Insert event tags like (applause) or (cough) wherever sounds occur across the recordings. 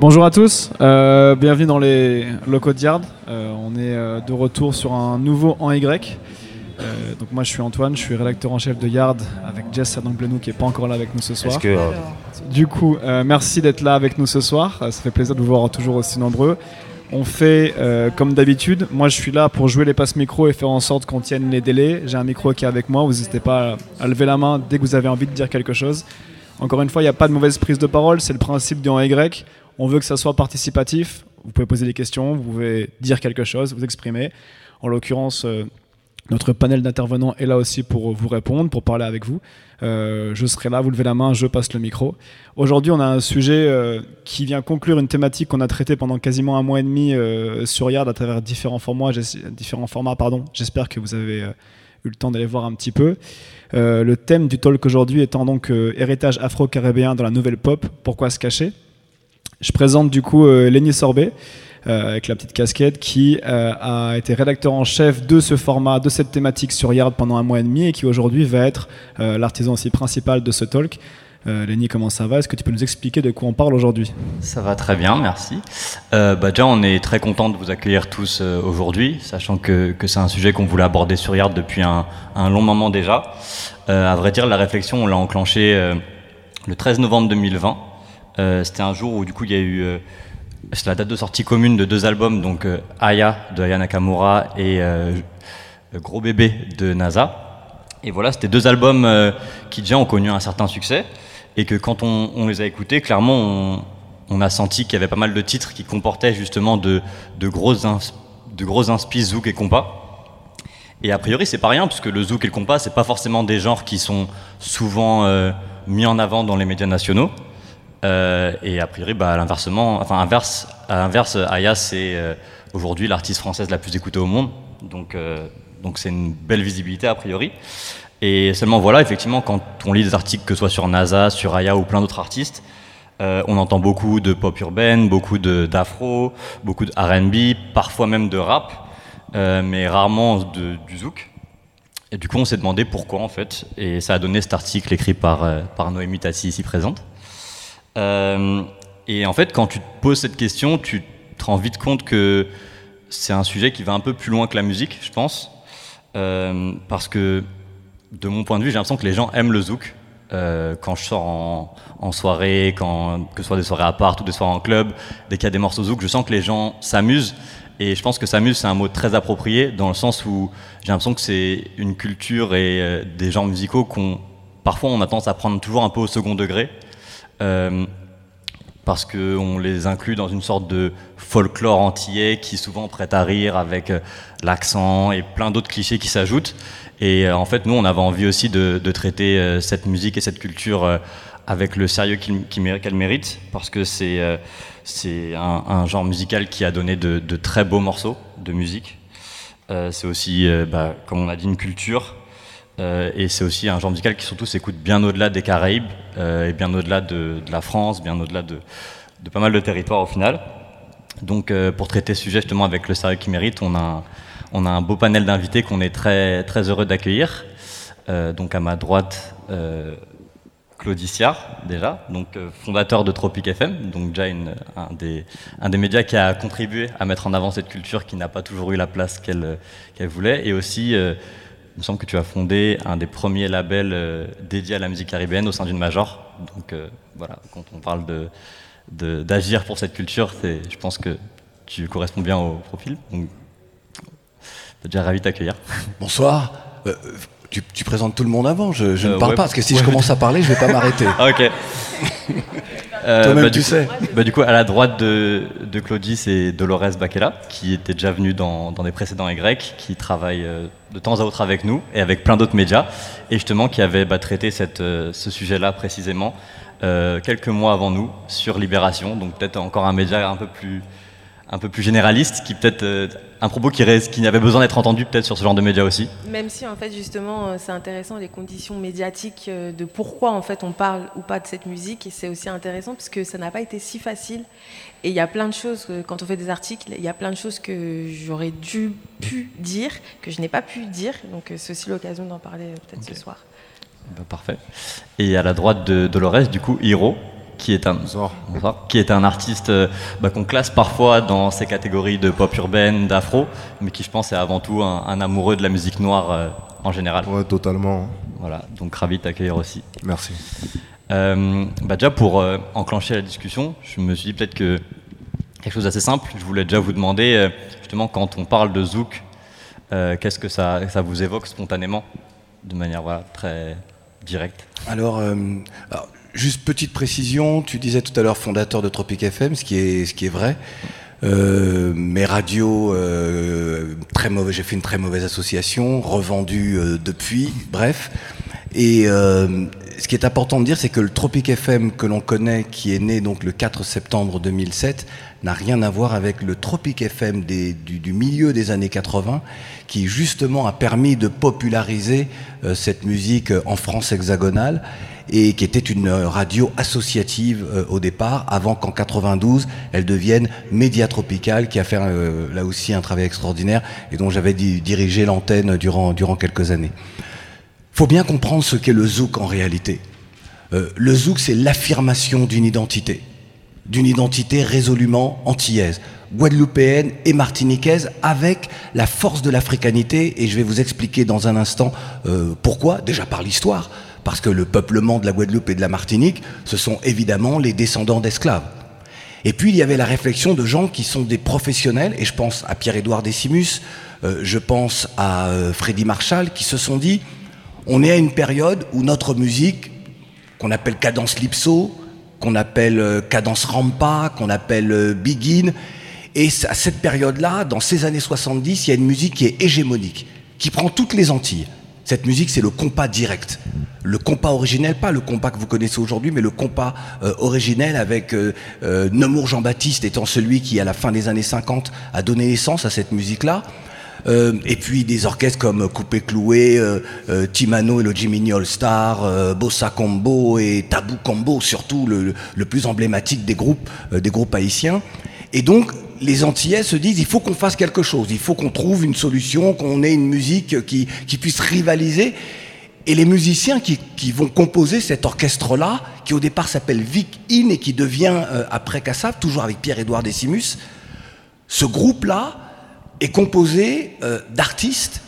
Bonjour à tous, euh, bienvenue dans les locaux de Yard. Euh, on est euh, de retour sur un nouveau en Y. Euh, donc moi je suis Antoine, je suis rédacteur en chef de Yard avec Jess Adon-Blenou qui est pas encore là avec nous ce soir. Que Du coup, euh, merci d'être là avec nous ce soir. Euh, ça fait plaisir de vous voir toujours aussi nombreux. On fait euh, comme d'habitude. Moi, je suis là pour jouer les passes micro et faire en sorte qu'on tienne les délais. J'ai un micro qui est avec moi. Vous n'hésitez pas à lever la main dès que vous avez envie de dire quelque chose. Encore une fois, il n'y a pas de mauvaise prise de parole. C'est le principe du en Y. On veut que ça soit participatif. Vous pouvez poser des questions, vous pouvez dire quelque chose, vous exprimer. En l'occurrence, euh, notre panel d'intervenants est là aussi pour vous répondre, pour parler avec vous. Euh, je serai là, vous levez la main, je passe le micro. Aujourd'hui, on a un sujet euh, qui vient conclure une thématique qu'on a traitée pendant quasiment un mois et demi sur Yard à travers différents formats. J'espère que vous avez eu le temps d'aller voir un petit peu. Euh, le thème du talk aujourd'hui étant donc euh, héritage afro-caribéen dans la nouvelle pop. Pourquoi se cacher? Je présente du coup euh, Lenny Sorbet. euh, avec la petite casquette, qui a été rédacteur en chef de ce format, de cette thématique sur Yard pendant un mois et demi et qui aujourd'hui va être l'artisan principal de ce talk. Euh, Lenny, comment ça va? Est-ce que tu peux nous expliquer de quoi on parle aujourd'hui? Ça va très bien, merci. Euh, bah déjà, on est très content de vous accueillir tous euh, aujourd'hui, sachant que, que c'est un sujet qu'on voulait aborder sur Yard depuis un, un long moment déjà. Euh, à vrai dire, la réflexion, on l'a enclenchée euh, le 13 novembre 2020. Euh, C'était un jour où du coup il y a eu c'est la date de sortie commune de deux albums, donc Aya de Aya Nakamura et Gros Bébé de NASA. Et voilà, c'était deux albums qui déjà ont connu un certain succès et que quand on, les a écoutés, clairement, on, a senti qu'il y avait pas mal de titres qui comportaient justement de, de grosses de grosses inspi zouk et compas. Et a priori, c'est pas rien, parce que le zouk et le compas, c'est pas forcément des genres qui sont souvent euh, mis en avant dans les médias nationaux. Euh, et a priori, bah, à l'inversement, enfin, inverse, à l'inverse, Aya, c'est euh, aujourd'hui l'artiste française la plus écoutée au monde. Donc, donc c'est une belle visibilité a priori. Et seulement voilà, effectivement, quand on lit des articles, que ce soit sur NASA, sur Aya ou plein d'autres artistes, euh, on entend beaucoup de pop urbaine, beaucoup d'afro, beaucoup de R&B, parfois même de rap, euh, mais rarement de- du zouk. Et du coup, on s'est demandé pourquoi en fait, et ça a donné cet article écrit par, euh, par Noémie Tassi ici présente. Et en fait, quand tu te poses cette question, tu te rends vite compte que c'est un sujet qui va un peu plus loin que la musique, je pense. Parce que, de mon point de vue, j'ai l'impression que les gens aiment le zouk. Euh, quand je sors en, soirée, quand, que ce soit des soirées à part ou des soirées en club, dès qu'il y a des morceaux zouk, je sens que les gens s'amusent. Et je pense que s'amuse, c'est un mot très approprié, dans le sens où j'ai l'impression que c'est une culture et euh, des genres musicaux qu'on, parfois, on a tendance à prendre toujours un peu au second degré. Euh, parce qu'on les inclut dans une sorte de folklore antillais qui souvent prête à rire avec euh, l'accent et plein d'autres clichés qui s'ajoutent. Et euh, en fait, nous, on avait envie aussi de, traiter euh, cette musique et cette culture euh, avec le sérieux qu'elle mérite, parce que c'est un, genre musical qui a donné de, très beaux morceaux de musique. C'est aussi, bah, comme on a dit, une culture. Et c'est aussi un genre musical qui surtout s'écoute bien au-delà des Caraïbes et bien au-delà de, la France, bien au-delà de, de pas mal de territoires au final. Donc pour traiter ce sujet justement avec le sérieux qu'il mérite, on a, on a un beau panel d'invités qu'on est très, très heureux d'accueillir. Euh, donc à ma droite, euh, Claudie Siard, déjà, donc euh, fondateur de Tropic FM, donc déjà un, des, un des médias qui a contribué à mettre en avant cette culture qui n'a pas toujours eu la place qu'elle voulait, et aussi, il me semble que tu as fondé un des premiers labels dédiés à la musique caribéenne au sein d'une major. Donc voilà, quand on parle de de- d'agir pour cette culture, je pense que tu corresponds bien au profil. Déjà ravi de t'accueillir. Bonsoir. Euh, tu, tu présentes tout le monde avant, je, je Euh, ne parle ouais. pas, parce que si je commence à parler, je vais pas m'arrêter. Ah, (laughs) ok. (laughs) Euh, Toi-même, bah, tu coup- sais. bah, du coup, à la droite de, de Claudie, c'est Dolores Baquela, qui était déjà venue dans, dans des précédents Y, qui travaille euh, de temps à autre avec nous et avec plein d'autres médias, et justement qui avait bah, traité cette, euh, ce sujet-là précisément euh, quelques mois avant nous sur Libération, donc peut-être encore un média un peu plus, un peu plus généraliste, qui peut-être euh, un propos qui, qui avait besoin d'être entendu peut-être sur ce genre de médias aussi. Même si en fait justement euh, c'est intéressant les conditions médiatiques euh, de pourquoi en fait on parle ou pas de cette musique et c'est aussi intéressant parce que ça n'a pas été si facile et il y a plein de choses quand on fait des articles il y a plein de choses que j'aurais dû pu dire que je n'ai pas pu dire donc c'est aussi l'occasion d'en parler peut-être ce soir. Bah, parfait. Et à la droite de Dolores, du coup, Hiro, qui est un, qui est un artiste euh, bah, qu'on classe parfois dans ces catégories de pop urbaine, d'afro, mais qui je pense est avant tout un, amoureux de la musique noire euh, en général. Ouais, totalement. Voilà, donc ravi de t'accueillir aussi. Merci. Euh, bah déjà pour enclencher la discussion, je me suis dit peut-être que quelque chose d'assez simple. Je voulais déjà vous demander justement quand on parle de zouk, qu'est-ce que ça, ça vous évoque spontanément, de manière voilà, très directe? alors, alors Juste petite précision, tu disais tout à l'heure fondateur de Tropic FM, ce qui est, ce qui est vrai. Euh, mes radios, euh, très mauvais, j'ai fait une très mauvaise association, revendue euh, depuis, bref. Et ce qui est important de dire, c'est que le Tropic FM que l'on connaît, qui est né donc le 4 septembre 2007, n'a rien à voir avec le Tropic FM des, du, du, milieu des années 80, qui justement a permis de populariser cette musique en France hexagonale et qui était une radio associative euh, au départ, avant qu'en 92 elle devienne Média Tropical, qui a fait euh, là aussi un travail extraordinaire et dont j'avais dirigé l'antenne durant, durant quelques années. faut bien comprendre ce qu'est le zouk en réalité. Euh, le zouk, c'est l'affirmation d'une identité, d'une identité résolument antillaise guadeloupéenne et martiniquaise avec la force de l'africanité et je vais vous expliquer dans un instant pourquoi, déjà par l'histoire, parce que le peuplement de la Guadeloupe et de la Martinique, ce sont évidemment les descendants d'esclaves. Et puis il y avait la réflexion de gens qui sont des professionnels, et je pense à Pierre-Édouard Décimus, euh, je pense à euh, Freddy Marshall, qui se sont dit, on est à une période où notre musique, qu'on appelle cadence lipso, qu'on appelle euh, cadence rampa, qu'on appelle begin, et à cette période-là, dans ces années 70, il y a une musique qui est hégémonique, qui prend toutes les Antilles. Cette musique, c'est le compas direct. Le compas originel, pas le compas que vous connaissez aujourd'hui, mais le compas euh, originel avec euh, euh, Nemours Jean-Baptiste étant celui qui, à la fin des années 50, a donné naissance à cette musique-là. et puis des orchestres comme Coupé Cloué, Timano et le Jimmy All Star, Bossa Combo et Tabou Combo, surtout le, le plus emblématique des groupes, des groupes haïtiens. Et donc, les Antillais se disent il faut qu'on fasse quelque chose, il faut qu'on trouve une solution, qu'on ait une musique qui, puisse rivaliser. Et les musiciens qui, vont composer cet orchestre-là, qui au départ s'appelle Vic In et qui devient euh, après Cassav, toujours avec Pierre-Édouard Décimus, ce groupe-là est composé euh, d'artistes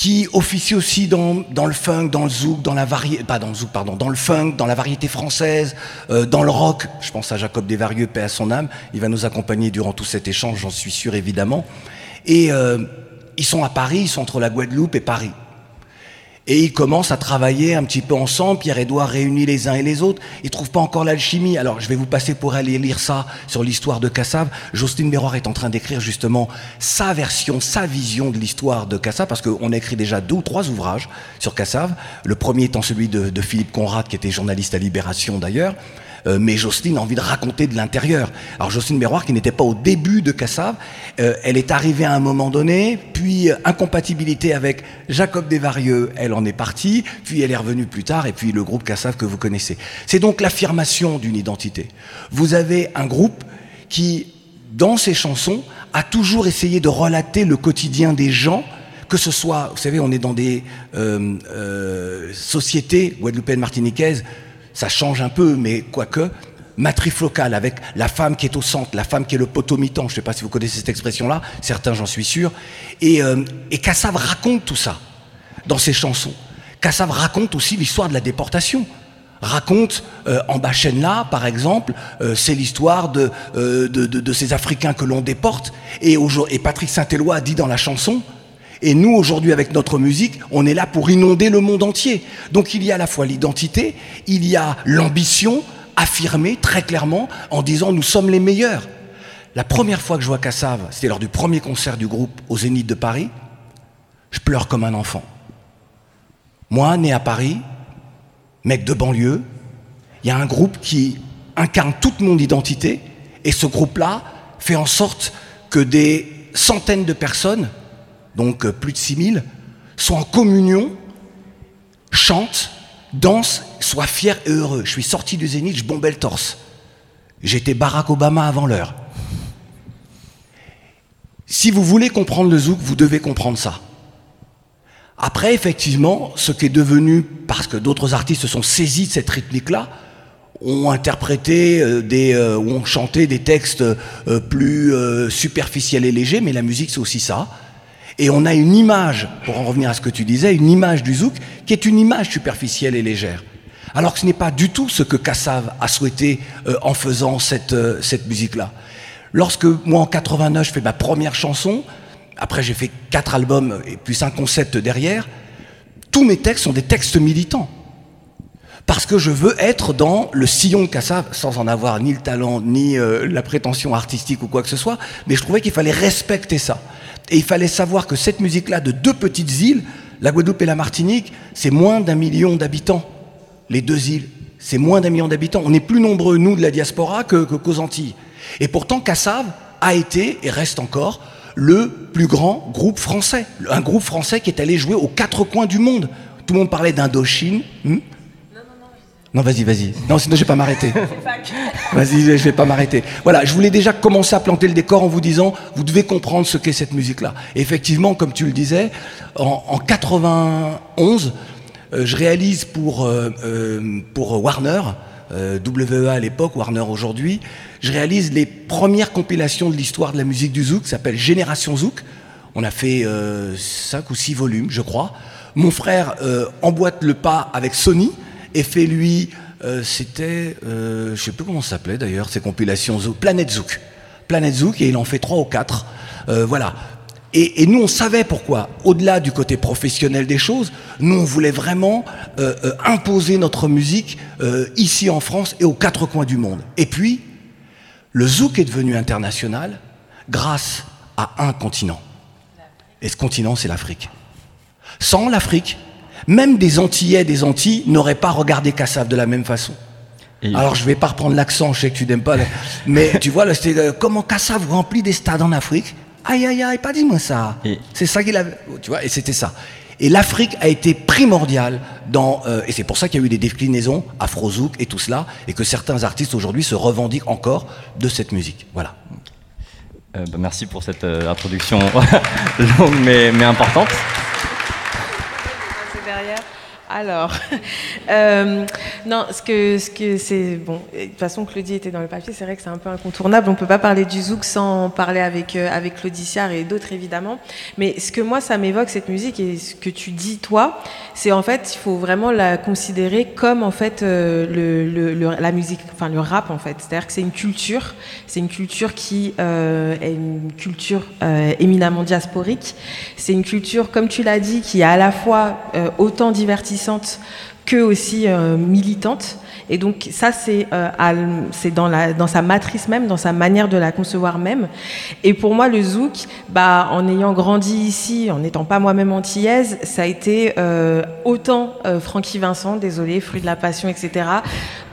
qui officie aussi dans, le funk, dans le zouk, dans la variété, pas dans le zouk, pardon, dans le funk, dans la variété française, euh, dans le rock. Je pense à Jacob Desvarieux, paix à son âme. Il va nous accompagner durant tout cet échange, j'en suis sûr évidemment. Et euh, ils sont à Paris, ils sont entre la Guadeloupe et Paris. Et ils commencent à travailler un petit peu ensemble. Pierre-Édouard réunit les uns et les autres. Ils trouvent pas encore l'alchimie. Alors, je vais vous passer pour aller lire ça sur l'histoire de Cassav. Jocelyne Béroir est en train d'écrire justement sa version, sa vision de l'histoire de Cassav, parce qu'on a écrit déjà deux ou trois ouvrages sur Cassav. Le premier étant celui de, de Philippe Conrad, qui était journaliste à Libération d'ailleurs. Euh, mais Jocelyne a envie de raconter de l'intérieur. Alors Jocelyne Béroir, qui n'était pas au début de Cassav, euh, elle est arrivée à un moment donné, puis euh, incompatibilité avec Jacob Desvarieux, elle en est partie, puis elle est revenue plus tard, et puis le groupe Cassav que vous connaissez. C'est donc l'affirmation d'une identité. Vous avez un groupe qui, dans ses chansons, a toujours essayé de relater le quotidien des gens, que ce soit, vous savez, on est dans des euh, sociétés guadeloupéennes martiniquaises ça change un peu, mais quoique, matrice locale, avec la femme qui est au centre, la femme qui est le potomitan, je ne sais pas si vous connaissez cette expression-là, certains j'en suis sûr, et, euh, et Kassav raconte tout ça dans ses chansons. Kassav raconte aussi l'histoire de la déportation raconte euh, en là par exemple, euh, c'est l'histoire de, euh, de, ces Africains que l'on déporte. Et, et Patrick Saint-Éloi dit dans la chanson, et nous, aujourd'hui, avec notre musique, on est là pour inonder le monde entier. Donc il y a à la fois l'identité, il y a l'ambition affirmée très clairement en disant nous sommes les meilleurs. La première fois que je vois Cassav, c'était lors du premier concert du groupe au Zénith de Paris, je pleure comme un enfant. Moi, né à Paris, mec de banlieue, il y a un groupe qui incarne toute mon identité, et ce groupe-là fait en sorte que des centaines de personnes donc euh, plus de 6000, sont en communion, chantent, dansent, soient fiers et heureux. Je suis sorti du zénith, je bombais le torse. J'étais Barack Obama avant l'heure. Si vous voulez comprendre le zouk, vous devez comprendre ça. Après, effectivement, ce qui est devenu, parce que d'autres artistes se sont saisis de cette rythmique-là, ont interprété des, ou ont chanté des textes plus superficiels et légers, mais la musique c'est aussi ça. Et on a une image, pour en revenir à ce que tu disais, une image du zouk qui est une image superficielle et légère. Alors que ce n'est pas du tout ce que Kassav a souhaité en faisant cette, cette musique-là. Lorsque moi en 89 je fais ma première chanson, après j'ai fait quatre albums et puis un concept derrière, tous mes textes sont des textes militants. Parce que je veux être dans le sillon de Kassav, sans en avoir ni le talent, ni euh, la prétention artistique ou quoi que ce soit, mais je trouvais qu'il fallait respecter ça. Et il fallait savoir que cette musique-là, de deux petites îles, la Guadeloupe et la Martinique, c'est moins d'un million d'habitants. Les deux îles, c'est moins d'un million d'habitants. On est plus nombreux, nous, de la diaspora, que, qu'aux Antilles. Et pourtant, Kassav a été, et reste encore, le plus grand groupe français. Un groupe français qui est allé jouer aux quatre coins du monde. Tout le monde parlait d'Indochine. Hmm non, vas-y, vas-y. Non, sinon je vais pas m'arrêter. vas-y, je vais pas m'arrêter. Voilà, je voulais déjà commencer à planter le décor en vous disant, vous devez comprendre ce qu'est cette musique-là. effectivement, comme tu le disais, en, 91, euh, je réalise pour, euh, euh, pour Warner, WEA à l'époque, Warner aujourd'hui, je réalise les premières compilations de l'histoire de la musique du zouk, qui s'appelle Génération Zouk. On a fait euh, cinq ou six volumes, je crois. Mon frère emboîte le pas avec Sony et fait lui, euh, c'était, je sais plus comment ça s'appelait d'ailleurs, ces compilations Planète Zouk. Planète Zouk, et il en fait trois ou quatre. voilà. Et, et, nous, on savait pourquoi. Au-delà du côté professionnel des choses, nous, on voulait vraiment imposer notre musique ici en France et aux quatre coins du monde. Et puis, le zouk est devenu international grâce à un continent. Et ce continent, c'est l'Afrique. Sans l'Afrique, même des Antillais des Antilles n'auraient pas regardé Kassav de la même façon. Alors je vais pas reprendre l'accent, je sais que tu n'aimes pas, mais (laughs) tu vois, c'était euh, comment Kassav remplit des stades en Afrique. Aïe aïe aïe, pas dis-moi ça. C'est ça qu'il avait, tu vois, et c'était ça. Et l'Afrique a été primordiale dans, euh, et c'est pour ça qu'il y a eu des déclinaisons afro-zouk et tout cela, et que certains artistes aujourd'hui se revendiquent encore de cette musique. Voilà. Euh, bah, merci pour cette euh, introduction (laughs) longue mais, mais importante. Alors, (laughs) euh, non, ce que, ce que c'est bon. De toute façon, Claudie était dans le papier. C'est vrai que c'est un peu incontournable. On peut pas parler du zouk sans parler avec euh, avec Claudie et d'autres évidemment. Mais ce que moi ça m'évoque cette musique et ce que tu dis toi, c'est en fait il faut vraiment la considérer comme en fait euh, le, le, la musique, enfin le rap en fait. C'est-à-dire que c'est une culture, c'est une culture qui euh, est une culture éminemment diasporique. C'est une culture, comme tu l'as dit, qui est à la fois autant divertissante que aussi euh, militante. Et donc ça, c'est euh, dans, sa matrice même, dans sa manière de la concevoir même. Et pour moi, le zouk, bah, en ayant grandi ici, en n'étant pas moi-même antillaise, ça a été euh, autant Francky Vincent, désolé, Fruit de la Passion, etc.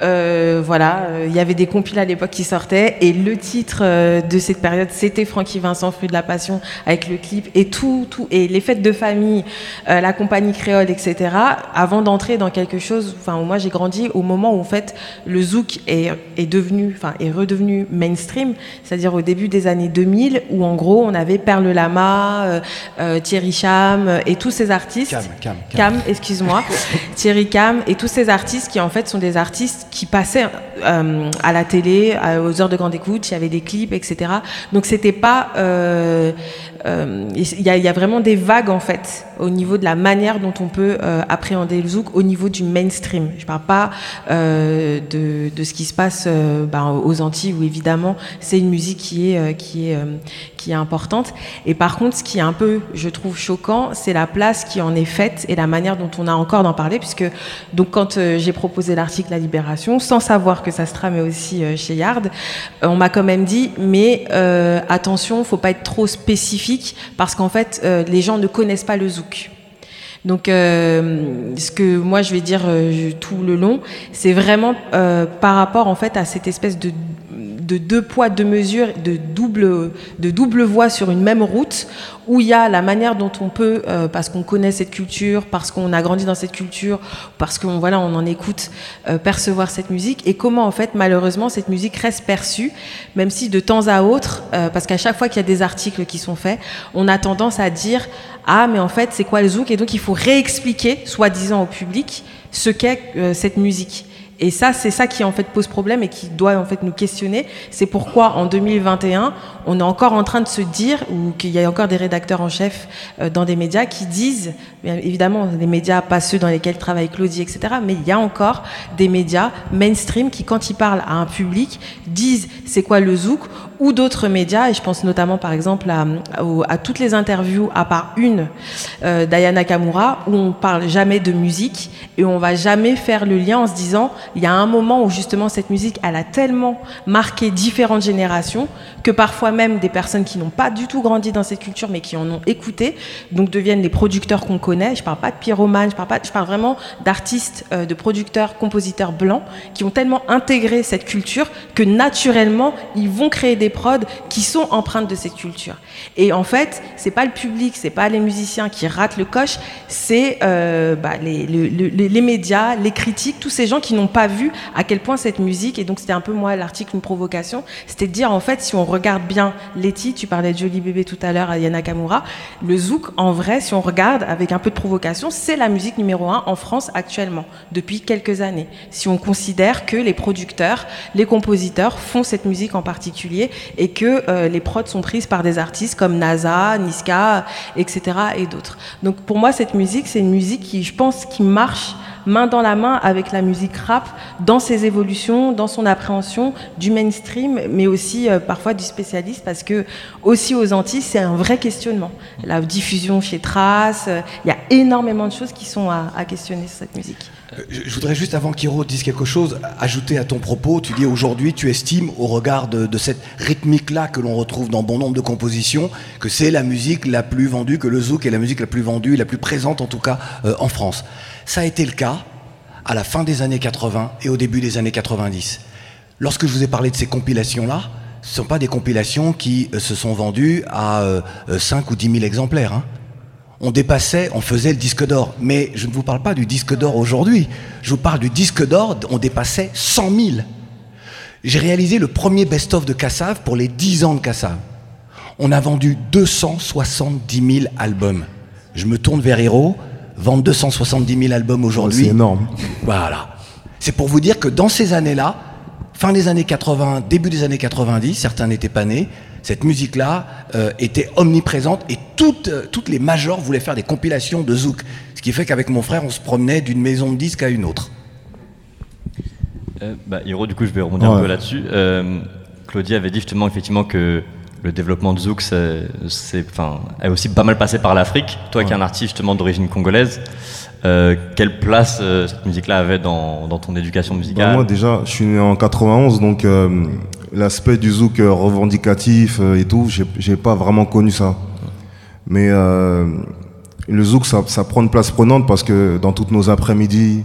Euh, voilà, il y avait des compiles à l'époque qui sortaient et le titre de cette période, c'était Francky Vincent, Fruit de la Passion, avec le clip et tout, tout et les fêtes de famille, la compagnie créole, etc. Avant d'entrer dans quelque chose, enfin moi j'ai grandi au moment où en fait, le zouk est, est devenu, enfin, est redevenu mainstream, c'est-à-dire au début des années 2000, où en gros, on avait Perle Lama, euh, euh, Thierry Cham euh, et tous ces artistes. Cam, Cam, Cam. excuse-moi. (laughs) Thierry Cam et tous ces artistes qui, en fait, sont des artistes qui passaient à la télé, aux heures de grande écoute, il y avait des clips, etc. Donc, c'était pas euh, il y, a vraiment des vagues en fait au niveau de la manière dont on peut euh, appréhender le zouk au niveau du mainstream. Je parle pas euh, de, ce qui se passe euh, ben, aux Antilles où évidemment c'est une musique qui est qui est qui est importante. Et par contre, ce qui est un peu, je trouve choquant, c'est la place qui en est faite et la manière dont on a encore d'en parler, puisque donc quand j'ai proposé l'article La Libération, sans savoir que ça se tramait aussi chez Yard, on m'a quand même dit mais attention, faut pas être trop spécifique parce qu'en fait, euh, les gens ne connaissent pas le zouk. Donc, euh, ce que moi je vais dire euh, tout le long, c'est vraiment par rapport en fait à cette espèce de de deux poids, deux mesures, de double, de double voie sur une même route, où il y a la manière dont on peut, euh, parce qu'on connaît cette culture, parce qu'on a grandi dans cette culture, parce qu'on voilà, on en écoute, euh, percevoir cette musique, et comment en fait, malheureusement, cette musique reste perçue, même si de temps à autre, euh, parce qu'à chaque fois qu'il y a des articles qui sont faits, on a tendance à dire ah mais en fait c'est quoi le zouk, et donc il faut réexpliquer, soi-disant au public, ce qu'est cette musique. Et ça, c'est ça qui en fait pose problème et qui doit en fait nous questionner. C'est pourquoi en 2021, on est encore en train de se dire, ou qu'il y a encore des rédacteurs en chef euh, dans des médias qui disent, évidemment, les médias pas ceux dans lesquels travaille Claudie, etc., mais il y a encore des médias mainstream qui, quand ils parlent à un public, disent c'est quoi le zouk, ou d'autres médias, et je pense notamment par exemple à, toutes les interviews, à part une euh, d'Ayana Kamura, où on parle jamais de musique et on va jamais faire le lien en se disant il y a un moment où justement cette musique, elle a tellement marqué différentes générations que parfois même des personnes qui n'ont pas du tout grandi dans cette culture mais qui en ont écouté, donc deviennent les producteurs qu'on connaît. Je parle pas de pyromanes, je parle pas, je parle vraiment d'artistes, euh, de producteurs, compositeurs blancs qui ont tellement intégré cette culture que naturellement ils vont créer des prods qui sont empreintes de cette culture. Et en fait, c'est pas le public, c'est pas les musiciens qui ratent le coche, c'est euh, bah, les, les, médias, les critiques, tous ces gens qui n'ont pas vu à quel point cette musique, et donc c'était un peu moi l'article, une provocation, c'était de dire en fait, si on regarde bien Letty, tu parlais de Jolie Bébé tout à l'heure à Yana Kamura, le zouk, en vrai, si on regarde avec un peu de provocation, c'est la musique numéro un en France actuellement, depuis quelques années. Si on considère que les producteurs, les compositeurs font cette musique en particulier et que euh, les prods sont prises par des artistes comme NASA, Niska, etc. et d'autres. Donc pour moi, cette musique, c'est une musique qui, je pense, qui marche main dans la main avec la musique rap dans ses évolutions, dans son appréhension du mainstream, mais aussi euh, parfois du spécialiste, parce que aussi aux Antilles, c'est un vrai questionnement. La diffusion chez Trace, euh, il y a énormément de choses qui sont à, questionner sur cette musique. Euh, je voudrais juste, avant qu'Hiro dise quelque chose, ajouter à ton propos. Tu dis aujourd'hui, tu estimes, au regard de, cette rythmique-là que l'on retrouve dans bon nombre de compositions, que c'est la musique la plus vendue, que le zouk est la musique la plus vendue, la plus présente en tout cas en France. Ça a été le cas à la fin des années 80 et au début des années 90. Lorsque je vous ai parlé de ces compilations-là, ce ne sont pas des compilations qui euh, se sont vendues à 5 euh, ou 10 000 exemplaires. Hein. On dépassait, on faisait le disque d'or. Mais je ne vous parle pas du disque d'or aujourd'hui. Je vous parle du disque d'or, on dépassait 100 000. J'ai réalisé le premier best-of de Cassav pour les 10 ans de Cassav. On a vendu 270 000 albums. Je me tourne vers Hiro vendre 270 000 albums aujourd'hui. c'est énorme. Voilà. C'est pour vous dire que dans ces années-là, fin des années 80, début des années 90, certains n'étaient pas nés, cette musique-là euh, était omniprésente et toutes, euh, toutes les majors voulaient faire des compilations de zouk. Ce qui fait qu'avec mon frère, on se promenait d'une maison de disques à une autre. Euh, bah, Hiro, du coup, je vais rebondir un peu là-dessus. Claudie avait dit justement effectivement que le développement de Zouk, c'est, enfin, est aussi pas mal passé par l'Afrique. Toi, qui es un artiste justement d'origine congolaise, euh, quelle place euh, cette musique-là avait dans, ton éducation musicale? Bah, Moi, déjà, je suis né en 91, donc euh, l'aspect du Zouk revendicatif et tout, j'ai pas vraiment connu ça. Mais le Zouk, ça, prend une place prenante parce que dans toutes nos après-midi,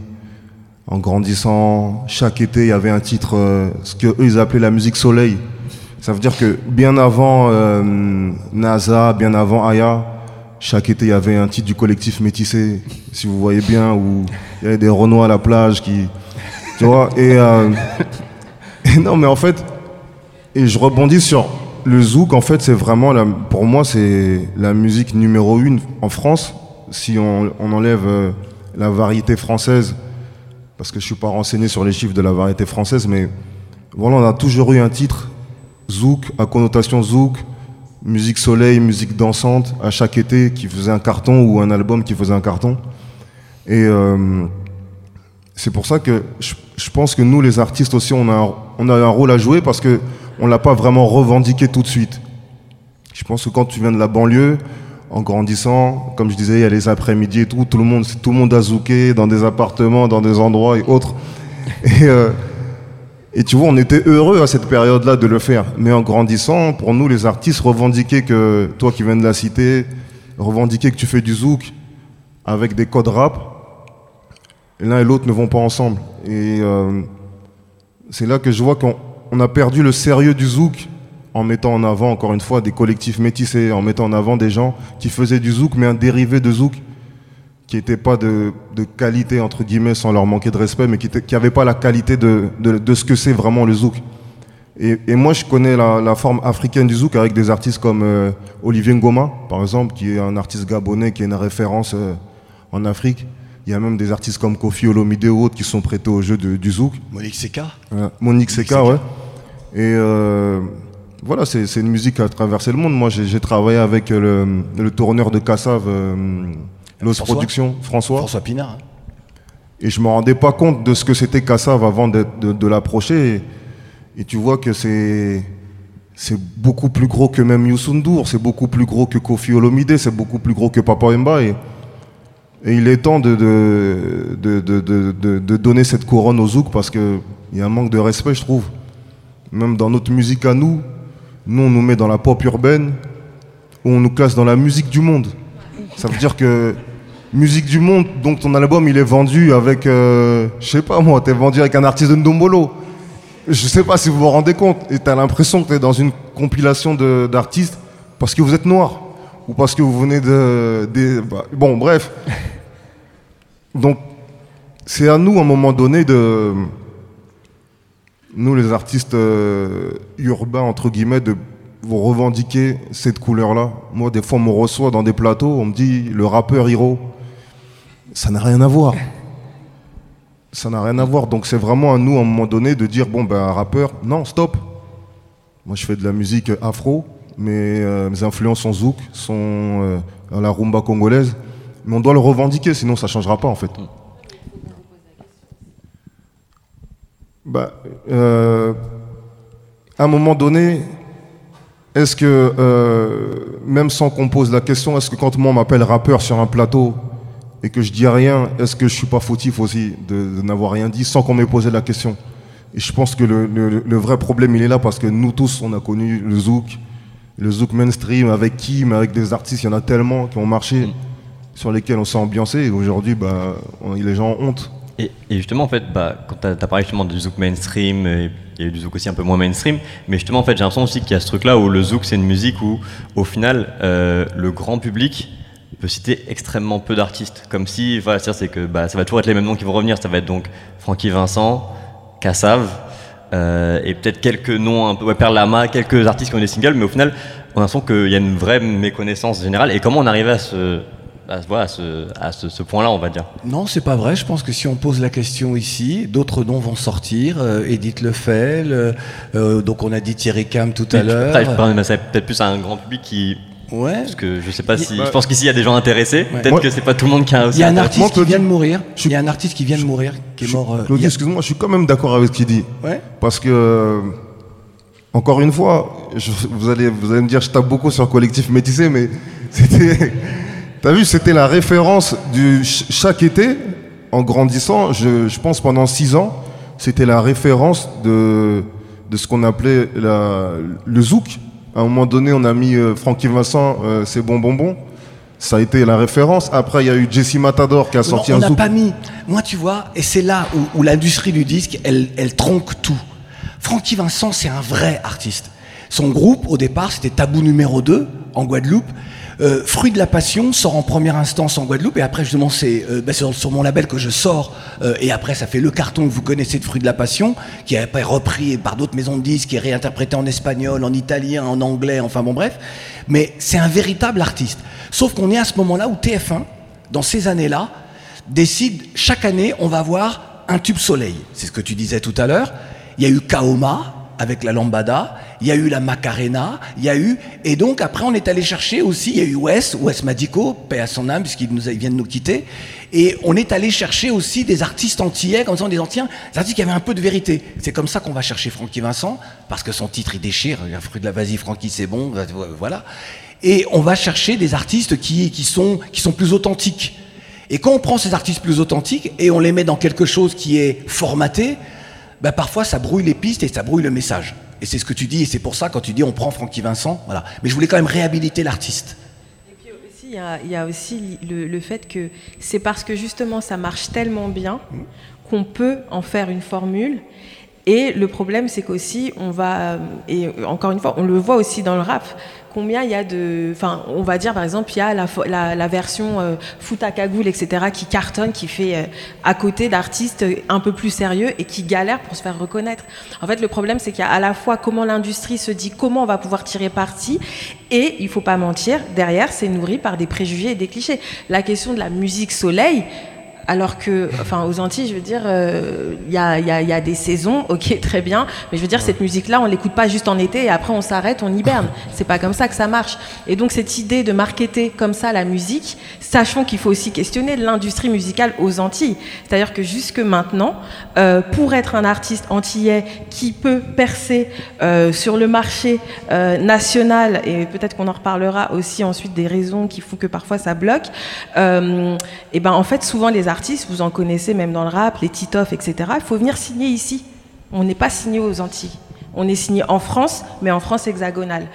en grandissant, chaque été, il y avait un titre, ce que eux ils appelaient la musique soleil. Ça veut dire que bien avant euh, NASA, bien avant Aya, chaque été il y avait un titre du collectif métissé, si vous voyez bien, où il y avait des Renois à la plage qui. Tu vois euh, (laughs) et, non, mais en fait, et je rebondis sur le zouk, en fait, c'est vraiment, la, pour moi, c'est la musique numéro une en France, si on, enlève euh, la variété française, parce que je suis pas renseigné sur les chiffres de la variété française, mais voilà, on a toujours eu un titre zouk à connotation zouk, musique soleil, musique dansante, à chaque été qui faisait un carton ou un album qui faisait un carton. Et euh, c'est pour ça que je, pense que nous, les artistes aussi, on a, on a un rôle à jouer parce que on l'a pas vraiment revendiqué tout de suite. Je pense que quand tu viens de la banlieue, en grandissant, comme je disais, il y a les après-midi et tout, tout le monde, tout le monde a zouké dans des appartements, dans des endroits et autres. (laughs) Et euh, et tu vois, on était heureux à cette période-là de le faire. Mais en grandissant, pour nous, les artistes, revendiquer que, toi qui viens de la cité, revendiquer que tu fais du zouk avec des codes rap, l'un et l'autre ne vont pas ensemble. Et euh, c'est là que je vois qu'on a perdu le sérieux du zouk en mettant en avant, encore une fois, des collectifs métissés, en mettant en avant des gens qui faisaient du zouk, mais un dérivé de zouk qui n'étaient pas de, qualité, entre guillemets, sans leur manquer de respect, mais qui n'avaient pas la qualité de, ce que c'est vraiment le zouk. Et, moi, je connais la, forme africaine du zouk avec des artistes comme euh, Olivier Ngoma, par exemple, qui est un artiste gabonais, qui est une référence euh, en Afrique. Il y a même des artistes comme Kofi Olomide ou autres qui sont prêtés au jeu du zouk. Monique Seka Monique Seka, ouais. Et euh, voilà, c'est une musique qui a traversé le monde. Moi, j'ai travaillé avec le, le tourneur de Cassav, euh, Los Productions, François. François Pinard. hein. Et je me rendais pas compte de ce que c'était Kassav avant de, de l'approcher. Et, et tu vois que c'est c'est beaucoup plus gros que même Youssou N'Dour, c'est beaucoup plus gros que Kofi Olomide, c'est beaucoup plus gros que Papa Wemba. Et, il est temps de, de, de, de, donner cette couronne au Zouk parce qu'il y a un manque de respect, je trouve. Même dans notre musique à nous, nous on nous met dans la pop urbaine, ou on nous classe dans la musique du monde. Ça veut dire que musique du monde, donc ton album il est vendu avec, euh, je sais pas moi, t'es vendu avec un artiste de Ndombolo. Je sais pas si vous vous rendez compte, et t'as l'impression que t'es dans une compilation d'artistes parce que vous êtes noir ou parce que vous venez de, des, bah, bon bref. Donc c'est à nous à un moment donné de, nous les artistes euh, urbains entre guillemets de vous revendiquer cette couleur-là. Moi, des fois, on me reçoit dans des plateaux, on me dit le rappeur Hiro. Ça n'a rien à voir. Ça n'a rien à voir. Donc, c'est vraiment à nous, à un moment donné, de dire bon, ben, rappeur, non, stop. Moi, je fais de la musique afro, mais euh, mes influences sont zouk, sont euh, à la rumba congolaise. Mais on doit le revendiquer, sinon ça ne changera pas, en fait. Bah, euh, à un moment donné, est-ce que, euh, même sans qu'on pose la question, est-ce que quand moi on m'appelle rappeur sur un plateau et que je dis rien, est-ce que je suis pas fautif aussi de, de n'avoir rien dit sans qu'on m'ait posé la question? Et je pense que le, le- le vrai problème il est là parce que nous tous on a connu le zouk, le zouk mainstream avec Kim, avec des artistes, il y en a tellement qui ont marché, sur lesquels on s'est ambiancé. Et aujourd'hui bah, on- les gens ont honte. Et, justement, en fait, bah, quand tu as, parlé justement du zouk mainstream, et il y a eu du zouk aussi un peu moins mainstream, mais justement, en fait, j'ai l'impression aussi qu'il y a ce truc-là où le zouk, c'est une musique où, au final, euh, le grand public peut citer extrêmement peu d'artistes. Comme si, voilà, c'est que bah, ça va toujours être les mêmes noms qui vont revenir. Ça va être donc Francky Vincent, Kassav, euh, et peut-être quelques noms, un peu, ouais, Perle Lama, quelques artistes qui ont des singles, mais au final, on a l'impression qu'il y a une vraie méconnaissance générale. Et comment on arrivait à ce, à, voilà, à ce, à ce, ce point-là, on va dire Non, c'est pas vrai. Je pense que si on pose la question ici, d'autres noms vont sortir. Euh, Edith Lefel, euh, euh, donc on a dit Thierry Cam tout à Mais l'heure. je parle- mais c'est peut-être plus à un grand public qui. Ouais. Parce que je sais pas si. Bah, je pense qu'ici il y a des gens intéressés. Ouais. Peut-être que c'est pas tout le monde qui a aussi. Il y a un artiste qui vient de mourir. Il y a un artiste qui vient de mourir, qui est mort. euh, Claudie, a- excuse-moi, je suis quand même d'accord avec ce qu'il dit. Ouais. Parce que, encore une fois, je- vous, allez, vous allez me dire, je tape beaucoup sur le collectif métissé, mais (laughs) c'était. T'as vu, c'était la référence du ch- chaque été, en grandissant, je, je pense pendant six ans, c'était la référence de, de ce qu'on appelait la, le zouk. À un moment donné, on a mis euh, Francky Vincent, euh, c'est bon, bon, bon. Ça a été la référence. Après, il y a eu Jesse Matador qui a Non, sorti on un n'a zouk. pas mis. Moi, tu vois, et c'est là où, où l'industrie du disque, elle, elle tronque tout. Francky Vincent, c'est un vrai artiste. Son groupe, au départ, c'était Tabou numéro 2 en Guadeloupe. Euh, Fruit de la Passion sort en première instance en Guadeloupe et après justement c'est euh, bah, sur, mon label que je sors euh, et après ça fait le carton que vous connaissez de Fruit de la Passion qui est après repris par d'autres maisons de disques qui est réinterprété en espagnol, en italien, en anglais, enfin bon bref. Mais c'est un véritable artiste. Sauf qu'on est à ce moment-là où TF1, dans ces années-là, décide chaque année on va avoir un tube soleil. C'est ce que tu disais tout à l'heure. Il y a eu Kaoma avec la lambada, il y a eu la Macarena, il y a eu et donc après on est allé chercher aussi il y a eu Wes, Wes Madico, paix à son âme puisqu'il nous vient de nous quitter et on est allé chercher aussi des artistes antillais comme ça des anciens, des artistes qui avaient un peu de vérité. C'est comme ça qu'on va chercher Francky Vincent parce que son titre il déchire, il y a fruit de la vas-y Francky c'est bon, voilà. Et on va chercher des artistes qui, qui, sont, qui sont plus authentiques. Et quand on prend ces artistes plus authentiques et on les met dans quelque chose qui est formaté, bah parfois ça brouille les pistes et ça brouille le message. Et c'est ce que tu dis, et c'est pour ça quand tu dis on prend Francky Vincent, voilà. Mais je voulais quand même réhabiliter l'artiste. Et puis aussi, il y a, il y a aussi le, le fait que c'est parce que justement ça marche tellement bien qu'on peut en faire une formule. Et le problème, c'est qu'aussi, on va, euh, et encore une fois, on le voit aussi dans le rap, combien il y a de. Enfin, on va dire par exemple, il y a la, la, la version euh, foot à cagoule, etc., qui cartonne, qui fait euh, à côté d'artistes un peu plus sérieux et qui galèrent pour se faire reconnaître. En fait, le problème, c'est qu'il y a à la fois comment l'industrie se dit comment on va pouvoir tirer parti, et il faut pas mentir, derrière, c'est nourri par des préjugés et des clichés. La question de la musique soleil, alors que, enfin, aux Antilles, je veux dire, euh, il y, a, y, a, y, a, des saisons, (laughs) ok, très bien, mais je veux dire, cette musique-là, on l'écoute pas juste en été et après on s'arrête, on hiberne. (laughs) C'est pas comme ça que ça marche. Et donc, cette idée de marketer comme ça la musique, sachant qu'il faut aussi questionner l'industrie musicale aux Antilles. C'est-à-dire que jusque maintenant, euh, pour être un artiste antillais qui peut percer euh, sur le marché euh, national, et peut-être qu'on en reparlera aussi ensuite des raisons qui font que parfois ça bloque, euh, et ben en fait, souvent les artistes, vous en connaissez même dans le rap, les Titoff, etc., il faut venir signer ici. On n'est pas signé aux Antilles. On est signé en France, mais en France hexagonale.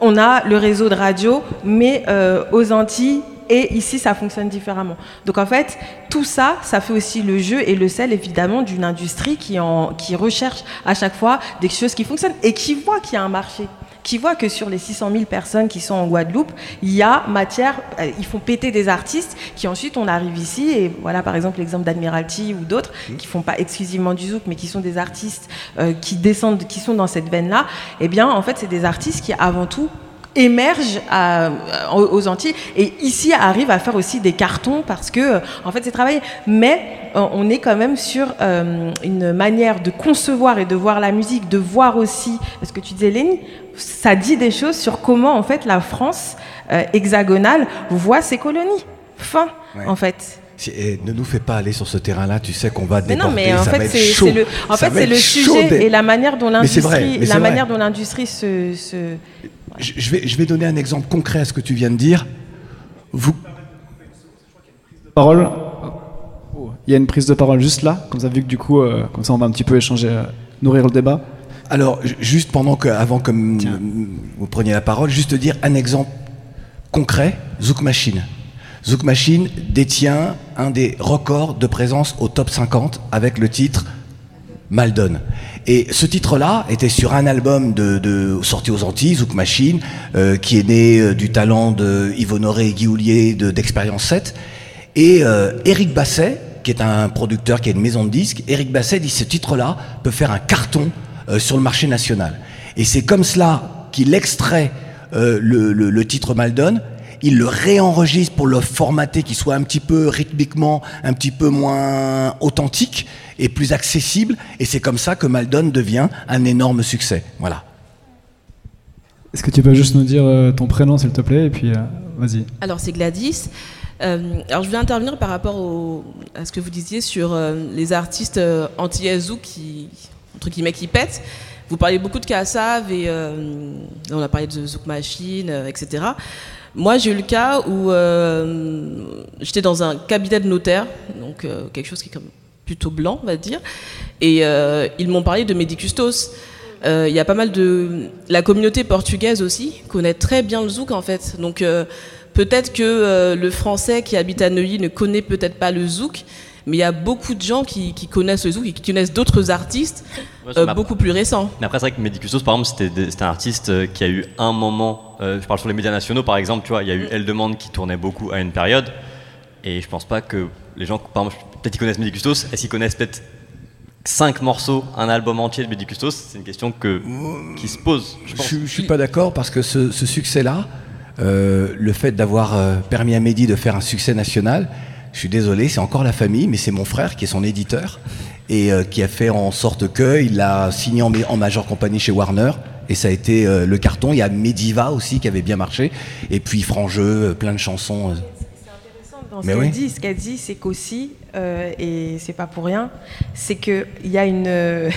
On a le réseau de radio, mais euh, aux Antilles, et ici, ça fonctionne différemment. Donc en fait, tout ça, ça fait aussi le jeu et le sel, évidemment, d'une industrie qui, en, qui recherche à chaque fois des choses qui fonctionnent et qui voit qu'il y a un marché qui voit que sur les 600 000 personnes qui sont en Guadeloupe, il y a matière, euh, ils font péter des artistes qui ensuite on arrive ici et voilà par exemple l'exemple d'Admiralty ou d'autres mmh. qui font pas exclusivement du zouk mais qui sont des artistes euh, qui descendent, qui sont dans cette veine là. Eh bien en fait c'est des artistes qui avant tout émerge à, aux Antilles. Et ici arrive à faire aussi des cartons parce que en fait c'est travaillé. Mais on est quand même sur euh, une manière de concevoir et de voir la musique de voir aussi ce que tu disais Lénie ça dit des choses sur comment en fait la France euh, hexagonale voit ses colonies. Fin ouais. en fait ne nous fais pas aller sur ce terrain-là, tu sais qu'on va déborder, mais non, mais en ça fait, va être chaud. Le, en fait, c'est le sujet et la manière dont l'industrie, la manière dont l'industrie se, se... Je, je, vais, je vais donner un exemple concret à ce que tu viens de dire. Vous. Parole. Il y a une prise de parole juste là, comme ça, vu que du coup, euh, comme ça, on va un petit peu échanger, euh, nourrir le débat. Alors, juste pendant que, avant que vous preniez la parole, juste dire un exemple concret, Zouk Machine. Zouk Machine détient un des records de présence au top 50 avec le titre Maldon. Et ce titre-là était sur un album de, sorti aux Antilles, Zouk Machine, euh, qui est né euh, du talent de Yves Honoré et Guy Houllier d'Expérience 7. Et euh, Eric Basset, qui est un producteur qui a une maison de disques, Eric Basset dit ce titre-là peut faire un carton euh, sur le marché national. Et c'est comme cela qu'il extrait euh, le, le, le, titre Maldon il le réenregistre pour le formater qui soit un petit peu rythmiquement, un petit peu moins authentique et plus accessible. Et c'est comme ça que Maldon devient un énorme succès. Voilà. Est-ce que tu peux juste nous dire euh, ton prénom, s'il te plaît, et puis euh, vas-y. Alors c'est Gladys. Euh, alors je voulais intervenir par rapport au, à ce que vous disiez sur euh, les artistes anti-Yazoo qui, entre guillemets, qui pètent. Vous parlez beaucoup de Kassav et on a parlé de Zouk Machine, etc. Moi, j'ai eu le cas où euh, j'étais dans un cabinet de notaire, donc euh, quelque chose qui est comme plutôt blanc, on va dire, et euh, ils m'ont parlé de Medicustos. Il y a pas mal de... La communauté portugaise aussi connaît très bien le zouk, en fait. Donc peut-être que le français qui habite à Neuilly ne connaît peut-être pas le zouk, mais il y a beaucoup de gens qui, qui connaissent le zouk et qui connaissent d'autres artistes ouais, euh, beaucoup plus récents. Mais après, c'est vrai que Medicustos, par exemple, c'était un artiste qui a eu un moment, euh, je parle sur les médias nationaux par exemple, tu vois, il y a eu Elle Demande qui tournait beaucoup à une période, et je pense pas que les gens, par exemple, peut-être ils connaissent Medicustos, est-ce qu'ils connaissent peut-être 5 morceaux, un album entier de Medicustos? C'est une question que, qui se pose. Je, pense. je, je suis pas d'accord parce que ce, ce succès-là, euh, le fait d'avoir euh, permis à Mehdi de faire un succès national, je suis désolé, c'est encore la famille, mais c'est mon frère qui est son éditeur et euh, qui a fait en sorte qu'il l'a signé en, en majeure compagnie chez Warner. Et ça a été euh, le carton. Il y a Mediva aussi qui avait bien marché. Et puis Frangeux, plein de chansons. Dans ce qu'elle oui. dit, ce qu'elle dit, c'est qu'aussi, euh, et c'est pas pour rien, c'est qu'il y a une. (laughs)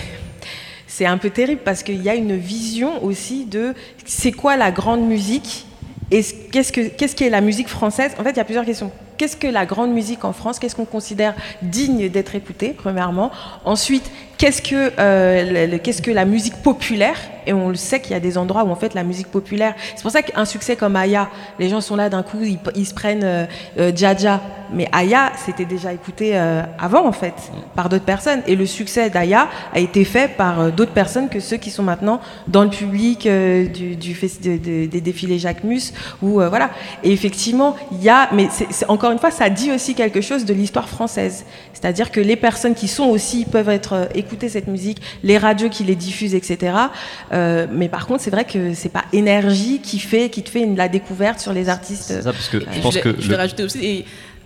c'est un peu terrible parce qu'il y a une vision aussi de c'est quoi la grande musique et qu'est-ce, que, qu'est-ce qui est la musique française En fait, il y a plusieurs questions. Qu'est-ce que la grande musique en France Qu'est-ce qu'on considère digne d'être écouté, premièrement. Ensuite, qu'est-ce que, euh, qu'est-ce que la musique populaire Et on le sait qu'il y a des endroits où en fait la musique populaire. C'est pour ça qu'un succès comme Aya, les gens sont là d'un coup, ils, se prennent euh, euh. Mais Aya, c'était déjà écouté euh, avant en fait par d'autres personnes. Et le succès d'Aya a été fait par euh, d'autres personnes que ceux qui sont maintenant dans le public du, du de, de, des défilés Jacques Mus. Ou voilà. Et effectivement, il y a. Mais encore une fois, ça dit aussi quelque chose de l'histoire française. C'est-à-dire que les personnes qui sont aussi peuvent être écouter cette musique, les radios qui les diffusent, etc. Euh, mais par contre, c'est vrai que c'est pas énergie qui fait, qui te fait une, la découverte sur les artistes. C'est ça, parce que je euh, pense je que je vais rajouter aussi. Et,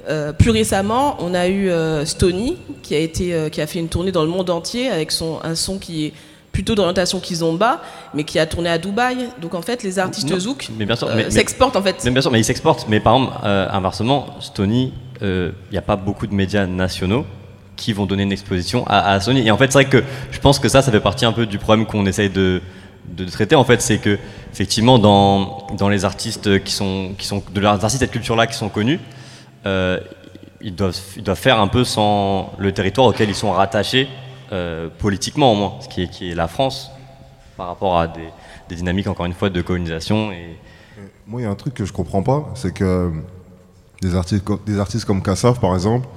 Euh, plus récemment, on a eu euh, Stony qui a, été, euh, qui a fait une tournée dans le monde entier avec son, un son qui est plutôt d'orientation kizomba, mais qui a tourné à Dubaï. Donc en fait, les artistes Non, zouk euh, s'exportent en fait. Mais bien sûr, mais ils s'exportent. Mais par exemple, euh, inversement, Stony, il n'y a pas beaucoup de médias nationaux qui vont donner une exposition à, Sony. Et en fait, c'est vrai que je pense que ça, ça fait partie un peu du problème qu'on essaye de, de traiter. En fait, c'est que effectivement, dans, dans les artistes qui sont, qui sont de leurs artistes de cette culture-là qui sont connus, euh, ils doivent, ils doivent faire un peu sans le territoire auquel ils sont rattachés euh, politiquement au moins, ce qui est, qui est la France par rapport à des, des dynamiques encore une fois de colonisation et Moi, il y a un truc que je comprends pas, c'est que des artistes, des artistes comme Kassav, par exemple,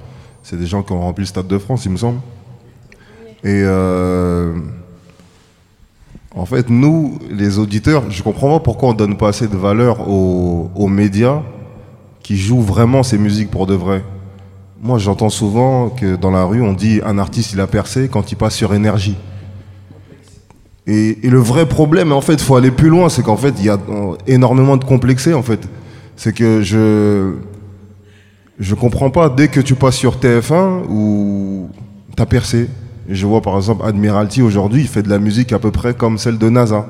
c'est des gens qui ont rempli le Stade de France, il me semble. Et euh, en fait, nous, les auditeurs, je comprends pas pourquoi on donne pas assez de valeur aux, médias qui jouent vraiment ces musiques pour de vrai. Moi, j'entends souvent que dans la rue, on dit un artiste, il a percé quand il passe sur énergie. Et, et le vrai problème, en fait, il faut aller plus loin, c'est qu'en fait, il y a euh, énormément de complexés, en fait. C'est que je je comprends pas, dès que tu passes sur TF1, où t'as percé. Je vois par exemple Admiralty aujourd'hui, il fait de la musique à peu près comme celle de NASA.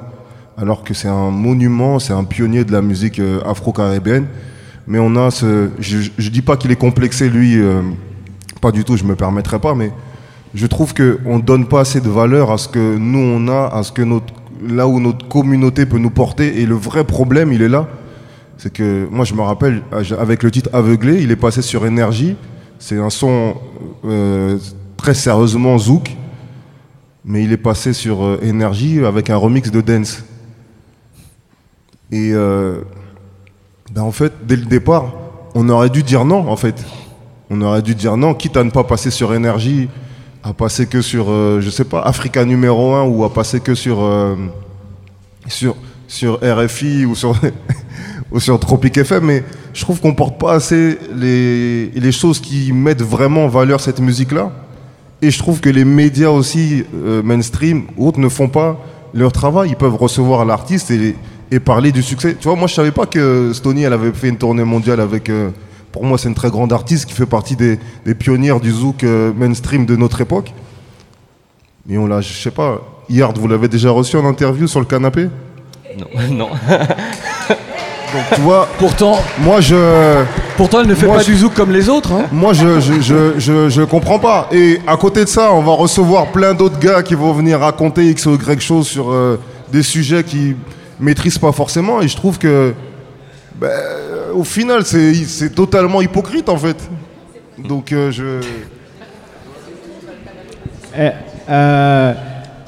Alors que c'est un monument, c'est un pionnier de la musique euh, afro-caribéenne. Mais on a ce. Je, je dis pas qu'il est complexé, lui, euh, pas du tout, je me permettrai pas, mais je trouve qu'on ne donne pas assez de valeur à ce que nous on a, à ce que notre, là où notre communauté peut nous porter. Et le vrai problème, il est là. C'est que moi, je me rappelle, avec le titre Aveuglé, il est passé sur Énergie. C'est un son euh, très sérieusement zouk, mais il est passé sur euh, Énergie avec un remix de dance. Et euh, ben, en fait, dès le départ, on aurait dû dire non, en fait. On aurait dû dire non, quitte à ne pas passer sur Énergie, à passer que sur, je sais pas, Africa numéro 1 ou à passer que sur, sur, sur RFI ou sur, (laughs) ou sur Tropic FM. Mais je trouve qu'on porte pas assez les, les choses qui mettent vraiment en valeur cette musique-là. Et je trouve que les médias aussi, euh, mainstream, autres, ne font pas leur travail. Ils peuvent recevoir l'artiste et, et parler du succès. Tu vois, moi, je savais pas que Stony, elle avait fait une tournée mondiale avec. euh, pour moi, c'est une très grande artiste qui fait partie des, des pionnières du zouk euh, mainstream de notre époque. Mais on l'a, je sais pas. Yard, vous l'avez déjà reçu en interview sur le canapé? Non, (laughs) non. Donc, tu vois, Pourtant, moi, je. pourtant, elle ne fait Moi, pas je- du zouk comme les autres. hein. Moi, je, je, je, je, je comprends pas. Et à côté de ça, on va recevoir plein d'autres gars qui vont venir raconter X ou Y choses sur euh, des sujets qu'ils maîtrisent pas forcément. Et je trouve que, ben, au final, c'est c'est totalement hypocrite en fait. Donc, euh, je. Eh, euh,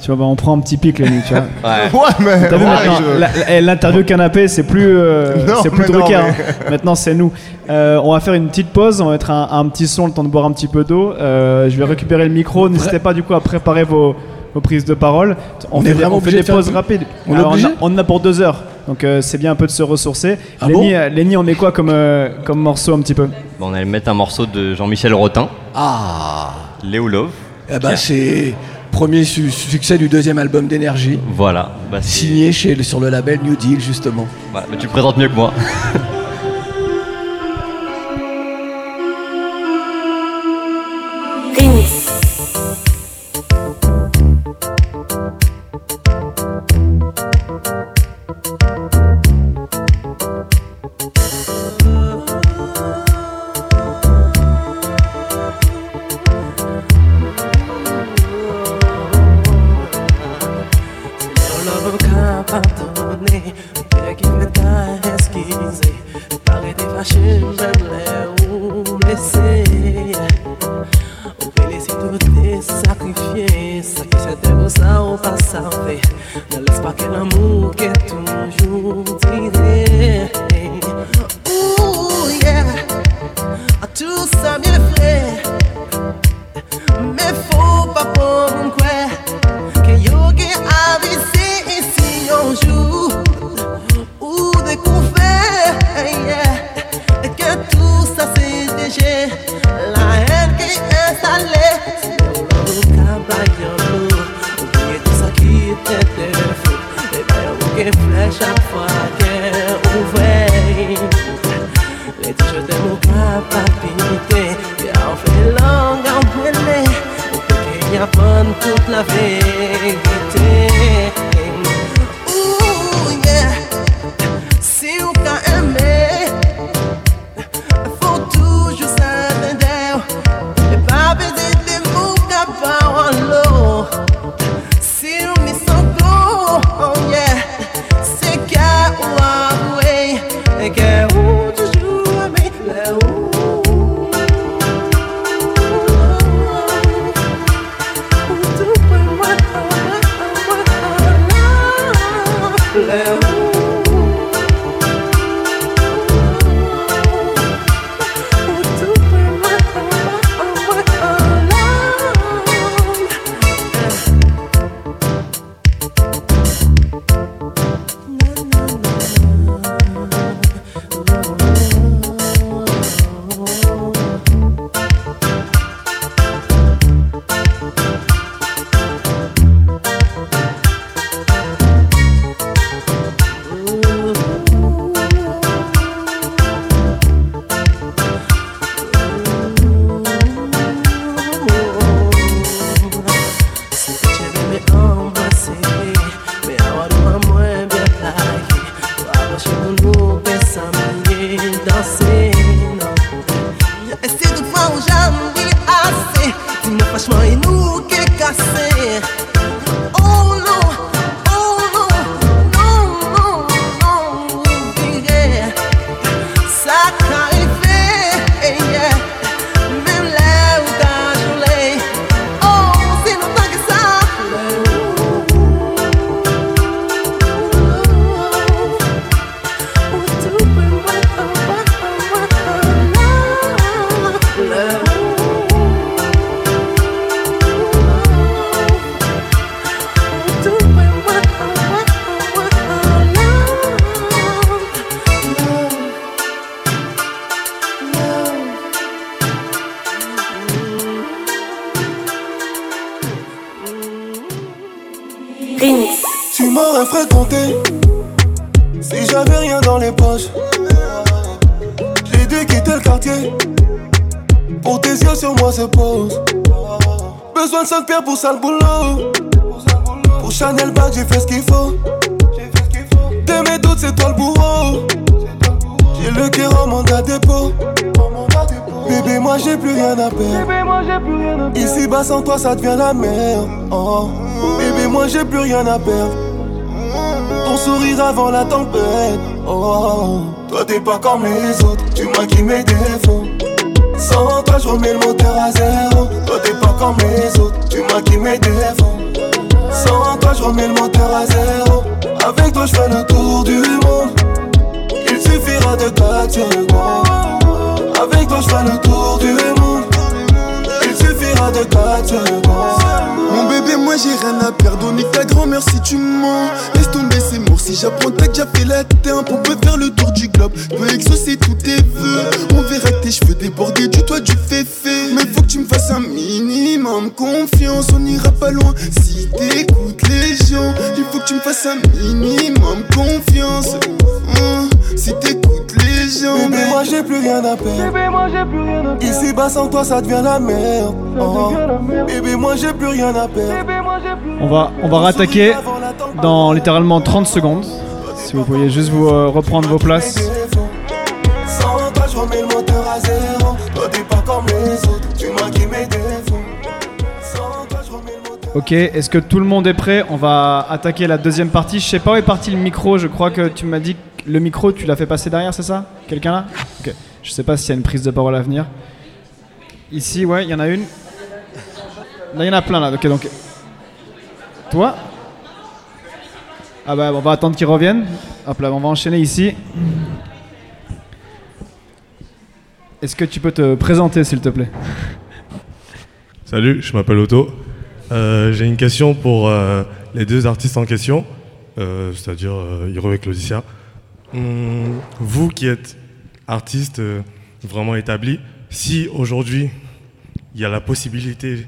tu vois, bah, on prend un petit pic, Lenny, tu vois. (laughs) Ouais. Ouais, mais. T'as vu ouais, maintenant, je- la- la- eh, l'interview canapé, c'est plus, euh, (laughs) Non, c'est plus mais non, Drucker. mais- hein. (laughs) Maintenant, c'est nous. Euh, on va faire une petite pause, on va mettre un, un petit son, le temps de boire un petit peu d'eau. Euh, je vais récupérer le micro. N'hésitez pas du coup à préparer vos, vos prises de parole. On, On fait, des- vraiment on fait obligé des de faire pauses rapides. On est Alors, obligé a, on en a pour deux heures. Donc euh, c'est bien un peu de se ressourcer. Ah Lenny, bon euh, Lenny, on met quoi comme, euh, comme morceau un petit peu? Bon, on allait mettre un morceau de Jean-Michel Rotin, Ah, Léo Love. eh ben, c'est premier su- succès du deuxième album d'énergie, Voilà. Bah, signé chez, sur le label New Deal justement. Bah, tu présentes mieux que moi. (laughs) la merde. Oh. Bébé, moi j'ai plus rien à perdre. Ton sourire avant la tempête. Oh. Toi t'es pas comme les autres, tu maquilles mes défauts. Sans toi, je remets le moteur à zéro. Toi t'es pas comme les autres, tu maquilles mes défauts. Sans toi, je remets le moteur à zéro. Avec toi, je fais le tour du monde. Il suffira de 4 secondes. Avec toi, je fais le tour du monde. De 4 secondes. Mon bébé, moi j'ai rien à perdre. Est ta grand-mère si tu mens. Laisse tomber, c'est mort. Si j'apprends, t'as déjà fait la terre. On peut faire le tour du globe. Peux exaucer tous tes vœux. On verra tes cheveux déborder du toit du féfé. Mais faut que tu me fasses un minimum confiance. On ira pas loin si t'écoutes les gens. Il faut que tu me fasses un minimum confiance. Bébé, moi j'ai plus rien à perdre. Ici bas sans toi, ça devient la merde. Oh. Bébé, moi j'ai plus rien à perdre. On va, on va rattaquer dans littéralement 30 secondes. Si vous pourriez juste vous euh, reprendre vos places. Sans toi, je remets le moteur à zéro. Toi, t'es pas comme les autres, tu maquilles mes défauts. Sans toi, je remets le moteur. Ok, est-ce que tout le monde est prêt? On va attaquer la deuxième partie. Je sais pas où est parti le micro. Je crois que tu m'as dit que le micro, tu l'as fait passer derrière, c'est ça? Quelqu'un là? Je sais pas s'il y a une prise de parole à venir. Ici, ouais, il y en a une. Là, il y en a plein là. Ok, donc. Toi? Ah bah, on va attendre qu'ils reviennent. Hop là, on va enchaîner ici. Est-ce que tu peux te présenter, s'il te plaît? Salut, je m'appelle Otto. Euh, J'ai une question pour euh, les deux artistes en question, euh, c'est-à-dire Hiro et Claudicia. Hum, vous qui êtes artiste euh, vraiment établi, si aujourd'hui il y a la possibilité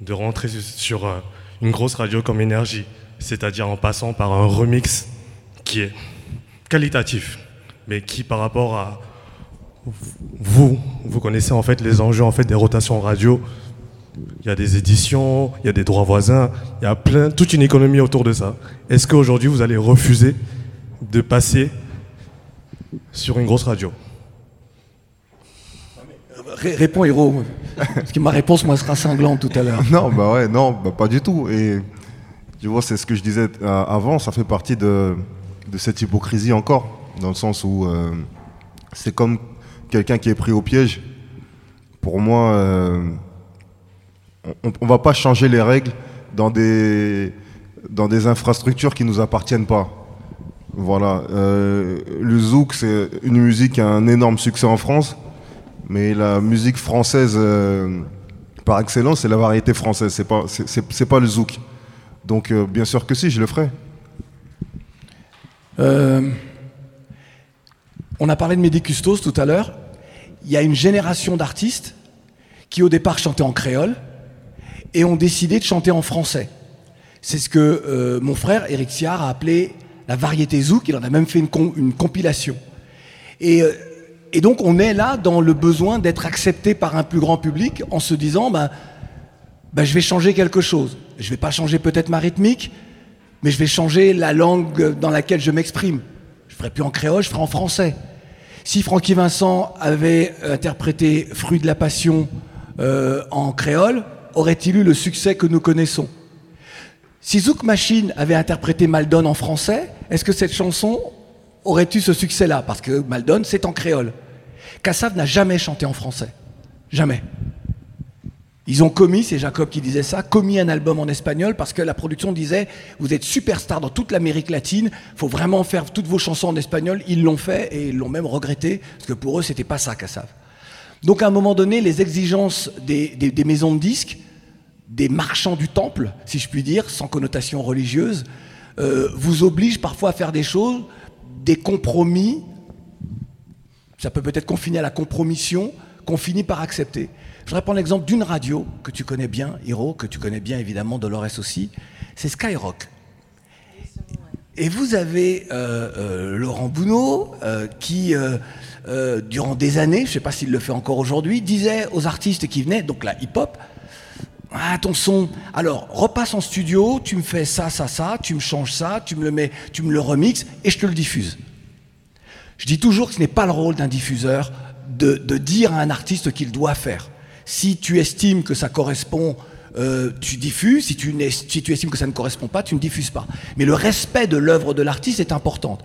de rentrer sur euh, une grosse radio comme Énergie, c'est-à-dire en passant par un remix qui est qualitatif, mais qui par rapport à vous, vous connaissez en fait les enjeux en fait des rotations radio il y a des éditions, il y a des droits voisins, il y a plein, toute une économie autour de ça. Est-ce qu'aujourd'hui vous allez refuser de passer sur une grosse radio Ré- réponds, héros. Parce que ma réponse, moi, sera cinglante tout à l'heure. (laughs) Non, bah ouais, non, bah pas du tout. Et tu vois, c'est ce que je disais euh, avant, ça fait partie de, de cette hypocrisie encore, dans le sens où euh, c'est comme quelqu'un qui est pris au piège. Pour moi, euh, on, on va pas changer les règles dans des, dans des infrastructures qui nous appartiennent pas. Voilà. euh, le zouk, c'est une musique qui a un énorme succès en France, mais la musique française euh, par excellence, c'est la variété française. C'est pas, c'est, pas le zouk. Donc, euh, bien sûr que si, je le ferai. On a parlé de Mehdi Custos tout à l'heure. Il y a une génération d'artistes qui, au départ, chantaient en créole et ont décidé de chanter en français. C'est ce que mon frère, Eric Siard, a appelé la variété zouk. Il en a même fait une, com- une compilation. Et, euh, et donc, on est là dans le besoin d'être accepté par un plus grand public en se disant, ben, ben, je vais changer quelque chose. Je vais pas changer peut-être ma rythmique, mais je vais changer la langue dans laquelle je m'exprime. Je ferai plus en créole, je ferai en français. Si Francky Vincent avait interprété Fruit de la Passion euh, en créole, aurait-il eu le succès que nous connaissons? Si Zouk Machine avait interprété Maldon en français, est-ce que cette chanson aurait eu ce succès-là? Parce que Maldon, c'est en créole. Kassav n'a jamais chanté en français. Jamais. Ils ont commis, c'est Jacob qui disait ça, commis un album en espagnol parce que la production disait vous êtes superstar dans toute l'Amérique latine, faut vraiment faire toutes vos chansons en espagnol. Ils l'ont fait et ils l'ont même regretté parce que pour eux c'était pas ça Kassav. Donc à un moment donné, les exigences des, maisons de disques, des marchands du temple, si je puis dire, sans connotation religieuse, euh, vous obligent parfois à faire des choses, des compromis ça peut peut-être confiner à la compromission qu'on finit par accepter. Je voudrais prendre l'exemple d'une radio que tu connais bien, Hiro, que tu connais bien évidemment, Dolores aussi, c'est Skyrock. Et vous avez euh, euh, Laurent Bounot qui, durant des années, je ne sais pas s'il le fait encore aujourd'hui, disait aux artistes qui venaient, donc la hip-hop, ah, ton son. Alors, repasse en studio, tu me fais ça, ça, ça, tu me changes ça, tu me le mets, tu me le remixes et je te le diffuse. Je dis toujours que ce n'est pas le rôle d'un diffuseur de, de dire à un artiste qu'il doit faire. Si tu estimes que ça correspond, euh, tu diffuses. Si tu, si tu estimes que ça ne correspond pas, tu ne diffuses pas. Mais le respect de l'œuvre de l'artiste est important.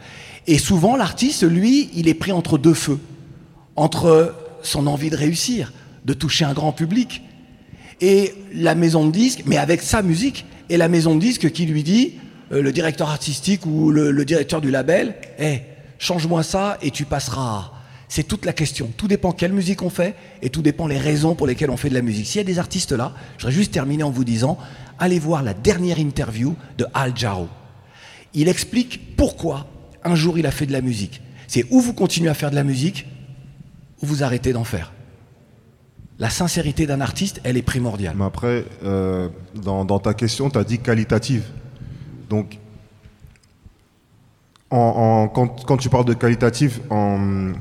Et souvent, l'artiste, lui, il est pris entre deux feux. Entre son envie de réussir, de toucher un grand public, et la maison de disques, mais avec sa musique, et la maison de disques qui lui dit, euh, le directeur artistique ou le, directeur du label, hé, change-moi ça et tu passeras. C'est toute la question. Tout dépend quelle musique on fait et tout dépend les raisons pour lesquelles on fait de la musique. S'il y a des artistes là, je voudrais juste terminer en vous disant, allez voir la dernière interview de Al Jarreau. Il explique pourquoi un jour il a fait de la musique. C'est où vous continuez à faire de la musique, ou vous arrêtez d'en faire. La sincérité d'un artiste, elle est primordiale. Mais après, euh, dans, dans ta question, tu as dit qualitative. Donc, en, en- quand, quand tu parles de qualitative, en-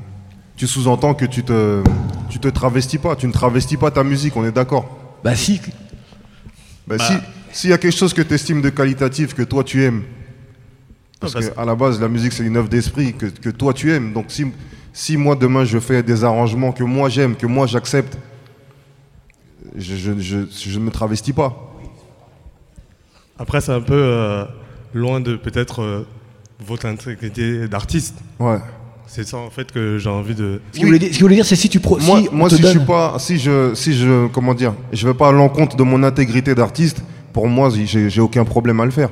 tu sous-entends que tu te, tu te travestis pas, tu ne travestis pas ta musique, on est d'accord Bah si. Bah, si, s'il y a quelque chose que tu estimes de qualitatif, que toi tu aimes, parce parce- qu'à la base, la musique c'est une œuvre d'esprit que, que toi tu aimes. Donc si, si moi demain je fais des arrangements que moi j'aime, que moi j'accepte, je, je, je, je ne me travestis pas. Après, c'est un peu euh, loin de peut-être euh, votre intégrité d'artiste. Ouais. C'est ça en fait que j'ai envie de. Ce qu'il voulait dire, ce qu'il voulait dire, c'est si tu pro, Moi, si moi si donne- je suis pas, si je, si je, comment dire, je vais pas à l'encontre de mon intégrité d'artiste. Pour moi, j'ai aucun problème à le faire.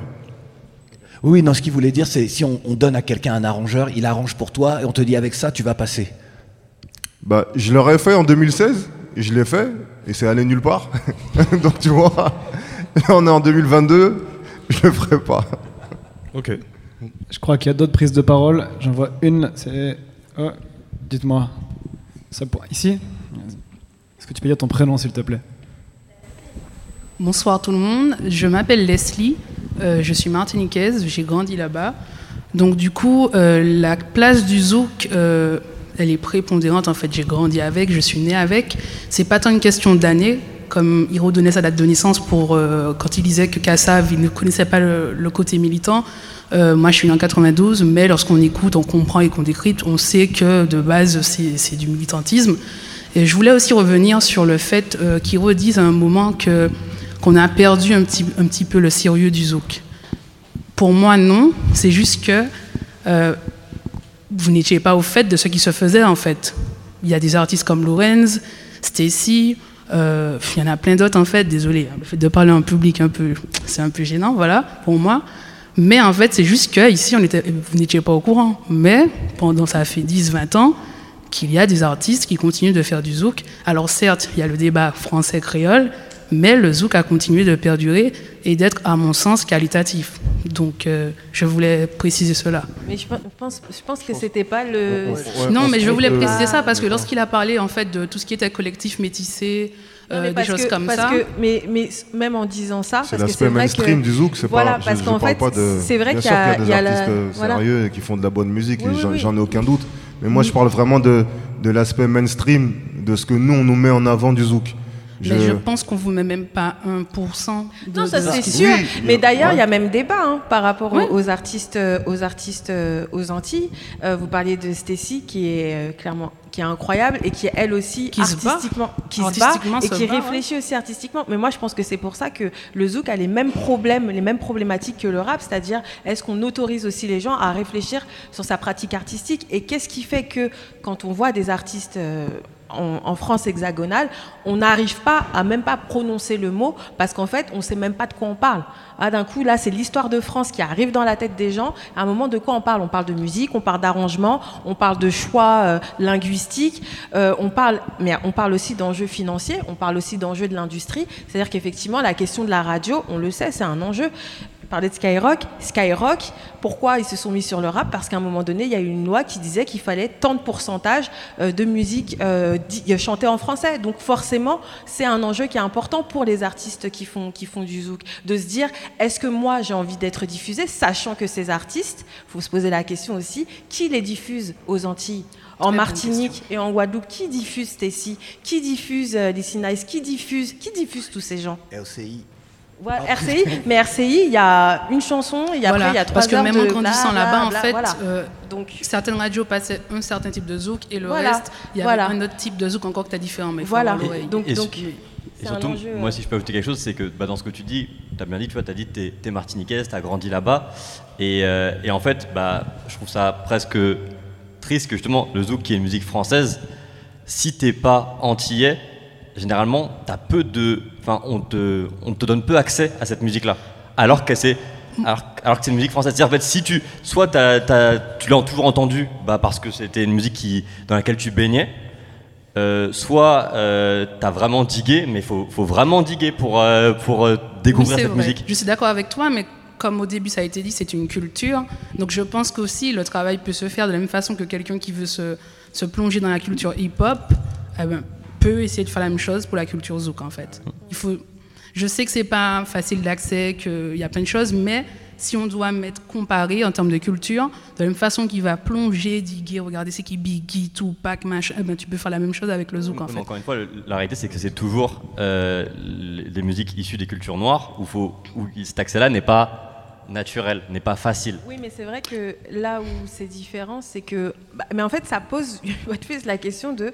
Oui, non, ce qu'il voulait dire, c'est si on, on donne à quelqu'un un arrangeur, il arrange pour toi et on te dit avec ça, tu vas passer. Bah, je l'aurais fait en 2016, et je l'ai fait, et c'est allé nulle part. (laughs) Donc tu vois, là, on est en 2022, je le ferai pas. Ok. Je crois qu'il y a d'autres prises de parole. J'en vois une, c'est. Oh, dites-moi. Ça pour... Ici? Est-ce que tu peux dire ton prénom, s'il te plaît? Bonsoir tout le monde, je m'appelle Leslie, euh, je suis martiniquaise, j'ai grandi là-bas. Donc du coup, euh, la place du zouk, euh, elle est prépondérante en fait, j'ai grandi avec, je suis née avec. C'est pas tant une question d'année comme il redonnait sa date de naissance pour, euh, quand il disait que Kassav, il ne connaissait pas le, côté militant. Euh, moi, je suis né en 92, mais lorsqu'on écoute, on comprend et qu'on décrypte, on sait que de base, c'est du militantisme. Et je voulais aussi revenir sur le fait euh, qu'ils redisent à un moment que qu'on a perdu un petit, un petit peu le sérieux du zouk. Pour moi, non. C'est juste que vous n'étiez pas au fait de ce qui se faisait en fait. Il y a des artistes comme Lorenz, Stacy, euh, il y en a plein d'autres en fait. Désolé, hein, le fait de parler en public c'est un peu gênant, voilà, pour moi. Mais en fait, c'est juste que ici, on vous n'étiez pas au courant. Mais pendant ça fait 10-20 ans qu'il y a des artistes qui continuent de faire du zouk. Alors certes, il y a le débat français-créole, mais le zouk a continué de perdurer et d'être, à mon sens, qualitatif. Donc, euh, je voulais préciser cela. Mais je pense, je pense que c'était pas le. non, mais je voulais préciser ça parce que lorsqu'il a parlé en fait de tout ce qui était collectif métissé, Non, euh, des parce choses que- comme parce ça. que- mais, mais même en disant ça, C'est parce que l'aspect c'est vrai mainstream que, du zouk, c'est voilà, pas. parce qu'en fait, c'est vrai qu'il y a, il y a des artistes euh, voilà. sérieux et qui font de la bonne musique, Oui, et oui, j'en oui. j'en ai aucun doute. Mais moi, je parle vraiment de, de l'aspect mainstream, de ce que nous, on nous met en avant du zouk. Mais je pense qu'on vous met même pas 1% de Non, ça c'est sûr. mais d'ailleurs, il y a même débat hein, par rapport aux- Ouais. aux, artistes, euh, aux artistes euh, aux Antilles. Euh, vous parliez de Stacy, qui est euh, clairement qui est incroyable et qui est elle aussi Qui se bat. artistiquement se Artistiquement bat et se qui bat, ouais. réfléchit aussi artistiquement. Mais moi, je pense que c'est pour ça que le zouk a les mêmes problèmes, les mêmes problématiques que le rap, c'est-à-dire est-ce qu'on autorise aussi les gens à réfléchir sur sa pratique artistique et qu'est-ce qui fait que quand on voit des artistes euh, en, France hexagonale, on n'arrive pas à même pas prononcer le mot parce qu'en fait, on sait même pas de quoi on parle. Ah, d'un coup, là, c'est l'histoire de France qui arrive dans la tête des gens. À un moment, de quoi on parle? On parle de musique, on parle d'arrangement, on parle de choix euh, linguistiques, euh, on parle, mais on parle aussi d'enjeux financiers, on parle aussi d'enjeux de l'industrie. C'est-à-dire qu'effectivement, la question de la radio, on le sait, c'est un enjeu. Parler de Skyrock, Skyrock, pourquoi ils se sont mis sur le rap? Parce qu'à un moment donné, il y a eu une loi qui disait qu'il fallait tant de pourcentage euh, de musique euh, euh, chantée en français. Donc forcément, c'est un enjeu qui est important pour les artistes qui font, qui font du zouk. De se dire, est-ce que moi j'ai envie d'être diffusé, sachant que ces artistes, il faut se poser la question aussi, qui les diffuse aux Antilles? En Martinique et en Guadeloupe, qui diffuse Stacy Qui diffuse euh, Lissy Nice Qui diffuse Qui diffuse tous ces gens? RCI. Ouais, RCI, mais RCI, il y a une chanson, et après Voilà, il y a trois parce que heures même en grandissant là-bas, en fait, voilà. euh, Donc, certaines radios passaient un certain type de zouk et le Voilà, reste, il y avait voilà. un autre type de zouk encore que tu as différent. Mais Voilà. Donc- Et, donc, et surtout, enjeu, moi, euh. si je peux ajouter quelque chose, c'est que bah, dans ce que tu dis, tu as bien dit, tu vois, tu as dit que tu es, martiniquaise, tu as grandi là-bas. Et, euh, et en fait, bah, je trouve ça presque triste que justement, le zouk, qui est une musique française, si t'es pas antillais, généralement, t'as peu de, enfin, on te, on te donne peu accès à cette musique-là. Alors que c'est, alors, alors que c'est une musique française. En fait, si tu, soit tu l'as toujours entendu, bah, parce que c'était une musique qui, dans laquelle tu baignais, euh, soit euh, t'as vraiment digué, mais il faut, faut vraiment diguer pour, euh, pour euh, découvrir Oui, cette vrai. musique. Je suis d'accord avec toi, mais comme au début ça a été dit, c'est une culture. Donc je pense qu'aussi le travail peut se faire de la même façon que quelqu'un qui veut se, se plonger dans la culture hip-hop eh ben, peut essayer de faire la même chose pour la culture zouk en fait. Il faut, je sais que c'est pas facile d'accès, qu'il y a plein de choses, mais si on doit mettre comparé en termes de culture, de la même façon qu'il va plonger, diguer, regarder c'est qui Biggie, Tupac, machin, eh ben, tu peux faire la même chose avec le zouk en fait. Encore une fois, le- la réalité, c'est que c'est toujours euh, les musiques issues des cultures noires où, faut, où cet accès-là n'est pas naturel, n'est pas facile. Oui, mais c'est vrai que là où c'est différent, c'est que. bah, mais en fait, ça pose (laughs) la question de.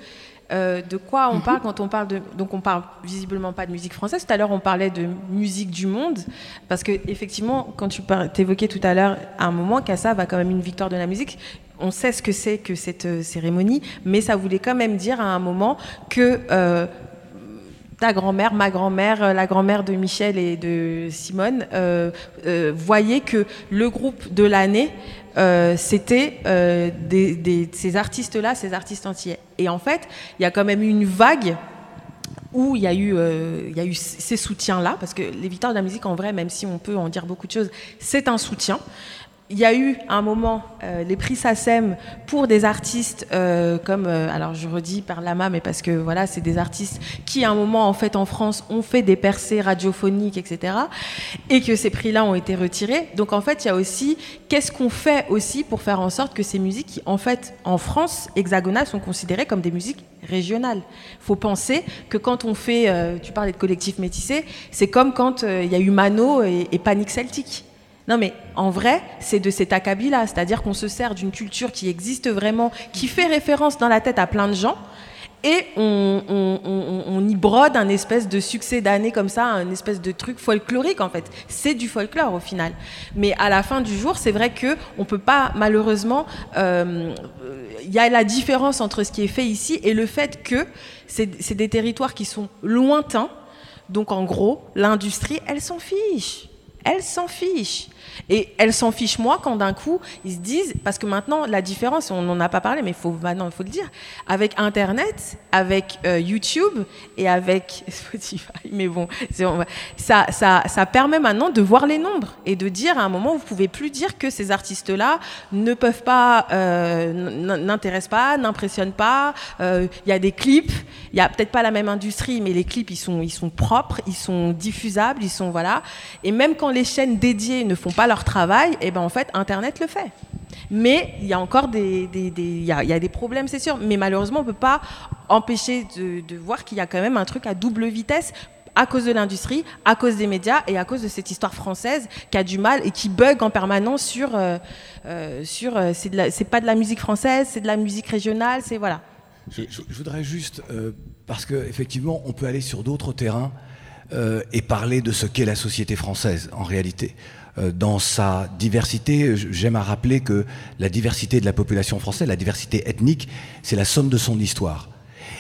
Euh, de quoi on parle quand on parle de donc on parle visiblement pas de musique française. Tout à l'heure on parlait de musique du monde parce que effectivement quand tu t'évoquais tout à l'heure à un moment Kassav a quand même une victoire de la musique. On sait ce que c'est que cette euh, cérémonie mais ça voulait quand même dire à un moment que euh, ta grand-mère, ma grand-mère, la grand-mère de Michel et de Simone euh, euh, voyaient que le groupe de l'année, euh, c'était des, des- ces artistes-là, ces artistes entiers. Et en fait, il y a quand même eu une vague où il y a eu, euh, il y a eu ces soutiens-là, parce que les victoires de la musique, en vrai, même si on peut en dire beaucoup de choses, c'est un soutien. Il y a eu un moment euh, les prix SACEM pour des artistes euh, comme, euh, alors je redis par Lama, mais parce que voilà, c'est des artistes qui à un moment en fait en France ont fait des percées radiophoniques, etc. Et que ces prix-là ont été retirés. Donc en fait, il y a aussi qu'est-ce qu'on fait aussi pour faire en sorte que ces musiques qui en fait en France hexagonale sont considérées comme des musiques régionale. Il faut penser que quand on fait, tu parlais de collectif métissé, c'est comme quand il y a eu Mano et, et Panique Celtique. Non mais en vrai, c'est de cet acabit-là, c'est-à-dire qu'on se sert d'une culture qui existe vraiment, qui fait référence dans la tête à plein de gens, et on, y brode un espèce de succès d'année comme ça, un espèce de truc folklorique en fait. C'est du folklore au final. Mais à la fin du jour, c'est vrai que on peut pas malheureusement. euh, Il y a la différence entre ce qui est fait ici et le fait que c'est des territoires qui sont lointains. Donc en gros, l'industrie, elle s'en fiche. Elle s'en fiche. Et elle s'en fiche moi quand d'un coup ils se disent parce que maintenant la différence on n'en a pas parlé mais faut maintenant il faut le dire avec internet avec euh, YouTube et avec (laughs) Spotify mais bon ça, ça ça permet maintenant de voir les nombres et de dire à un moment vous pouvez plus dire que ces artistes là ne peuvent pas euh, n'intéressent pas n'impressionnent pas euh, il y a des clips il y a peut-être pas la même industrie mais les clips ils sont ils sont propres ils sont diffusables ils sont voilà. Et même quand les chaînes dédiées ne font pas leur travail et ben en fait internet le fait mais il y a encore des, des- y a, y a des problèmes, c'est sûr. Mais malheureusement, on ne peut pas empêcher de, de voir qu'il y a quand même un truc à double vitesse à cause de l'industrie, à cause des médias et à cause de cette histoire française qui a du mal et qui bug en permanence sur, euh, euh, sur euh, c'est pas de la musique française, c'est de la musique régionale, c'est voilà. Je voudrais juste, euh, parce qu'effectivement, on peut aller sur d'autres terrains euh, et parler de ce qu'est la société française, en réalité. Euh, dans sa diversité, j'aime à rappeler que la diversité de la population française, la diversité ethnique, c'est la somme de son histoire.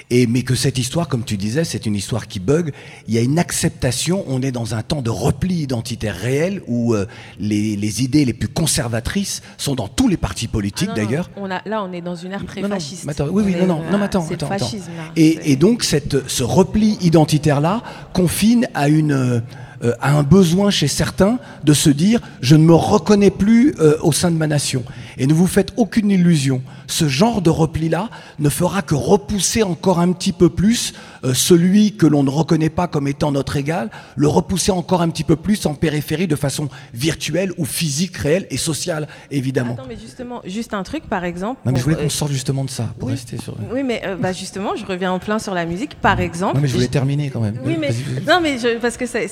Et, mais que cette histoire, comme tu disais, c'est une histoire qui bug. Il y a une acceptation. On est dans un temps de repli identitaire réel où euh, les, les idées les plus conservatrices sont dans tous les partis politiques Ah d'ailleurs. là, on est dans une ère Non, non, pré-fasciste. oui, oui, On non, non, euh, non, mais attends, c'est attends, le attends. fascisme, là. Et, et donc, cette, ce repli identitaire-là confine à, une, euh, à un besoin chez certains de se dire je ne me reconnais plus euh, au sein de ma nation. Et ne vous faites aucune illusion. Ce genre de repli-là ne fera que repousser encore un petit peu plus euh, celui que l'on ne reconnaît pas comme étant notre égal, le repousser encore un petit peu plus en périphérie de façon virtuelle ou physique, réelle et sociale, évidemment. Attends, mais justement, juste un truc, par exemple. Non, mais je voulais qu'on sorte justement de ça, pour oui. rester sur... Oui, mais euh, bah, justement, je reviens en plein sur la musique. Par exemple. Non, mais je voulais terminer quand même. Oui, mais non, mais je- parce que c'est-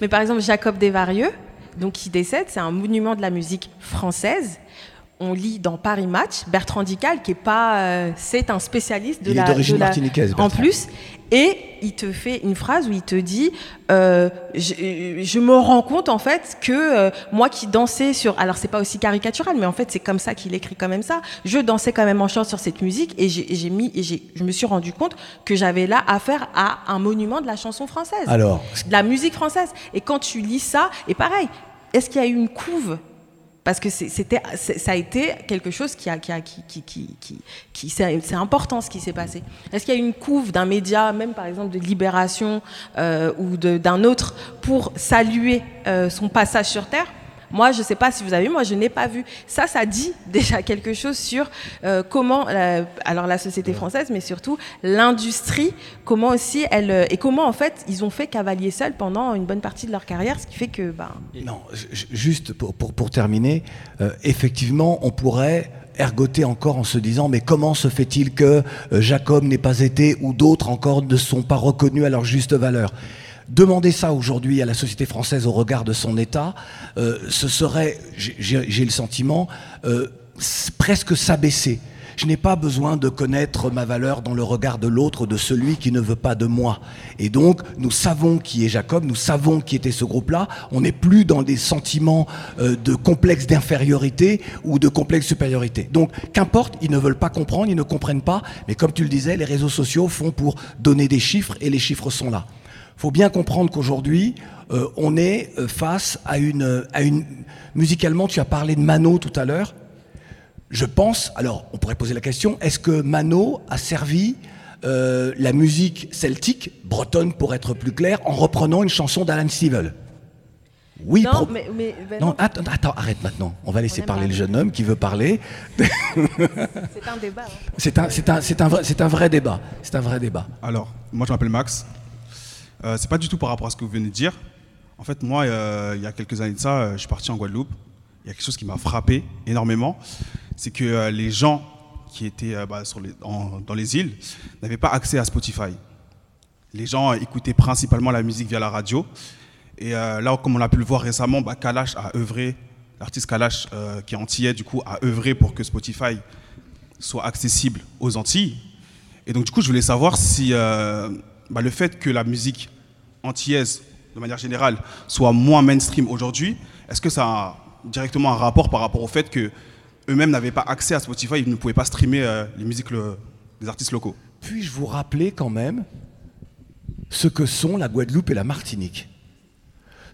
mais par exemple Jacob Desvarieux, donc qui décède, c'est un monument de la musique française. On lit dans Paris Match Bertrand Dical, qui est pas, euh, c'est un spécialiste de Il est la, d'origine de la- martiniquaise, en plus. Et il te fait une phrase où il te dit euh, je, je me rends compte en fait que euh, moi qui dansais sur alors c'est pas aussi caricatural mais en fait c'est comme ça qu'il écrit quand même ça. Je dansais quand même en chant sur cette musique et j'ai mis et j'ai je me suis rendu compte que j'avais là affaire à un monument de la chanson française. Alors, de la musique française. Et quand tu lis ça et pareil est-ce qu'il y a eu une couve parce que c'était, ça a été quelque chose qui a, qui a, qui, qui, qui, c'est important ce qui s'est passé. Est-ce qu'il y a une couve d'un média, même par exemple de Libération euh, ou d'un autre, pour saluer euh, son passage sur Terre? Moi, je ne sais pas si vous avez vu, moi je n'ai pas vu. Ça, ça dit (laughs) déjà quelque chose sur euh, comment, alors la société française, mais surtout l'industrie, comment aussi elle, euh, et comment en fait ils ont fait cavalier seul pendant une bonne partie de leur carrière, ce qui fait que, ben, Non, juste pour, pour, pour terminer, euh, effectivement, on pourrait ergoter encore en se disant mais comment se fait-il que Jacob n'ait pas été ou d'autres encore ne sont pas reconnus à leur juste valeur? Demander ça aujourd'hui à la société française au regard de son état, euh, ce serait, j'ai- le sentiment, euh, presque s'abaisser. Je n'ai pas besoin de connaître ma valeur dans le regard de l'autre, de celui qui ne veut pas de moi. Et donc, nous savons qui est Jacob, nous savons qui était ce groupe-là. On n'est plus dans des sentiments euh, de complexe d'infériorité ou de complexe supériorité. Donc, qu'importe, ils ne veulent pas comprendre, ils ne comprennent pas. Mais comme tu le disais, les réseaux sociaux font pour donner des chiffres et les chiffres sont là. Faut bien comprendre qu'aujourd'hui, euh, on est euh, face à une, à une... Musicalement, tu as parlé de Mano tout à l'heure. Je pense, alors on pourrait poser la question, est-ce que Mano a servi euh, la musique celtique, bretonne pour être plus clair, en reprenant une chanson d'Alan Stivell Oui, non, mais, mais- ben non, non, attends, attends, arrête maintenant. On va laisser parler le jeune homme qui veut parler. c'est un débat. hein. (laughs) C'est un, c'est un, c'est un, vrai, c'est un vrai débat. C'est un vrai débat. Alors, moi je m'appelle Max. Euh, c'est pas du tout par rapport à ce que vous venez de dire. En fait, moi, euh, il y a quelques années de ça, euh, je suis parti en Guadeloupe. Il y a quelque chose qui m'a frappé énormément. C'est que euh, les gens qui étaient bah, sur dans les îles n'avaient pas accès à Spotify. Les gens écoutaient principalement la musique via la radio. Et là, comme on a pu le voir récemment, bah, Kalash a œuvré, l'artiste Kalash, qui est antillais, du coup, a œuvré pour que Spotify soit accessible aux Antilles. Et donc, du coup, je voulais savoir si bah, le fait que la musique antillaise, de manière générale, soit moins mainstream aujourd'hui, est-ce que ça a directement un rapport par rapport au fait que eux-mêmes n'avaient pas accès à Spotify, ils ne pouvaient pas streamer euh, les musiques des artistes locaux? Puis-je vous rappeler quand même ce que sont la Guadeloupe et la Martinique?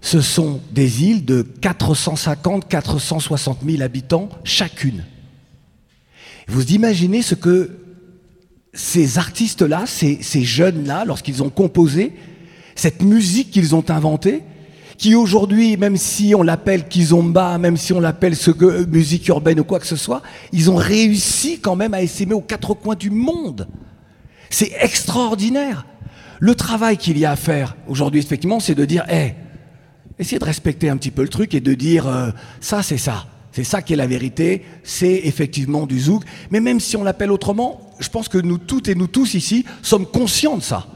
Ce sont des îles de 450-460 000 habitants chacune. Vous imaginez ce que ces artistes-là, ces, jeunes-là, lorsqu'ils ont composé cette musique qu'ils ont inventée, qui aujourd'hui, même si on l'appelle kizomba, même si on l'appelle euh, musique urbaine ou quoi que ce soit, ils ont réussi quand même à essaimer aux quatre coins du monde. C'est extraordinaire. Le travail qu'il y a à faire aujourd'hui, effectivement, c'est de dire, hé, essayez de respecter un petit peu le truc et de dire, euh, ça c'est ça. C'est ça qui est la vérité, c'est effectivement du zouk. Mais même si on l'appelle autrement, je pense que nous toutes et nous tous ici sommes conscients de ça.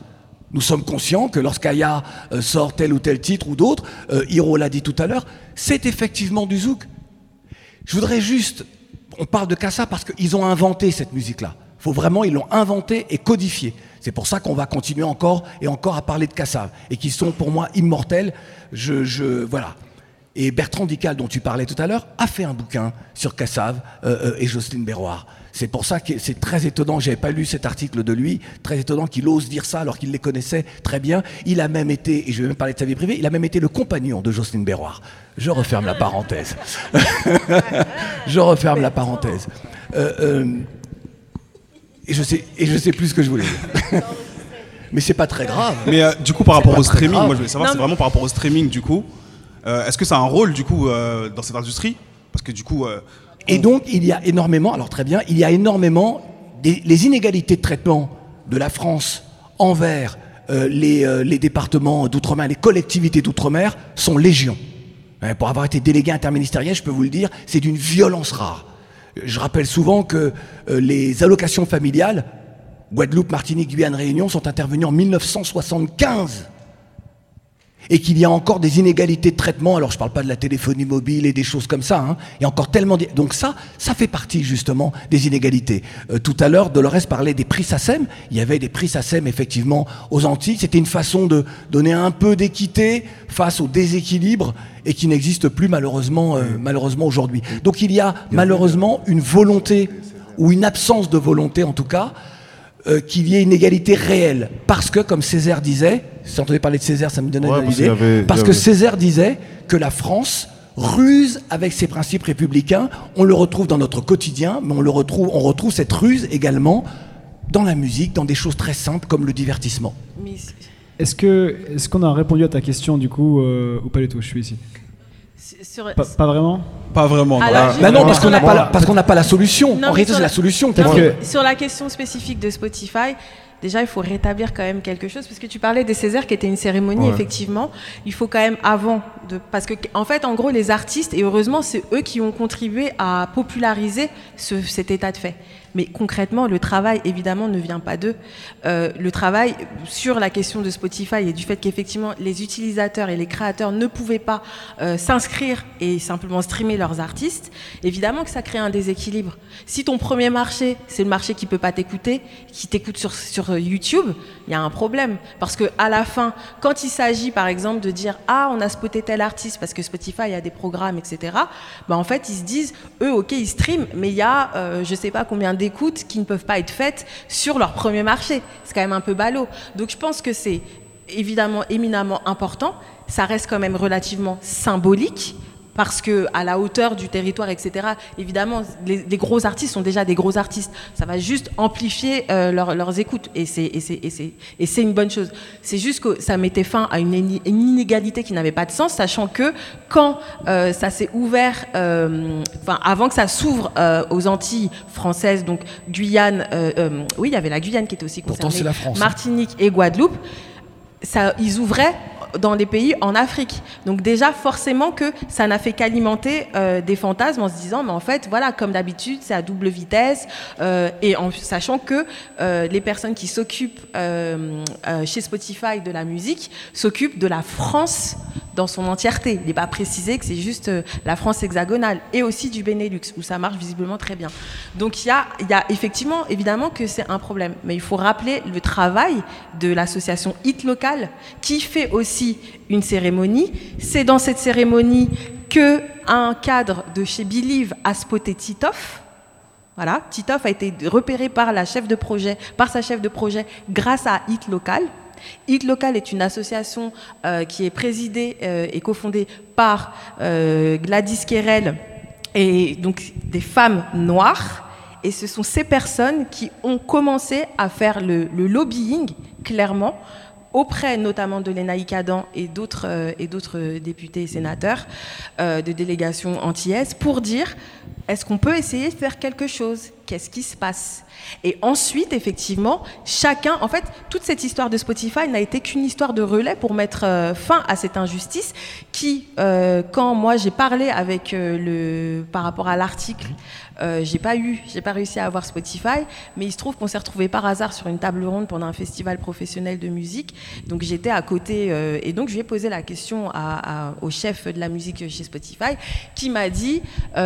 Nous sommes conscients que lorsqu'Aya euh, sort tel ou tel titre ou d'autres, euh, Hiro l'a dit tout à l'heure, c'est effectivement du zouk. Je voudrais juste, on parle de Kassa parce qu'ils ont inventé cette musique-là. Faut vraiment, ils l'ont inventé et codifié. C'est pour ça qu'on va continuer encore et encore à parler de Kassa et qui sont pour moi immortels. Je, je voilà. Et Bertrand Dical, dont tu parlais tout à l'heure, a fait un bouquin sur Cassave euh, euh, et Jocelyne Berroir. C'est pour ça que c'est très étonnant, j'avais pas lu cet article de lui, très étonnant qu'il ose dire ça alors qu'il les connaissait très bien. Il a même été, et je vais même parler de sa vie privée, il a même été le compagnon de Jocelyne Berroir. Je referme la parenthèse. (laughs) je referme la parenthèse. Euh, euh, et, je sais, et je sais plus ce que je voulais dire. (laughs) Mais c'est pas très grave. Mais euh, du coup, par rapport au streaming, grave. moi je voulais savoir, c'est vraiment par rapport au streaming du coup. Euh, Est-ce que ça a un rôle du coup euh, dans cette industrie? Parce que du coup, euh, Et donc, il y a énormément, alors très bien, il y a énormément, des- les inégalités de traitement de la France envers euh, les, euh, les départements d'outre-mer, les collectivités d'outre-mer sont légion. Hein, pour avoir été délégué interministériel, je peux vous le dire, c'est d'une violence rare. Je rappelle souvent que euh, les allocations familiales, Guadeloupe, Martinique, Guyane, Réunion, sont intervenues en 1975 et qu'il y a encore des inégalités de traitement. Alors, je ne parle pas de la téléphonie mobile et des choses comme ça. Hein. Il y a encore tellement. Donc ça, ça fait partie justement des inégalités. Euh, tout à l'heure, Dolores parlait des prix SACEM. Il y avait des prix SACEM effectivement aux Antilles. C'était une façon de donner un peu d'équité face au déséquilibre et qui n'existe plus malheureusement, euh, malheureusement aujourd'hui. Donc il y a malheureusement une volonté ou une absence de volonté en tout cas euh, qu'il y ait une égalité réelle. Parce que, comme Césaire disait, si entendez parler de Césaire, ça me donnait Ouais, une idée, avait- parce que avait- Césaire disait que la France ruse avec ses principes républicains. On le retrouve dans notre quotidien, mais on, le retrouve, on retrouve cette ruse également dans la musique, dans des choses très simples comme le divertissement. Est-ce que est-ce qu'on a répondu à ta question du coup euh, ou pas du tout? Je suis ici. Sur- Pas, pas vraiment? Pas vraiment. Alors, Bah non, parce qu'on n'a pas, la- parce qu'on n'a pas la solution. Non, en réalité, c'est la solution. que- Sur la question spécifique de Spotify, déjà, il faut rétablir quand même quelque chose, parce que tu parlais des Césaires qui était une cérémonie, Ouais. effectivement. Il faut quand même avant de. Parce que, en fait, en gros, les artistes, et heureusement, c'est eux qui ont contribué à populariser ce- cet état de fait. Mais concrètement, le travail, évidemment, ne vient pas d'eux. Euh, le travail sur la question de Spotify et du fait qu'effectivement, les utilisateurs et les créateurs ne pouvaient pas euh, s'inscrire et simplement streamer leurs artistes, évidemment que ça crée un déséquilibre. Si ton premier marché, c'est le marché qui peut pas t'écouter, qui t'écoute sur, sur euh, YouTube, il y a un problème. Parce que à la fin, quand il s'agit par exemple de dire Ah, on a spoté tel artiste parce que Spotify a des programmes, etc., bah, en fait, ils se disent Eux, ok, ils streament, mais il y a je sais pas combien qui ne peuvent pas être faites sur leur premier marché. C'est quand même un peu ballot. Donc je pense que c'est évidemment éminemment important. Ça reste quand même relativement symbolique parce que à la hauteur du territoire, etc. Évidemment, les, les gros artistes sont déjà des gros artistes. Ça va juste amplifier euh, leur- leurs écoutes et c'est une bonne chose. C'est juste que ça mettait fin à une, inégalité qui n'avait pas de sens, sachant que quand euh, ça s'est ouvert, euh, enfin avant que ça s'ouvre aux Antilles françaises, donc Guyane, oui, il y avait la Guyane qui était aussi Pourtant, concernée, c'est la France, hein. Martinique et Guadeloupe ils ouvraient dans des pays en Afrique. Donc déjà, forcément que ça n'a fait qu'alimenter euh, des fantasmes en se disant, mais en fait, voilà, comme d'habitude, c'est à double vitesse, euh, et en sachant que euh, les personnes qui s'occupent chez Spotify de la musique s'occupent de la France dans son entièreté. Il n'est pas précisé que c'est juste la France hexagonale et aussi du Benelux où ça marche visiblement très bien. Donc il y a, effectivement, évidemment que c'est un problème, mais il faut rappeler le travail de l'association Hit Qui fait aussi une cérémonie. C'est dans cette cérémonie que un cadre de chez Believe a spoté Titoff. Voilà, Titoff a été repéré par la chef de projet, par sa chef de projet, grâce à Hit Local. Hit Local est une association euh, qui est présidée euh, et cofondée par euh, Gladys Kerel et donc des femmes noires. Et ce sont ces personnes qui ont commencé à faire le lobbying, clairement, auprès notamment de et d'autres euh, et d'autres députés et sénateurs euh, de délégation antillaise pour dire est-ce qu'on peut essayer de faire quelque chose? Qu'est-ce qui se passe? Et ensuite, effectivement, chacun, en fait, toute cette histoire de Spotify n'a été qu'une histoire de relais pour mettre euh, fin à cette injustice qui, euh, quand moi j'ai parlé avec euh, le, par rapport à l'article, j'ai pas eu, j'ai pas réussi à avoir Spotify, mais il se trouve qu'on s'est retrouvé par hasard sur une table ronde pendant un festival professionnel de musique. Donc j'étais à côté et donc je lui ai posé la question au chef de la musique chez Spotify, qui m'a dit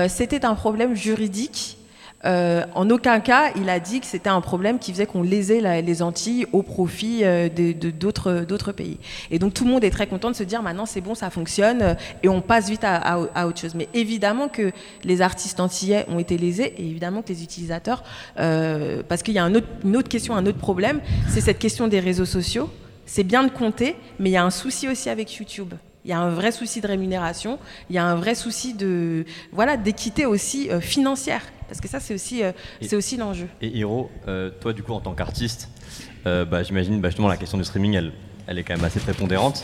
c'était un problème juridique. Euh, en aucun cas, il a dit que c'était un problème qui faisait qu'on lésait les Antilles au profit euh, d'autres pays. Et donc tout le monde est très content de se dire maintenant c'est bon, ça fonctionne euh, et on passe vite à, autre chose. Mais évidemment que les artistes antillais ont été lésés et évidemment que les utilisateurs, parce qu'il y a un une autre question, un autre problème, c'est cette question des réseaux sociaux. C'est bien de compter, mais il y a un souci aussi avec YouTube. Il y a un vrai souci de rémunération, il y a un vrai souci de voilà d'équité aussi euh, financière, parce que ça c'est aussi euh, c'est aussi l'enjeu. Et Hiro, euh, toi du coup en tant qu'artiste, euh, bah, j'imagine bah, justement la question du streaming, elle, elle est quand même assez prépondérante.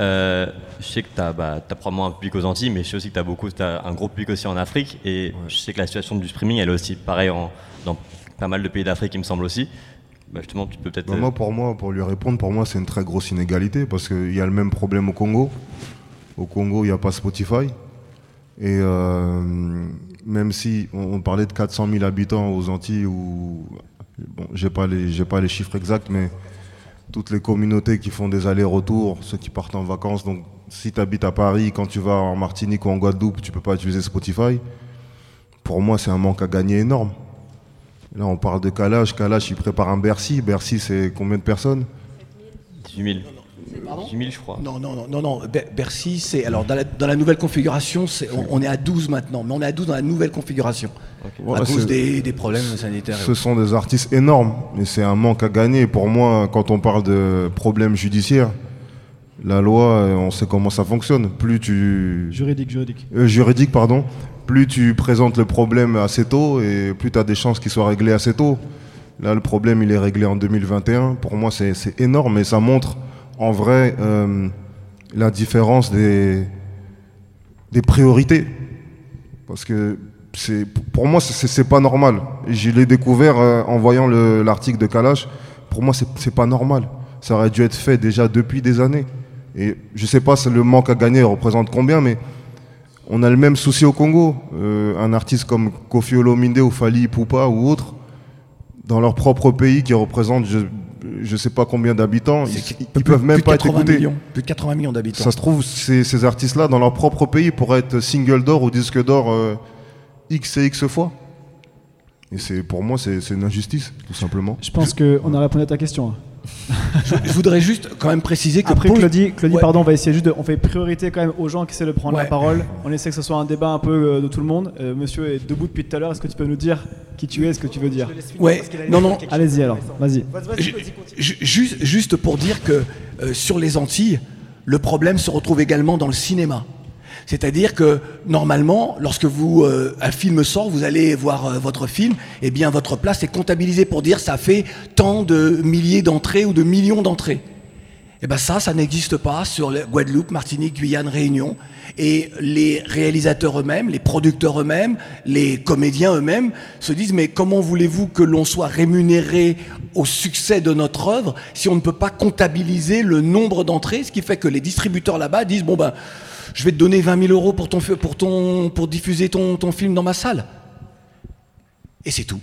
Euh, je sais que tu as, bah, t'as probablement un public aux Antilles, mais je sais aussi que tu as beaucoup, t'as un gros public aussi en Afrique. Et je sais que la situation du streaming, elle est aussi pareille en- dans pas mal de pays d'Afrique, il me semble aussi. Bah. Bah, moi, pour moi, pour lui répondre, pour moi, c'est une très grosse inégalité parce qu'il y a le même problème au Congo. Au Congo, il n'y a pas Spotify. Et euh, même si on, on parlait de 400 000 habitants aux Antilles, ou bon, j'ai pas les, j'ai pas les chiffres exacts, mais toutes les communautés qui font des allers-retours, ceux qui partent en vacances. Donc, si tu habites à Paris, quand tu vas en Martinique ou en Guadeloupe, tu peux pas utiliser Spotify. Pour moi, c'est un manque à gagner énorme. Là, on parle de Kalash. Kalash, il prépare un Bercy. Bercy, c'est combien de personnes? 18 000. 18 000, je crois. Non, non, non, non, non. Ber- Bercy, c'est. Alors, dans la, dans la nouvelle configuration, on, on est à 12 maintenant, mais on est à 12 dans la nouvelle configuration. Voilà, à cause des, des problèmes sanitaires. et Ce sont des artistes énormes, mais c'est un manque à gagner. Pour moi, quand on parle de problèmes judiciaires, la loi, on sait comment ça fonctionne. Plus tu... Juridique, juridique. Euh, juridique, pardon. Plus tu présentes le problème assez tôt et plus tu as des chances qu'il soit réglé assez tôt. Là, le problème, il est réglé en 2021. Pour moi, c'est énorme et ça montre en vrai euh, la différence des, des priorités. Parce que pour moi, c'est- pas normal. Je l'ai découvert euh, en voyant le- l'article de Kalash. Pour moi, c'est pas normal. Ça aurait dû être fait déjà depuis des années. Et je sais pas si le manque à gagner représente combien, mais on a le même souci au Congo. Euh, un artiste comme Kofi Olomide ou Fali Ipupa ou autre, dans leur propre pays qui représente je je sais pas combien d'habitants, ils, plus- peuvent même plus de pas être 80 écoutés. millions, plus de 80 millions d'habitants. Ça se trouve, ces, ces artistes-là, dans leur propre pays, pourraient être single d'or ou disque d'or euh, X et X fois. Et c'est pour moi, c'est c'est une injustice, tout simplement. Je pense qu'on a répondu à ta question. Je voudrais juste quand même préciser que. Après pour- Claudie, Claudie Ouais. pardon, on va essayer juste de, on fait priorité quand même aux gens qui essaient de prendre la parole. On essaie que ce soit un débat un peu euh, de tout le monde. Euh, monsieur est debout depuis tout à l'heure. Est-ce que tu peux nous dire qui tu es, ce que tu veux dire? Ouais, non, non. Allez-y alors, vas-y. Ju- ju- Juste, juste pour dire que euh, sur les Antilles, le problème se retrouve également dans le cinéma. C'est-à-dire que normalement, lorsque vous euh, un film sort, vous allez voir euh, votre film, et bien votre place est comptabilisée pour dire ça fait tant de milliers d'entrées ou de millions d'entrées. Eh ben ça, ça n'existe pas sur Guadeloupe, Martinique, Guyane, Réunion. Et les réalisateurs eux-mêmes, les producteurs eux-mêmes, les comédiens eux-mêmes se disent mais comment voulez-vous que l'on soit rémunéré au succès de notre œuvre si on ne peut pas comptabiliser le nombre d'entrées, ce qui fait que les distributeurs là-bas disent bon ben je vais te donner 20 000 euros pour ton pour ton pour diffuser ton, ton film dans ma salle. Et c'est tout.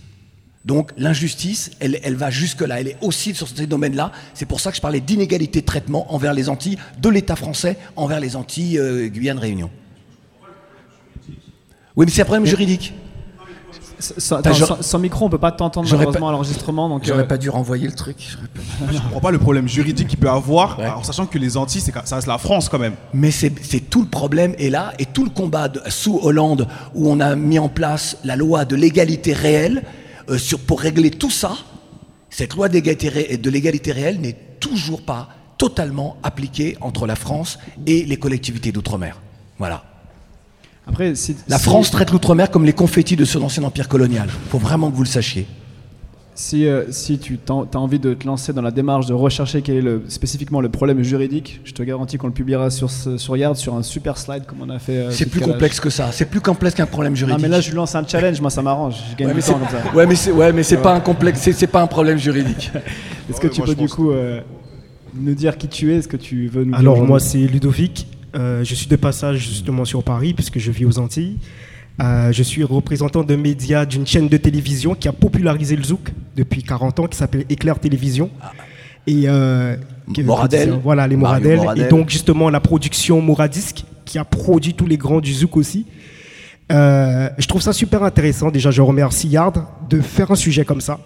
Donc l'injustice, elle, elle va jusque-là, elle est aussi sur ces domaines-là. C'est pour ça que je parlais d'inégalité de traitement envers les Antilles, de l'État français envers les Antilles, euh, Guyane, Réunion. Oui, mais c'est un problème juridique. Sans, Attends, attends, je- sans- sans micro, on peut pas t'entendre malheureusement pas- à l'enregistrement. Donc, J'aurais euh, pas dû renvoyer le truc. pas- Je comprends pas le problème juridique qu'il peut avoir, en sachant que les Antilles, ça reste la France quand même. Mais c'est tout le problème est là et tout le combat de- sous Hollande où on a mis en place la loi de l'égalité réelle euh, sur, pour régler tout ça. Cette loi de l'égalité réelle n'est toujours pas totalement appliquée entre la France et les collectivités d'outre-mer. Voilà. Après, La France traite l'outre-mer comme les confettis de son ancien empire colonial. Faut vraiment que vous le sachiez. Si, euh, si tu as envie de te lancer dans la démarche de rechercher quel est le, spécifiquement le problème juridique, je te garantis qu'on le publiera sur, sur Yard, sur un super slide comme on a fait. euh, C'est plus calage. complexe que ça. C'est plus complexe qu'un problème Non, juridique. mais là, je lui lance un challenge, moi ça m'arrange. Je gagne Ouais, du mais temps comme ça. (laughs) ouais, mais c'est ouais, mais c'est Ça pas un complexe, c'est c'est pas un problème juridique. (laughs) Est-ce que tu peux du coup euh, nous dire qui tu es? Est-ce que tu veux nous dire Alors moi c'est Ludovic, Euh, je suis de passage justement sur Paris puisque je vis aux Antilles. Euh, je suis représentant de médias d'une chaîne de télévision qui a popularisé le zouk depuis 40 ans qui s'appelle Éclair Télévision. Et euh, Moradel. Voilà les Moradel. Moradel. Et donc justement la production Moradisc qui a produit tous les grands du zouk aussi. Euh, je trouve ça super intéressant. Déjà, je remercie Yard de faire un sujet comme ça.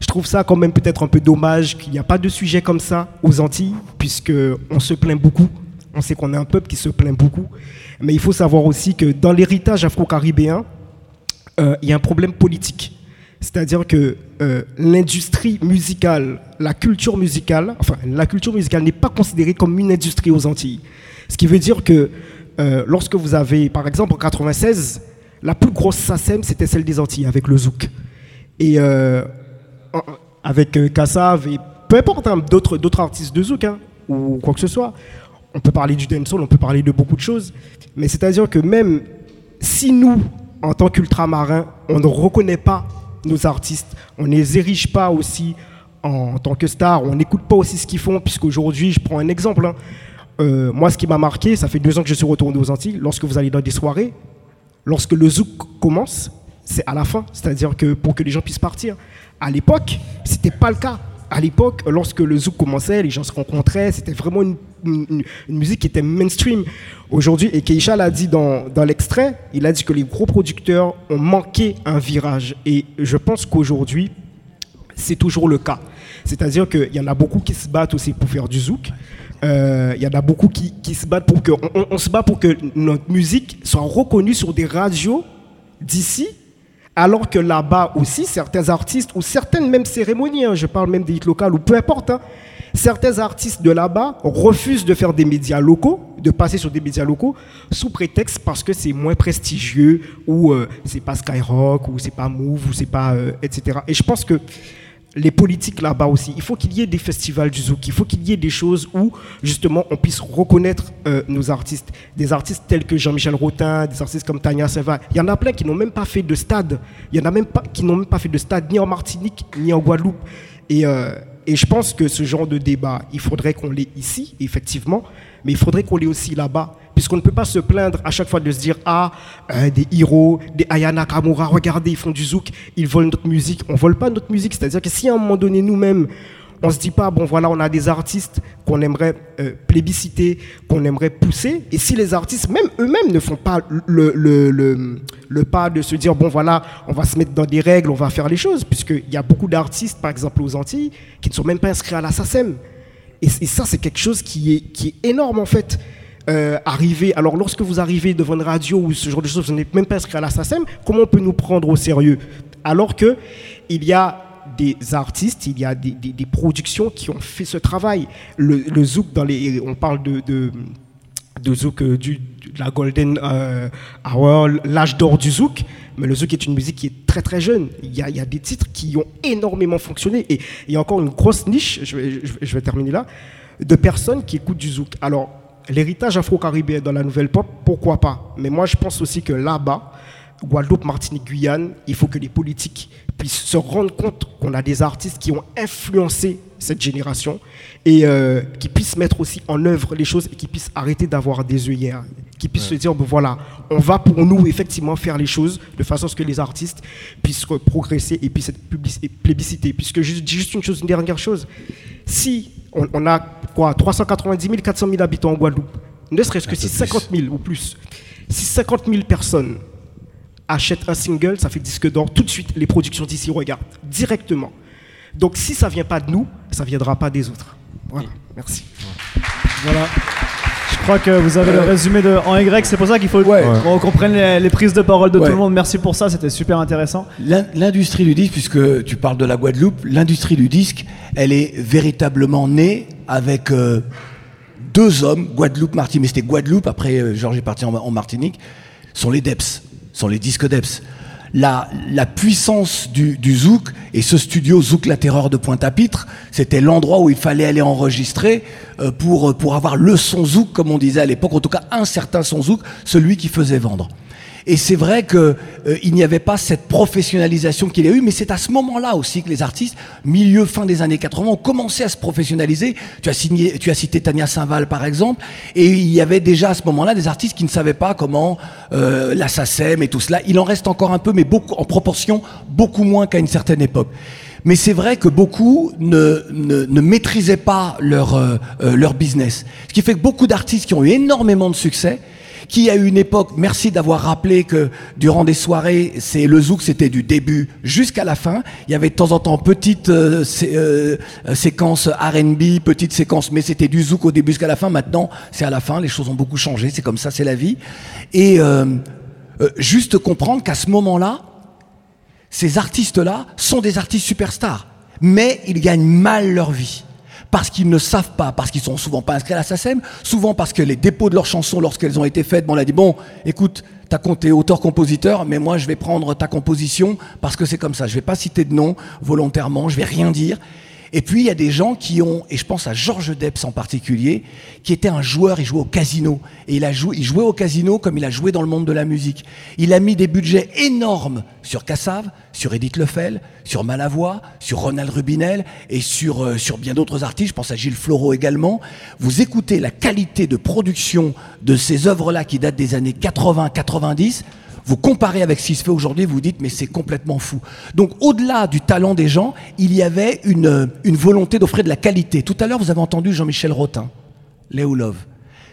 Je trouve ça quand même peut-être un peu dommage qu'il n'y a pas de sujet comme ça aux Antilles, puisque on se plaint beaucoup. On sait qu'on est un peuple qui se plaint beaucoup. Mais il faut savoir aussi que dans l'héritage afro-caribéen, euh, il y a un problème politique. C'est-à-dire que euh, l'industrie musicale, la culture musicale, enfin la culture musicale n'est pas considérée comme une industrie aux Antilles. Ce qui veut dire que euh, lorsque vous avez, par exemple en 96, la plus grosse SACEM, c'était celle des Antilles avec le zouk. Et avec Kassav et peu importe hein, d'autres d'autres artistes de zouk hein, ou quoi que ce soit, on peut parler du dancehall, on peut parler de beaucoup de choses. Mais c'est-à-dire que même si nous, en tant qu'ultramarins, on ne reconnaît pas nos artistes, on ne les érige pas aussi en, tant que stars, on n'écoute pas aussi ce qu'ils font, puisqu'aujourd'hui, je prends un exemple. hein. Euh, moi, ce qui m'a marqué, ça fait deux ans que je suis retourné aux Antilles, lorsque vous allez dans des soirées, lorsque le zouk commence, c'est à la fin, c'est-à-dire que pour que les gens puissent partir. À l'époque, c'était pas le cas. À l'époque, lorsque le zouk commençait, les gens se rencontraient, c'était vraiment une, une- musique qui était mainstream. Aujourd'hui, et Keisha l'a dit dans, dans l'extrait, il a dit que les gros producteurs ont manqué un virage. Et je pense qu'aujourd'hui, c'est toujours le cas. C'est-à-dire qu'il y en a beaucoup qui se battent aussi pour faire du zouk. Euh, Il y en a beaucoup qui, qui se battent pour que. On se bat pour que notre musique soit reconnue sur des radios d'ici, alors que là-bas aussi, certains artistes ou certaines même cérémonies, hein, je parle même des hits locales ou peu importe, hein, certains artistes de là-bas refusent de faire des médias locaux, de passer sur des médias locaux, sous prétexte parce que c'est moins prestigieux ou euh, c'est pas Skyrock ou c'est pas Move ou c'est pas euh, etc. Et je pense que les politiques là-bas aussi. Il faut qu'il y ait des festivals du zouk, il faut qu'il y ait des choses où justement on puisse reconnaître euh, nos artistes. Des artistes tels que Jean-Michel Rotin, des artistes comme Tania Seva. Il y en a plein qui n'ont même pas fait de stade. Il y en a même pas qui n'ont même pas fait de stade ni en Martinique ni en Guadeloupe. Et, et je pense que ce genre de débat, il faudrait qu'on l'ait ici, effectivement, mais il faudrait qu'on l'ait aussi là-bas. Puisqu'on ne peut pas se plaindre à chaque fois de se dire Ah, euh, des héros, des Ayana Kamura, regardez, ils font du zouk, ils volent notre musique. On ne vole pas notre musique. C'est-à-dire que si à un moment donné, nous-mêmes, on se dit pas, bon voilà, on a des artistes qu'on aimerait euh, plébisciter, qu'on aimerait pousser, et si les artistes, même eux-mêmes, ne font pas le, pas de se dire, bon voilà, on va se mettre dans des règles, on va faire les choses, puisqu'il y a beaucoup d'artistes, par exemple aux Antilles, qui ne sont même pas inscrits à la. Et, ça, c'est quelque chose qui est, qui énorme en fait. Euh, alors lorsque vous arrivez devant une radio ou ce genre de choses, vous n'êtes même pas inscrit à la SACEM, comment on peut nous prendre au sérieux? Alors que il y a des artistes, il y a des, productions qui ont fait ce travail. Le, zouk, on parle de, de, zouk euh, du, de la golden euh, hour, l'âge d'or du zouk, mais le zouk est une musique qui est très très jeune. Il y a, des titres qui ont énormément fonctionné et il y a encore une grosse niche, je vais- je vais terminer là. de personnes qui écoutent du zouk. Alors, l'héritage afro-caribéen dans la nouvelle pop, pourquoi pas? Mais moi, je pense aussi que là-bas, Guadeloupe, Martinique, Guyane, il faut que les politiques puissent se rendre compte qu'on a des artistes qui ont influencé cette génération et euh, qui puissent mettre aussi en œuvre les choses et qui puissent arrêter d'avoir des œillères, qui puissent se dire, voilà, on va pour nous effectivement faire les choses de façon à ce que les artistes puissent progresser et puissent être plébiscités. Puisque juste, juste une chose, une dernière chose, si on, on a quoi, 390 000, 400 000 habitants en Guadeloupe, ne serait-ce que si 50 000 ou plus, si 50 000 personnes achètent un single, ça fait disque d'or, tout de suite, les productions d'ici regardent directement. Donc si ça vient pas de nous, ça viendra pas des autres. Voilà, merci. Voilà. Je crois que vous avez le résumé de en Y, c'est pour ça qu'il faut qu'on comprenne les, les prises de parole de Ouais. tout le monde. Merci pour ça, c'était super intéressant. L'in- L'industrie du disque, puisque tu parles de la Guadeloupe, l'industrie du disque, elle est véritablement née avec euh, deux hommes, Guadeloupe, Martinique, mais c'était Guadeloupe, après euh, Georges est parti en, en Martinique, sont les DEPS, sont les disques DEPS. La, la puissance du, du Zouk, et ce studio Zouk La Terreur de Pointe-à-Pitre, c'était l'endroit où il fallait aller enregistrer euh, pour, pour avoir le son Zouk, comme on disait à l'époque, en tout cas un certain son Zouk, celui qui faisait vendre. Et c'est vrai que euh, n'y avait pas cette professionnalisation qu'il y a eu, mais c'est à ce moment-là aussi que les artistes, milieu fin des années 80, ont commencé à se professionnaliser. Tu as, signé, tu as cité Tania Saint-Val par exemple, et il y avait déjà à ce moment-là des artistes qui ne savaient pas comment euh, la SACEM et tout cela. Il en reste encore un peu, mais beaucoup en proportion, beaucoup moins qu'à une certaine époque. Mais c'est vrai que beaucoup ne, ne, ne maîtrisaient pas leur, euh, euh, leur business. Ce qui fait que beaucoup d'artistes qui ont eu énormément de succès, qui à une époque, merci d'avoir rappelé que durant des soirées, c'est le zouk, c'était du début jusqu'à la fin. Il y avait de temps en temps petite euh, euh, euh, séquence R&B, petite séquence, mais c'était du zouk au début jusqu'à la fin. Maintenant, c'est à la fin. Les choses ont beaucoup changé. C'est comme ça, c'est la vie. Et juste comprendre qu'à ce moment-là, ces artistes-là sont des artistes superstars, mais ils gagnent mal leur vie. Parce qu'ils ne savent pas, parce qu'ils sont souvent pas inscrits à la SACEM, souvent parce que les dépôts de leurs chansons, lorsqu'elles ont été faites, on a dit, bon, écoute, t'as compté auteur-compositeur, mais moi, je vais prendre ta composition parce que c'est comme ça. Je vais pas citer de nom volontairement, je vais rien dire. Et puis, il y a des gens qui ont, et je pense à Georges Debs en particulier, qui était un joueur, il jouait au casino. Et il, a joué, il jouait au casino comme il a joué dans le monde de la musique. Il a mis des budgets énormes sur Cassav, sur Edith Lefel, sur Malavoie, sur Ronald Rubinel et sur, euh, sur bien d'autres artistes. Je pense à Gilles Floro également. Vous écoutez la qualité de production de ces œuvres-là qui datent des années 80-90. Vous comparez avec ce qui se fait aujourd'hui, vous dites mais c'est complètement fou. Donc au-delà du talent des gens, il y avait une, une volonté d'offrir de la qualité. Tout à l'heure, vous avez entendu Jean-Michel Rotin, Léo Love.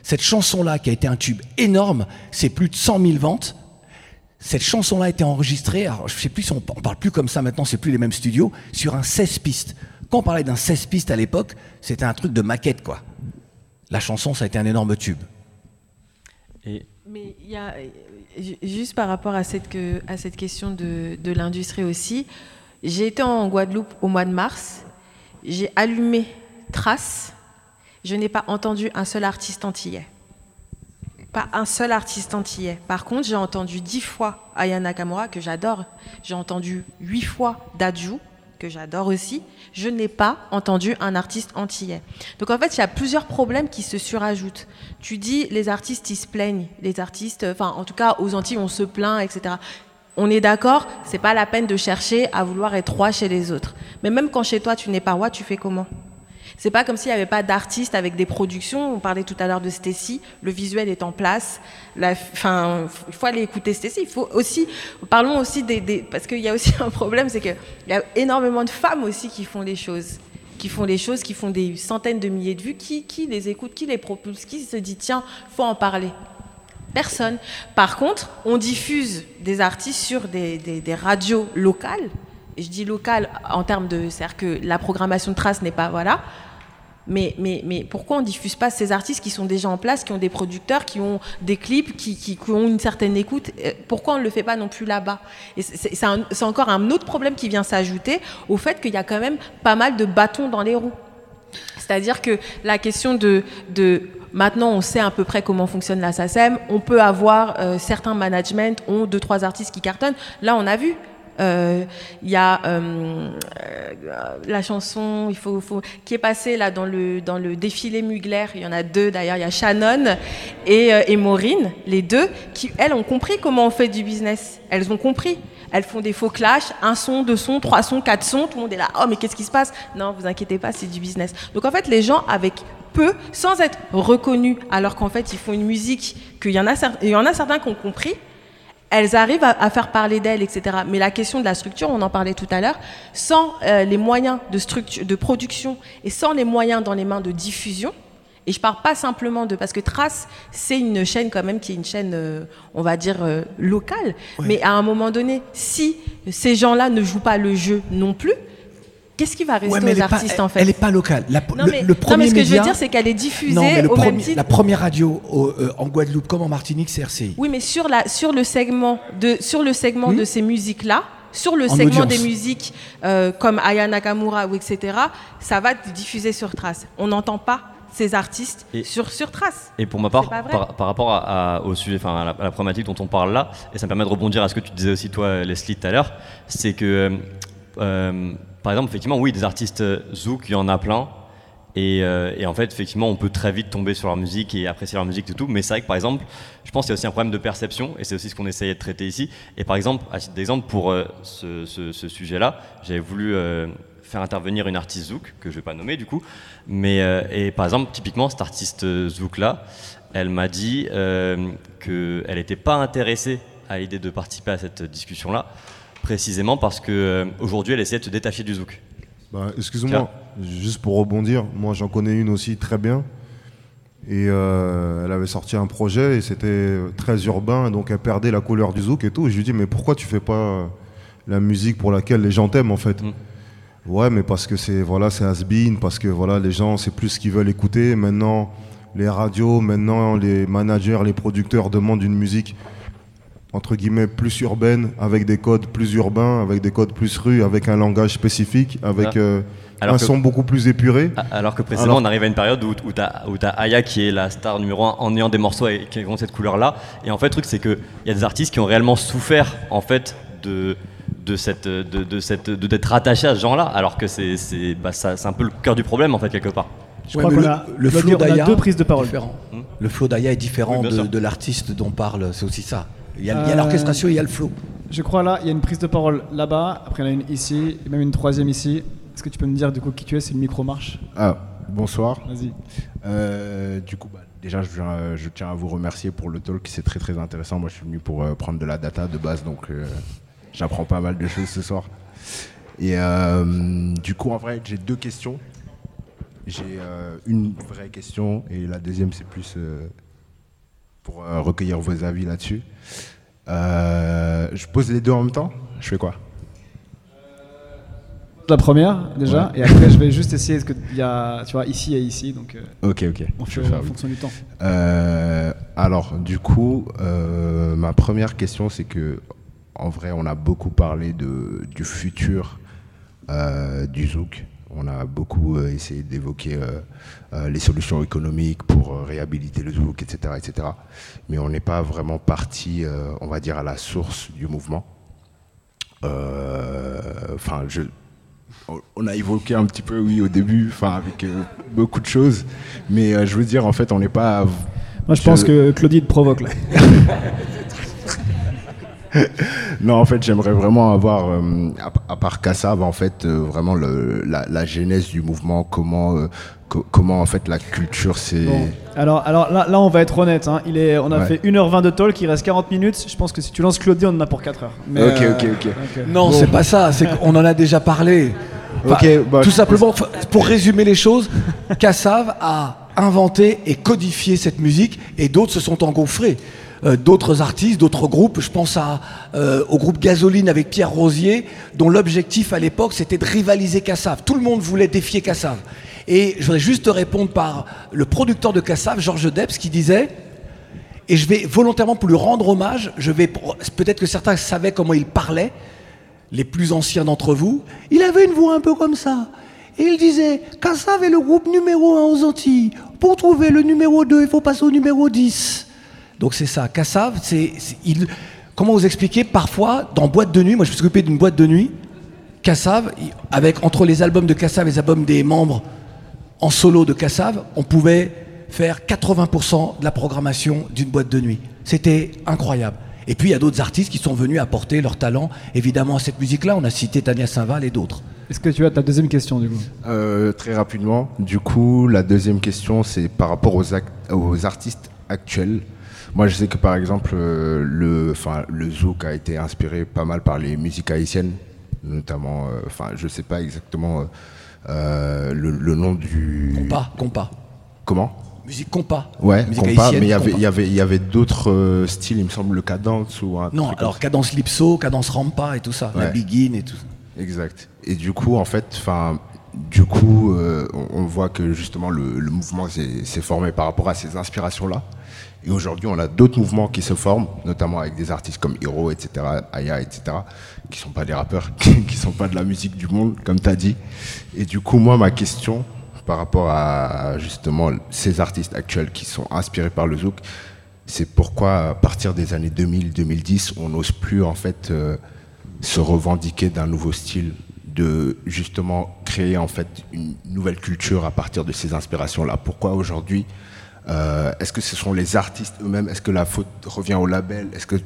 Cette chanson-là, qui a été un tube énorme, c'est plus de 100 000 ventes. Cette chanson-là a été enregistrée, alors je sais plus si on, on parle plus comme ça maintenant, c'est plus les mêmes studios, sur un 16 pistes. Quand on parlait d'un 16 pistes à l'époque, c'était un truc de maquette quoi. La chanson, ça a été un énorme tube. Mais il y a, ju- juste par rapport à cette, question de, de l'industrie aussi, j'ai été en Guadeloupe au mois de mars, j'ai allumé Trace, je n'ai pas entendu un seul artiste antillais. Pas un seul artiste antillais. Par contre, j'ai entendu dix fois Aya Nakamura, que j'adore. J'ai entendu huit fois Dadju, que j'adore aussi. Je n'ai pas entendu un artiste antillais. Donc en fait, il y a plusieurs problèmes qui se surajoutent. Tu dis, les artistes, ils se plaignent. Les artistes, enfin, en tout cas, aux Antilles, on se plaint, etc. On est d'accord, c'est pas la peine de chercher à vouloir être roi chez les autres. Mais même quand chez toi, tu n'es pas roi, tu fais comment? C'est pas comme s'il n'y avait pas d'artistes avec des productions. On parlait tout à l'heure de Stacy, le visuel est en place. La- Enfin, il faut aller écouter Stacy. Il faut aussi, parlons aussi des, parce qu'il y a aussi (laughs) un problème, c'est qu'il y a énormément de femmes aussi qui font les choses, qui font les choses, qui font des centaines de milliers de vues. Qui, les écoute, qui les propulse, qui se dit tiens, faut en parler. Personne. Par contre, on diffuse des artistes sur des radios locales. Et je dis locales en termes de. C'est-à-dire que la programmation de trace n'est pas. Voilà. Mais, mais, mais pourquoi on diffuse pas ces artistes qui sont déjà en place, qui ont des producteurs, qui ont des clips, qui, qui- qui ont une certaine écoute? Euh, Pourquoi on ne le fait pas non plus là-bas? Et c'est- encore un autre problème qui vient s'ajouter au fait qu'il y a quand même pas mal de bâtons dans les roues. C'est-à-dire que la question de, de maintenant on sait à peu près comment fonctionne la SACEM, on peut avoir euh, certains managements ont deux trois artistes qui cartonnent. Là on a vu Il y a euh, euh, la chanson, qui est passée là dans le dans le défilé Mugler. Il y en a deux d'ailleurs. Il y a Shannon et, euh, et Maureen, les deux, qui elles ont compris comment on fait du business. Elles ont compris. Elles font des faux clashs, un son, deux sons, trois sons, quatre sons. Tout le monde est là. Oh mais qu'est-ce qui se passe? Non, vous inquiétez pas, c'est du business. Donc en fait, les gens avec peu, sans être reconnus, alors qu'en fait ils font une musique qu'il y a, y en a certains qui ont compris, elles arrivent à, à faire parler d'elles, etc. Mais la question de la structure, on en parlait tout à l'heure, sans euh, les moyens de, structure, de production et sans les moyens dans les mains de diffusion, et je parle pas simplement de parce que Trace, c'est une chaîne quand même qui est une chaîne, euh, on va dire euh, locale. Mais à un moment donné, si ces gens-là ne jouent pas le jeu non plus, qu'est-ce qui va rester Ouais, aux pas- artistes en fait Elle n'est pas locale. La- Non, le, mais- le non, premier mais ce que je veux dire, c'est qu'elle est diffusée Non, mais le au même premier- titre. La première radio au- euh, en Guadeloupe comme en Martinique, c'est RCI. Oui, mais sur, la, sur le segment de, sur le segment de ces musiques-là, sur le Hmm En segment audience. des musiques euh, comme Aya Nakamura ou etc., ça va être diffusé sur Trace. On n'entend pas ces artistes Et- sur, sur Trace. Et pour ma part, par, par rapport à, à- au sujet, enfin à la, à la problématique dont on parle là, et ça me permet de rebondir à ce que tu disais aussi toi, Leslie, tout à l'heure, c'est que, euh, euh, par exemple, effectivement, oui, des artistes euh, zouk, il y en a plein. Et, euh, et en fait, effectivement, on peut très vite tomber sur leur musique et apprécier leur musique et tout. Mais c'est vrai que, par exemple, je pense qu'il y a aussi un problème de perception, et c'est aussi ce qu'on essayait de traiter ici. Et par exemple, à titre d'exemple, pour euh, ce, sujet-là, j'avais voulu faire intervenir une artiste zouk, que je vais pas nommer du coup. Mais, et par exemple, typiquement, cette artiste zouk-là, elle m'a dit qu'elle n'était pas intéressée à l'idée de participer à cette discussion-là, précisément parce qu'aujourd'hui, elle essayait de se détacher du zouk. Bah, Excuse-moi, juste pour rebondir, moi j'en connais une aussi très bien. Et euh, elle avait sorti un projet et c'était très urbain, donc elle perdait la couleur du zouk et tout. Et je lui dis, mais pourquoi tu fais pas euh, la musique pour laquelle les gens t'aiment en fait Ouais, mais parce que c'est voilà, c'est has-been, parce que voilà, les gens, c'est plus ce qu'ils veulent écouter. Maintenant, les radios, maintenant, les managers, les producteurs demandent une musique entre guillemets plus urbaine, avec des codes plus urbains, avec des codes plus rue, avec un langage spécifique, avec Voilà. euh, Alors un que- son beaucoup plus épuré. A- Alors que précédemment, Alors- on arrive à une période où, où tu as, Aya qui est la star numéro un en ayant des morceaux avec- qui ont cette couleur-là. Et en fait, le truc, c'est qu'il y a des artistes qui ont réellement souffert en fait de de cette de, de cette de d'être attachés à ce genre-là alors que c'est c'est bah, ça- c'est un peu le cœur du problème en fait quelque part Je crois qu'on a- le on doit flow on d'Aya deux prises de parole. différent. Hmm. Le flow d'Aya est différent Oui, de, l'artiste dont parle. C'est aussi ça. Il y a, l'orchestration, il y a le flow. Je crois là, il y a une prise de parole là-bas, après il y en a une ici, et même une troisième ici. Est-ce que tu peux me dire du coup qui tu es si le micro marche? Ah, bonsoir. Vas-y. Euh, du coup, bah, déjà, je, viens- je tiens à vous remercier pour le talk, c'est très très intéressant. Moi, je suis venu pour euh, prendre de la data de base, donc euh, j'apprends pas mal de choses ce soir. Et euh, du coup, en vrai, j'ai deux questions. J'ai euh, une vraie question et la deuxième, c'est plus euh, pour euh, recueillir vos avis là-dessus. Euh, je pose les deux en même temps Je fais quoi? La première déjà, Ouais. et après je vais juste essayer, parce qu'il y a, tu vois, ici et ici, donc euh, Ok, ok. on fait en fonction du temps. Euh, alors, du coup, euh, ma première question, c'est que, en vrai, on a beaucoup parlé de, du futur euh, du zouk. On a beaucoup euh, essayé d'évoquer euh, euh, les solutions économiques pour réhabiliter le zouk, etc., etc. Mais on n'est pas vraiment parti, on va dire, à la source du mouvement. Enfin, je, on- a évoqué un petit peu, oui, au début, enfin, avec euh, beaucoup de choses. Mais euh, je veux dire, en fait, on n'est pas. Moi je pense que Claudie te provoque là. (laughs) (laughs) non, en fait, j'aimerais vraiment avoir, euh, à, à part Kassav, en fait, euh, vraiment le, la, la genèse du mouvement, comment, euh, co- comment en fait la culture s'est. Bon. Alors, alors là, là, on va être honnête. hein. Il est, on a Ouais. fait 1h20 de talk, il reste 40 minutes. Je pense que si tu lances Claudie, on en a pour 4 heures. Mais, Ok, euh, ok, ok. Non, bon. c'est pas ça. C'est qu'on en a déjà parlé. Enfin, bah, tout simplement, pour résumer les choses, Kassav a inventé et codifié cette musique et d'autres se sont engouffrés. Euh, d'autres artistes, d'autres groupes, je pense euh, au groupe Gasoline avec Pierre Rosier, dont l'objectif à l'époque c'était de rivaliser Kassav. Tout le monde voulait défier Kassav. Et je voudrais juste te répondre par le producteur de Kassav, Georges Debs, qui disait et je vais volontairement pour lui rendre hommage, je vais peut-être que certains savaient comment il parlait, les plus anciens d'entre vous. Il avait une voix un peu comme ça. Et il disait Kassav est le groupe numéro 1 aux Antilles. Pour trouver le numéro 2, il faut passer au numéro 10. Donc c'est ça. Kassav, c'est, il, comment vous expliquer Parfois, dans boîte de nuit, moi je me suis occupé d'une boîte de nuit, Cassav, avec entre les albums de Cassav et les albums des membres en solo de Cassav, on pouvait faire 80% de la programmation d'une boîte de nuit. C'était incroyable. Et puis il y a d'autres artistes qui sont venus apporter leur talent, évidemment, à cette musique-là. On a cité Tania Saint-Val et d'autres. Est-ce que tu as ta deuxième question du coup? Euh, très rapidement. Du coup, la deuxième question, c'est par rapport aux artistes actuels. Moi, je sais que par exemple, euh, le, enfin, le zouk a été inspiré pas mal par les musiques haïtiennes, notamment. euh, Enfin, je sais pas exactement euh, euh, le, le nom du. Compas, compas. Comment? Musique compas. Ouais, Musique compas, mais il y avait, y avait, il y avait d'autres euh, styles, il me semble, le cadence ou un Non, alors cadence Lipso, cadence Rampa et tout ça, la. Begin et tout ça. Exact. Et du coup, en fait, enfin, du coup, euh, on, on voit que justement le, le mouvement s'est formé par rapport à ces inspirations-là. Et aujourd'hui, on a d'autres mouvements qui se forment, notamment avec des artistes comme Hiro, etc., Aya, etc., qui sont pas des rappeurs, (laughs) qui sont pas de la musique du monde, comme tu as dit. Et du coup, moi, ma question par rapport à justement ces artistes actuels qui sont inspirés par le zouk, c'est pourquoi à partir des années 2000-2010, on n'ose plus en fait euh, se revendiquer d'un nouveau style, de justement créer en fait une nouvelle culture à partir de ces inspirations-là? Pourquoi aujourd'hui euh, Est-ce que ce sont les artistes eux-mêmes? Est-ce que la faute revient au label? Est-ce que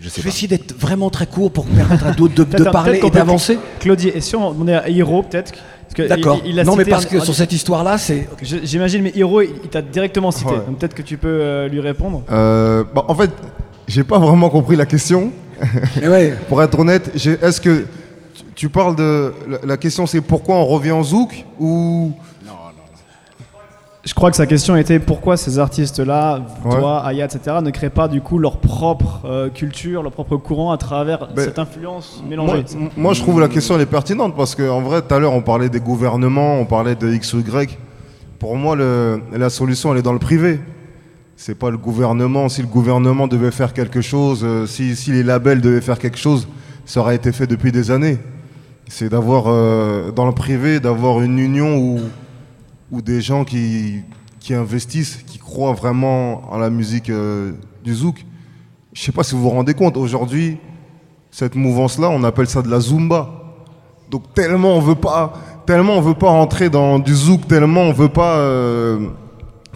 je sais Je pas. vais essayer d'être vraiment très court pour permettre à d'autres de, de parler et d'avancer. Claudie, et si on demandait à Hiro peut-être D'accord. il- il a Non, mais parce un- que sur cette histoire-là, c'est. J'imagine, mais Hiro, il il t'a directement cité. Ouais. Donc peut-être que tu peux euh, lui répondre. Euh, bah, en fait, j'ai pas vraiment compris la question. (laughs) Pour être honnête, est-ce que tu- tu parles de la, la question, c'est pourquoi on revient au zouk ou Je crois que sa question était pourquoi ces artistes-là, Ouais. toi, Aya, etc., ne créent pas du coup leur propre euh, culture, leur propre courant à travers Ben, cette influence mélangée? Moi, je trouve la question elle est pertinente parce qu'en vrai, tout à l'heure, on parlait des gouvernements, on parlait de X ou Y. Pour moi, le- la solution, elle est dans le privé. C'est pas le gouvernement. Si le gouvernement devait faire quelque chose, euh, si, si les labels devaient faire quelque chose, ça aurait été fait depuis des années. C'est d'avoir, euh, dans le privé, d'avoir une union où, où des gens qui, qui investissent, qui croient vraiment en la musique euh, du zouk. Je sais pas si vous vous rendez compte, aujourd'hui, cette mouvance-là, on appelle ça de la zumba. Donc tellement on veut pas, tellement on veut pas rentrer dans du zouk, tellement on veut pas euh,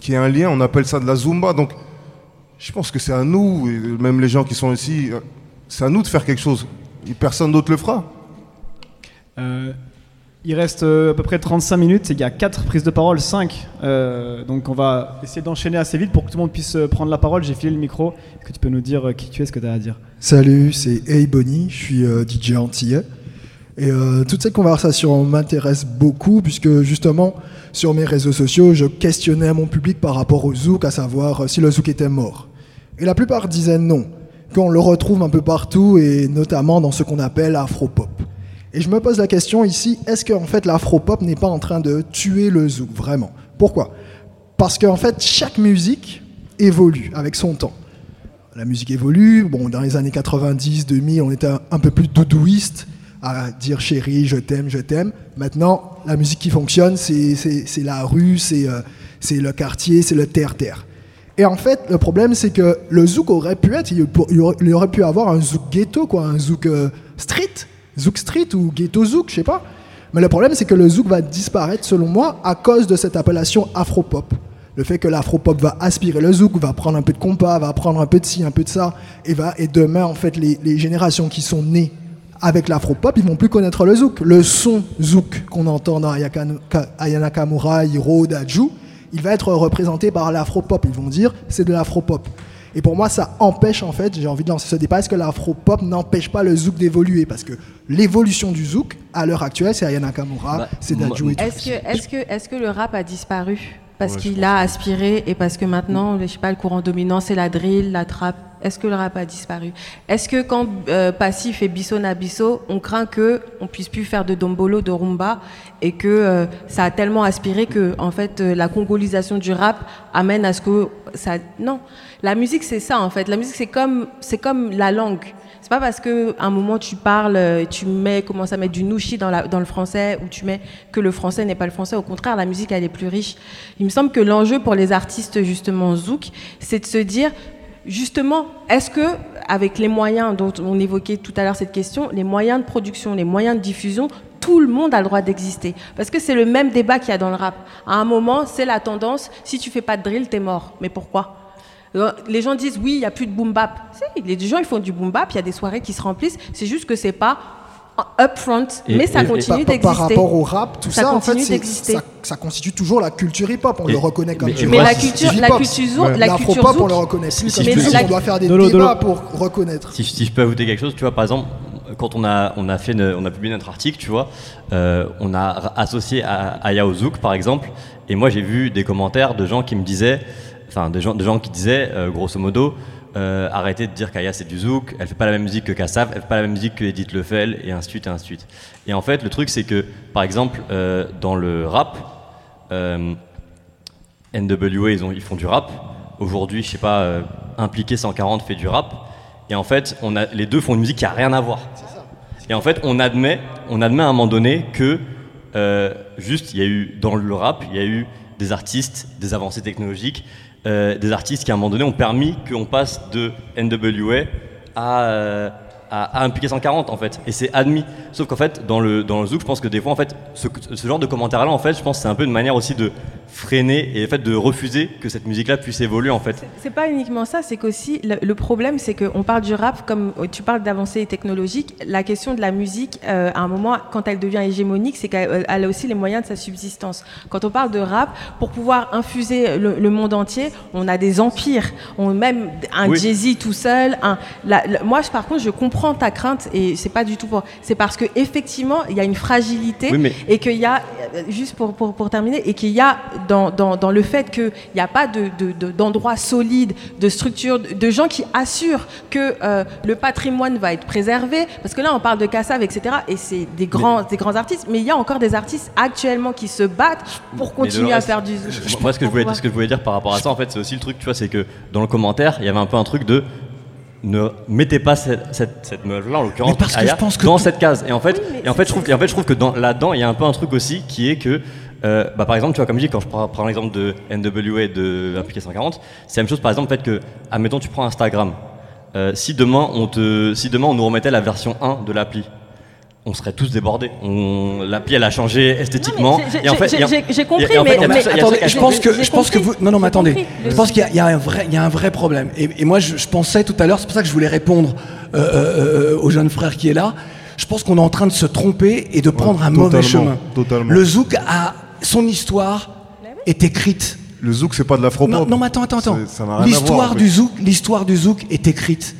qu'il y ait un lien, on appelle ça de la zumba. Donc je pense que c'est à nous, même les gens qui sont ici, euh, c'est à nous de faire quelque chose. Et personne d'autre le fera. Il reste euh, à peu près 35 minutes et il y a 4 prises de parole, 5. Euh, donc on va essayer d'enchaîner assez vite pour que tout le monde puisse euh, prendre la parole. J'ai filé le micro. Est-ce que tu peux nous dire qui tu es, ce que tu as à dire? Salut, c'est Hey Bonnie, je suis DJ antillais. Et euh, toute cette conversation m'intéresse beaucoup puisque justement sur mes réseaux sociaux, je questionnais mon public par rapport au zouk, à savoir si le zouk était mort. Et la plupart disaient non, qu'on le retrouve un peu partout et notamment dans ce qu'on appelle l'afro-pop. Et je me pose la question ici, est-ce qu'en fait l'afro-pop n'est pas en train de tuer le zouk vraiment? Pourquoi? Parce qu'en fait chaque musique évolue avec son temps. La musique évolue, bon dans les années 90, 2000 on était un- peu plus doudouiste à dire chérie, je t'aime, je t'aime. Maintenant la musique qui fonctionne c'est- la rue, c'est euh, le quartier, c'est le terre-terre. Et en fait, le problème, c'est que le zouk aurait pu être, il aurait pu avoir un zouk ghetto, quoi, un zouk euh, street, zouk street ou ghetto zouk, je sais pas. Mais le problème, c'est que le zouk va disparaître, selon moi, à cause de cette appellation afro-pop. Le fait que l'afro-pop va aspirer le zouk, va prendre un peu de compas, va prendre un peu de ci, un peu de ça, et, va, et demain, en fait, les, générations qui sont nées avec l'afro-pop, ils vont plus connaître le zouk. Le son zouk qu'on entend dans Ayaka, Ka- Aya Nakamura, Hiro, Daju, il va être représenté par l'afro-pop. Ils vont dire c'est de l'afro-pop. Et pour moi, ça empêche en fait, j'ai envie de lancer ce débat, est-ce que l'afro-pop n'empêche pas le zouk d'évoluer? Parce que l'évolution du zouk, à l'heure actuelle, c'est Aya Nakamura, Bah, c'est Daju et tout. Est-ce que, est que, est que le rap a disparu? Parce Ouais, qu'il a aspiré et parce que maintenant, je sais pas, le courant dominant c'est la drill, la trap. Est-ce que le rap a disparu? Est-ce que quand euh, Passif et Bisso Nabisso, on craint que on puisse plus faire de dombolo, de rumba et que euh, ça a tellement aspiré que en fait euh, la congolisation du rap amène à ce que ça non. La musique c'est ça en fait. La musique c'est comme c'est comme la langue. C'est pas parce que à un moment tu parles, euh, tu mets, commences à mettre du nouchi dans, le français ou tu mets que le français n'est pas le français. Au contraire, la musique elle est plus riche. Il me semble que l'enjeu pour les artistes justement zouk, c'est de se dire justement, est-ce que, avec les moyens dont on évoquait tout à l'heure cette question, les moyens de production, les moyens de diffusion, tout le monde a le droit d'exister? Parce que c'est le même débat qu'il y a dans le rap. À un moment, c'est la tendance, si tu fais pas de drill, t'es mort. Mais pourquoi? Les gens disent oui, il n'y a plus de boom bap. Si, les gens ils font du boom bap, il y a des soirées qui se remplissent. C'est juste que c'est pas upfront, mais ça et- continue Par- par, d'exister. rapport au rap, tout ça, en fait, d'exister. ça, ça constitue toujours la culture hip-hop. On Et- le reconnaît comme mais- mais la c'est culture- la hip-hop. culture zouk- la culture on zouk- le reconnaît plus Mais comme la- du zouk. On doit faire des Dolo, débats Dolo. pour reconnaître. Si, si je peux ajouter quelque chose, tu vois, par exemple, quand on a, on a, fait une- on a publié notre article, tu vois, euh, on a associé à Ozouk, par exemple, et moi j'ai vu des commentaires de gens qui me disaient, enfin, de gens, qui disaient, euh, grosso modo, euh, arrêtez de dire qu'Aya c'est du zouk, elle fait pas la même musique que Kassav, elle fait pas la même musique que Edith Lefel, et ainsi de suite, et ainsi de suite. Et en fait, le truc c'est que, par exemple, euh, dans le rap, euh, NWA, ils, ont, ils font du rap. Aujourd'hui, je sais pas, Impliqué 140 fait du rap. Et en fait, on a, les deux font une musique qui a rien à voir. Et en fait, on admet, on admet à un moment donné que juste, il y a eu dans le rap, il y a eu des artistes, des avancées technologiques, des artistes qui à un moment donné ont permis qu'on passe de NWA à, euh, à, à Impliqué 140 en fait. Et c'est admis. Sauf qu'en fait, dans le, dans le zouk, je pense que des fois, en fait, ce, ce genre de commentaires-là, en fait, je pense que c'est un peu une manière aussi de freiner et en fait de refuser que cette musique-là puisse évoluer en fait. C'est pas uniquement ça, c'est qu'aussi le, le problème, c'est qu'on parle du rap comme tu parles d'avancées technologiques. La question de la musique, euh, à un moment, quand elle devient hégémonique, c'est qu'elle elle a aussi les moyens de sa subsistance. Quand on parle de rap, pour pouvoir infuser le, le monde entier, on a des empires, on même un Oui. Jay-Z tout seul. Un, la- la- moi, je- par contre, je comprends ta crainte et c'est pas du tout pour. C'est parce que effectivement, il y a une fragilité Oui, mais- et qu'il y a juste pour, pour, pour terminer et qu'il y a dans, dans, dans le fait qu'il n'y a pas de, de- de- d'endroits solides, de structures, de, gens qui assurent que euh, le patrimoine va être préservé. Parce que là, on parle de Kassav, etc. Et c'est des grands, des grands artistes, mais il y a encore des artistes actuellement qui se battent pour continuer à faire du. je- Moi, ce que, je voulais, ce que je voulais dire par rapport à ça, en fait, c'est aussi le truc, tu vois, c'est que dans le commentaire, il y avait un peu un truc de ne mettez pas cette, cette, cette meuf-là, en l'occurrence, Mais parce que Aya, je pense que dans tout- cette case. Et en fait, et en fait, je trouve, et en fait, je trouve que dans- là-dedans, il y a un peu un truc aussi qui est que, euh, bah, par exemple, tu vois, comme je dis, quand je prends, prends l'exemple de NWA et de Impliqué 140, c'est la même chose, par exemple, le fait que, admettons, tu prends Instagram. Euh, si demain on te, si demain on nous remettait la version 1 de l'appli, on serait tous débordés. On, l'appli elle a changé esthétiquement. j'ai- en fait- compris, en fait, mais- mais- a Attendez, je pense que, je pense que vous. Non, non, mais attendez. compris. Je pense qu'il y y, a un vrai, il y a un vrai problème. Et, et moi, je, je pensais tout à l'heure, c'est pour ça que je voulais répondre euh, euh, au jeune frère qui est là. Je pense qu'on est en train de se tromper et de prendre un mauvais chemin. totalement. Le zouk a son histoire est écrite. Le zouk, c'est pas de l'afro-pop. Non, non, mais attends, attends, attends. L'histoire du zouk, l'histoire du zouk est écrite.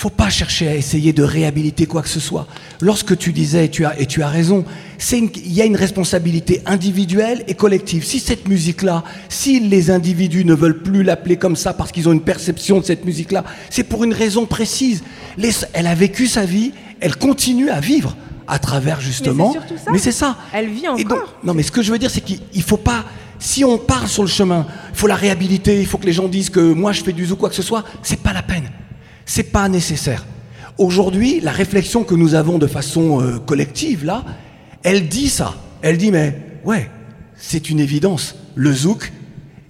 Faut pas chercher à essayer de réhabiliter quoi que ce soit. Lorsque tu disais, et tu as, et tu as raison, il y a une responsabilité individuelle et collective. Si cette musique-là, si les individus ne veulent plus l'appeler comme ça parce qu'ils ont une perception de cette musique-là, c'est pour une raison précise. Les- elle a vécu sa vie, elle continue à vivre à travers justement. Mais c'est ça. Elle vit Et donc, encore. non, mais ce que je veux dire, c'est qu'il il faut pas. Si on part sur le chemin, il faut la réhabiliter, il faut que les gens disent que moi je fais du zouk, quoi que ce soit, c'est pas la peine. C'est pas nécessaire. Aujourd'hui, la réflexion que nous avons de façon euh, collective, là, elle dit ça. Elle dit, mais ouais, c'est une évidence. Le zouk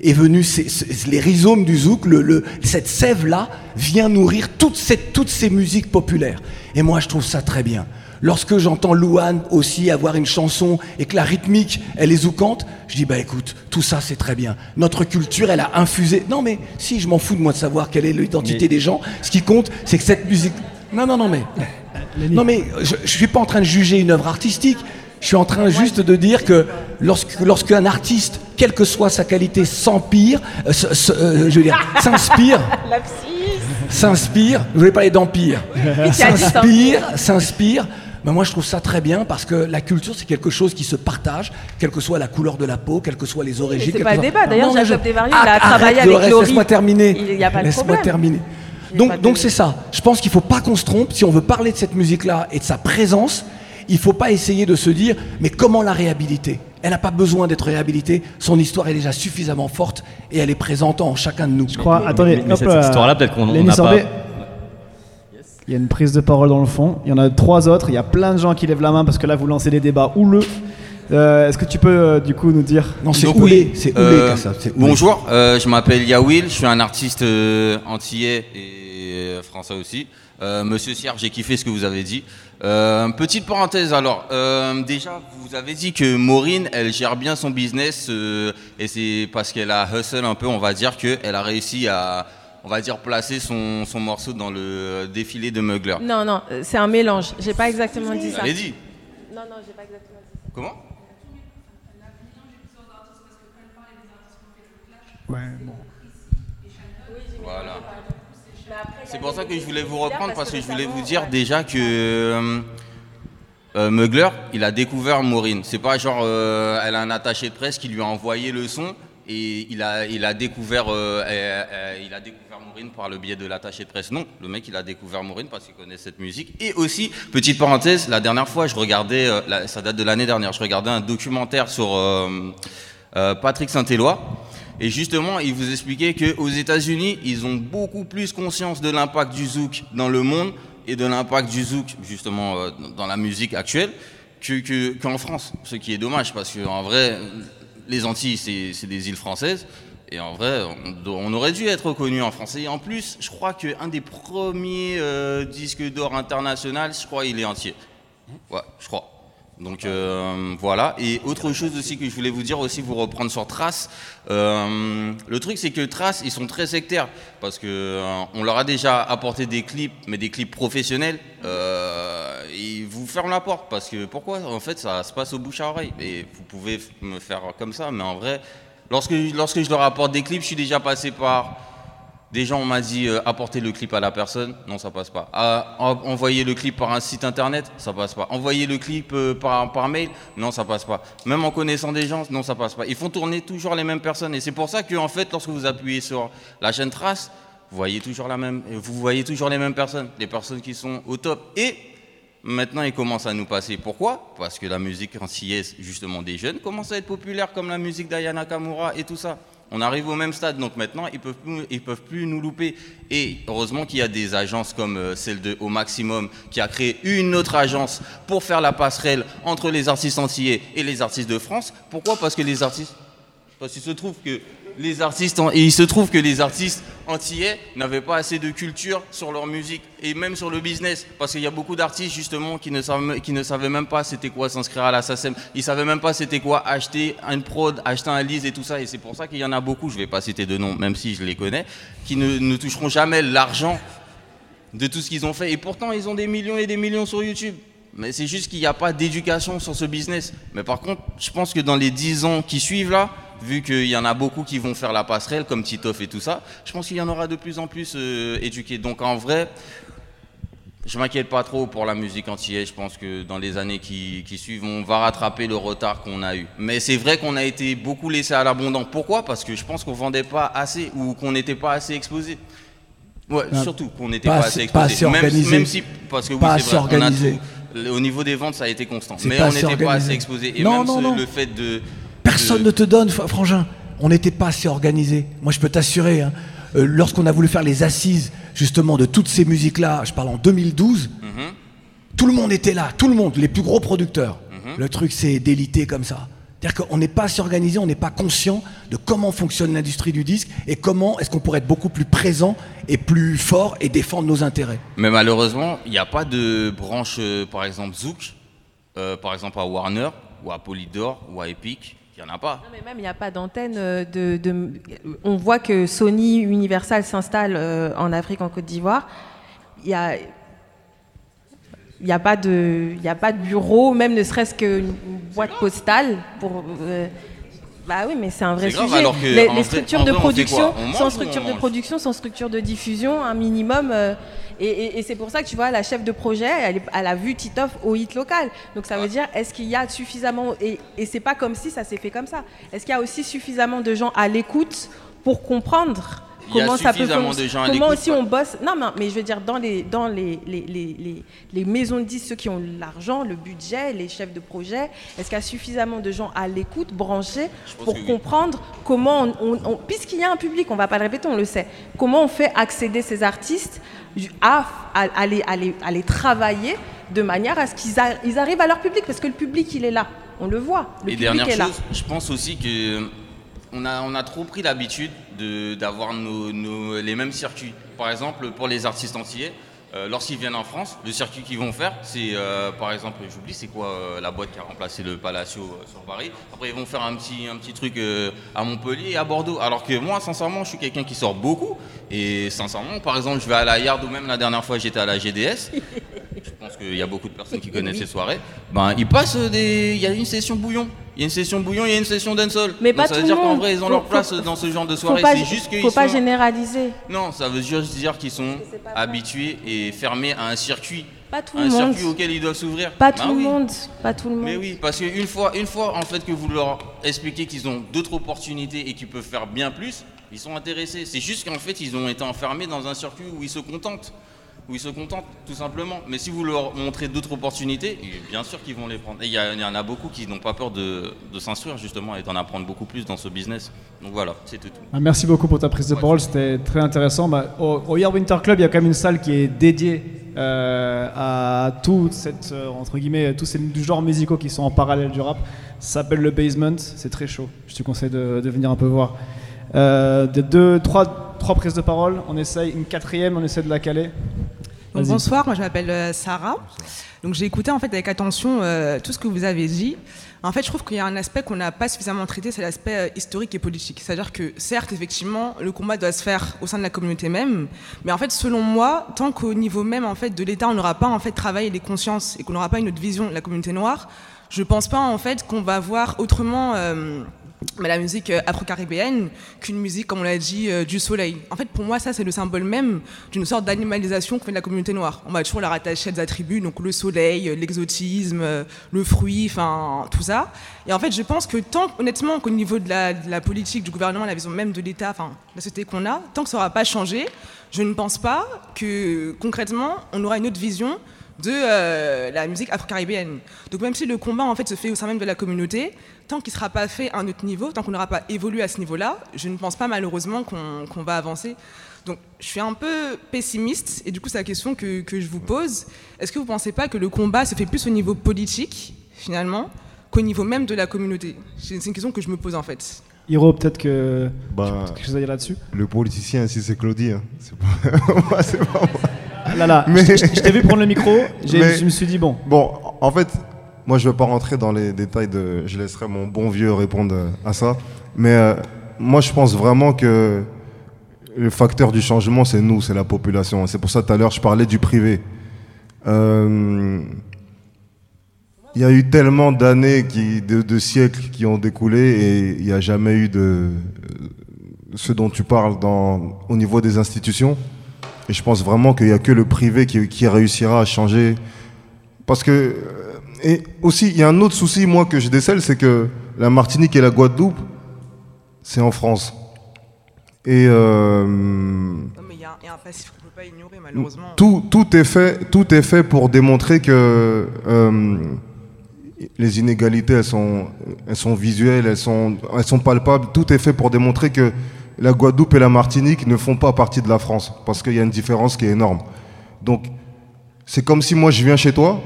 est venu, les rhizomes du zouk, cette sève-là, vient nourrir toutes ces musiques populaires. Et moi, je trouve ça très bien. Lorsque j'entends Louane aussi avoir une chanson et que la rythmique, elle est zoukante, je dis, bah écoute, tout ça c'est très bien. Notre culture, elle a infusé. Non mais, si, je m'en fous de moi de savoir quelle est l'identité Mais- des gens. Ce qui compte, c'est que cette musique. Non, non, non, mais. Non mais, je, je suis pas en train de juger une œuvre artistique. Je suis en train juste de dire que lorsque, lorsqu'un artiste, quelle que soit sa qualité, s'empire, euh, euh, je veux dire, (laughs) s'inspire, s'inspire, je voulais parler d'empire, s'inspire, s'inspire. Ben moi je trouve ça très bien parce que la culture c'est quelque chose qui se partage, quelle que soit la couleur de la peau, quelles que soient les origines. c'est pas le débat. D'ailleurs, Jacob Desvarieux, il a Arrête travaillé le avec reste, Laurie. Laisse-moi terminer. Il y a pas de Laisse-moi problème. terminer. A Donc donc c'est ça. Je pense qu'il faut pas qu'on se trompe si on veut parler de cette musique-là et de sa présence. Il faut pas essayer de se dire mais comment la réhabiliter? Elle n'a pas besoin d'être réhabilitée. Son histoire est déjà suffisamment forte et elle est présente en chacun de nous. Je crois- attendez, mais, mais hop cette là. histoire-là, peut-être qu'on n'a pas. Il y a une prise de parole dans le fond. Il y en a trois autres. Il y a plein de gens qui lèvent la main parce que là, vous lancez des débats houleux. Euh, Est-ce que tu peux euh, du coup nous dire Non, Donc, oui, euh, Bonjour, euh, je m'appelle Yawil, je suis un artiste euh, antillais et français aussi. Euh, Monsieur Sierre, j'ai kiffé ce que vous avez dit. Euh, petite parenthèse alors, euh, déjà vous avez dit que Maureen, elle gère bien son business euh, et c'est parce qu'elle a hustle un peu, on va dire qu'elle a réussi à, on va dire, placer son, son morceau dans le défilé de Mugler. Non, non, euh, c'est un mélange. J'ai pas exactement dit ça. Allez, dit. Non, non, j'ai pas exactement dit ça. Comment? Ouais, bon. Voilà. C'est pour ça que je voulais vous reprendre parce que je voulais vous dire déjà que euh, euh, Mugler, il a découvert Maureen. C'est pas genre euh, elle a un attaché de presse qui lui a envoyé le son et il a, découvert euh, euh, il a découvert Maureen par le biais de l'attaché de presse. Non, le mec il a découvert Maureen parce qu'il connaît cette musique. Et aussi, petite parenthèse, la dernière fois je regardais, euh, ça date de l'année dernière, je regardais un documentaire sur euh, Patrick Saint-Éloi. Et justement, il vous expliquait qu'aux États-Unis, ils ont beaucoup plus conscience de l'impact du zouk dans le monde et de l'impact du zouk, justement, dans la musique actuelle, que- que- qu'en France. Ce qui est dommage, parce qu'en vrai, les Antilles, c'est des îles françaises. Et en vrai, on aurait dû être reconnu en français. Et en plus, je crois qu'un des premiers euh, disques d'or international, je crois, il est entier. Ouais, je crois. Donc euh, voilà. Et autre chose aussi que je voulais vous dire aussi, vous reprendre sur Trace. euh, le truc c'est que Trace, ils sont très sectaires parce que euh, on leur a déjà apporté des clips, mais des clips professionnels. Euh, ils vous ferment la porte parce que pourquoi? En fait, ça se passe au bouche à oreille. Et vous pouvez me faire comme ça, mais en vrai, lorsque lorsque je leur apporte des clips, je suis déjà passé par des gens, on m'a dit euh, apporter le clip à la personne, non ça passe pas. Ah, en- envoyer le clip par un site internet, ça passe pas. Envoyer le clip euh, par, mail, non ça passe pas. Même en connaissant des gens, non ça passe pas. Ils font tourner toujours les mêmes personnes et c'est pour ça que en fait lorsque vous appuyez sur la chaîne Trace, vous voyez toujours la même, vous voyez toujours les mêmes personnes, les personnes qui sont au top et Maintenant, ils commencent à nous passer. Pourquoi? Parce que la musique antillaise, justement, des jeunes, commence à être populaire comme la musique d'Ayana Kamura et tout ça. On arrive au même stade, donc maintenant, ils ils peuvent plus nous louper. Et heureusement qu'il y a des agences comme euh, celle de Au Maximum, qui a créé une autre agence pour faire la passerelle entre les artistes antillais et les artistes de France. Pourquoi? Parce que les artistes... Parce qu'il se trouve que les artistes, et il se trouve que les artistes antillais n'avaient pas assez de culture sur leur musique et même sur le business. Parce qu'il y a beaucoup d'artistes justement qui ne, savent, qui ne savaient même pas c'était quoi s'inscrire à la SACEM. Ils savaient même pas c'était quoi acheter une prod, acheter un lease et tout ça. Et c'est pour ça qu'il y en a beaucoup, je vais pas citer de noms, même si je les connais, qui ne, ne toucheront jamais l'argent de tout ce qu'ils ont fait. Et pourtant, ils ont des millions et des millions sur YouTube. Mais c'est juste qu'il n'y a pas d'éducation sur ce business. Mais par contre, je pense que dans les 10 ans qui suivent là, vu qu'il y en a beaucoup qui vont faire la passerelle, comme Titoff et tout ça, je pense qu'il y en aura de plus en plus euh, éduqués. Donc en vrai, je m'inquiète pas trop pour la musique antillaise. Je pense que dans les années qui, qui suivent, on va rattraper le retard qu'on a eu. Mais c'est vrai qu'on a été beaucoup laissé à l'abondant. Pourquoi? Parce que je pense qu'on vendait pas assez ou qu'on n'était pas assez exposé. Ouais, surtout qu'on n'était pas pas, assez- assez pas exposé. assez même, organisé. même si, parce que oui, c'est vrai, on a organisé. tout. Au niveau des ventes, ça a été constant. Mais on n'était pas organisé. assez exposé. Et Non, même non, ce- non. le fait de. Personne ne te donne, Fra- Frangin. On n'était pas assez organisé. Moi, je peux t'assurer, hein, euh, lorsqu'on a voulu faire les assises, justement, de toutes ces musiques-là, je parle en 2012, Mhm. tout le monde était là, tout le monde, les plus gros producteurs. Mhm. Le truc, c'est délité comme ça. C'est-à-dire qu'on n'est pas assez organisé, on n'est pas conscient de comment fonctionne l'industrie du disque et comment est-ce qu'on pourrait être beaucoup plus présent et plus fort et défendre nos intérêts. Mais malheureusement, il n'y a pas de branche, euh, par exemple, Zouk, euh, par exemple à Warner, ou à Polydor, ou à Epic. Il n'y en a pas. Non, mais même il n'y a pas d'antenne euh, de, de- On voit que Sony Universal s'installe euh, en Afrique, en Côte d'Ivoire. Il y a. N'y a, pas de- y a pas de bureau, même ne serait-ce qu'une boîte postale pour. euh, bah oui, mais c'est un vrai grave, sujet. alors que, les, structures de production, sans structure de production, sans structure de diffusion, un minimum. euh, et et- et c'est pour ça que tu vois, la chef de projet, elle, a vu Titoff au hit local. Donc ça veut dire, est-ce qu'il y a suffisamment. Et, et c'est pas comme si ça s'est fait comme ça. Est-ce qu'il y a aussi suffisamment de gens à l'écoute pour comprendre comment ça peut de gens Comment aussi on bosse Non, mais je veux dire, dans les, dans les, les, les, les, les maisons de disques, ceux qui ont l'argent, le budget, les chefs de projet, est-ce qu'il y a suffisamment de gens à l'écoute, branchés, pour oui. comprendre comment, on, on- on- puisqu'il y a un public, on va pas le répéter, on le sait, comment on fait accéder ces artistes à, à, à les, à les- à les travailler de manière à ce qu'ils ils arrivent à leur public, parce que le public, il est là. on le voit. Le Et public dernière est là. chose, je pense aussi que on a, on a trop pris l'habitude de- d'avoir nos- nos- les mêmes circuits. Par exemple, pour les artistes antillais, euh, lorsqu'ils viennent en France, le circuit qu'ils vont faire, c'est euh, par exemple, j'oublie, c'est quoi euh, la boîte qui a remplacé le Palacio sur Paris. Après, ils vont faire un petit, un petit truc à Montpellier et à Bordeaux. Alors que moi, sincèrement, je suis quelqu'un qui sort beaucoup. Et sincèrement, par exemple, je vais à la Yard ou même la dernière fois, j'étais à la GDS. (laughs) Je pense qu'il y a beaucoup de personnes qui connaissent ces soirées. Ben, ils passent des. Il y a une session bouillon. Il y a une session bouillon, il y a une session dancehall. Mais Donc pas ça veut dire qu'en vrai, ils ont Faut- leur faut- place dans ce genre de soirée. C'est juste qu'ils faut pas sont- généraliser. Non, ça veut juste dire qu'ils sont habitués et fermés à un circuit. Pas tout un le monde. circuit auquel ils doivent s'ouvrir. Pas Bah tout oui. le monde. Pas tout le monde. Mais oui, parce qu'une fois, une fois en fait que vous leur expliquez qu'ils ont d'autres opportunités et qu'ils peuvent faire bien plus, ils sont intéressés. C'est juste qu'en fait ils ont été enfermés dans un circuit où ils se contentent, où ils se contentent tout simplement. Mais si vous leur montrez d'autres opportunités, bien sûr qu'ils vont les prendre. Et il y, en a beaucoup qui n'ont pas peur de, de s'instruire justement et d'en apprendre beaucoup plus dans ce business. Donc voilà, c'était tout. Ah, Merci beaucoup pour ta prise de parole, c'était très intéressant. Bah, au, au Year Winter Club, il y a quand même une salle qui est dédiée euh, à tout cette, euh, entre guillemets, tous ces genres musicaux qui sont en parallèle du rap. Ça s'appelle le Basement, c'est très chaud. Je te conseille de, de venir un peu voir. Euh, de- deux, trois, trois prises de parole, on essaye une quatrième, on essaie de la caler. Donc, bonsoir, moi je m'appelle euh, Sarah. Donc j'ai écouté en fait avec attention euh, tout ce que vous avez dit. En fait, je trouve qu'il y a un aspect qu'on n'a pas suffisamment traité, c'est l'aspect euh, historique et politique. C'est-à-dire que certes, effectivement, le combat doit se faire au sein de la communauté même, mais en fait, selon moi, tant qu'au niveau même en fait de l'État, on n'aura pas en fait travaillé les consciences et qu'on n'aura pas une autre vision de la communauté noire, je pense pas en fait qu'on va voir autrement. euh, la musique euh, afro-caribéenne qu'une musique, comme on l'a dit, euh, du soleil. En fait, pour moi, ça, c'est le symbole même d'une sorte d'animalisation que fait de la communauté noire. On va toujours la rattacher des attributs, donc le soleil, euh, l'exotisme, le fruit, enfin, tout ça. Et en fait, je pense que tant, honnêtement, qu'au niveau de la, de la politique, du gouvernement, la vision même de l'État, enfin, la société qu'on a, tant que ça n'aura pas changé, je ne pense pas que, concrètement, on aura une autre vision de euh, la musique afro-caribéenne. Donc même si le combat en fait se fait au sein même de la communauté, tant qu'il ne sera pas fait à un autre niveau, tant qu'on n'aura pas évolué à ce niveau-là, je ne pense pas malheureusement qu'on va avancer. Donc je suis un peu pessimiste et du coup c'est la question que, que je vous pose. Est-ce que vous ne pensez pas que le combat se fait plus au niveau politique finalement qu'au niveau même de la communauté? C'est une question que je me pose en fait. Hiro, peut-être que Bah, quelque chose à dire là-dessus? Le politicien ici, c'est Claudie. hein. C'est pas... (laughs) moi, c'est pas moi. Là, là, je- je- je t'ai vu prendre le micro, Mais- je me suis dit, bon. Bon, en fait, moi, je ne vais pas rentrer dans les détails de. Je laisserai mon bon vieux répondre à ça. Mais euh, moi, je pense vraiment que le facteur du changement, c'est nous, c'est la population. C'est pour ça, tout à l'heure, je parlais du privé. Euh, Il y a eu tellement d'années, de, de siècles qui ont découlé et il n'y a jamais eu de ce dont tu parles dans, au niveau des institutions. Et je pense vraiment qu'il n'y a que le privé qui, qui réussira à changer. Parce que. euh, Et aussi, il y a un autre souci, moi, que je décèle, c'est que la Martinique et la Guadeloupe, c'est en France. Et. euh, Non mais il y, a un- il y a un passif qu'on ne peut pas ignorer malheureusement. tout, tout, est fait, tout est fait pour démontrer que euh, les inégalités, elles sont, elles sont visuelles, elles sont, elles sont palpables. Tout est fait pour démontrer que la Guadeloupe et la Martinique ne font pas partie de la France, parce qu'il y a une différence qui est énorme. Donc, c'est comme si moi je viens chez toi,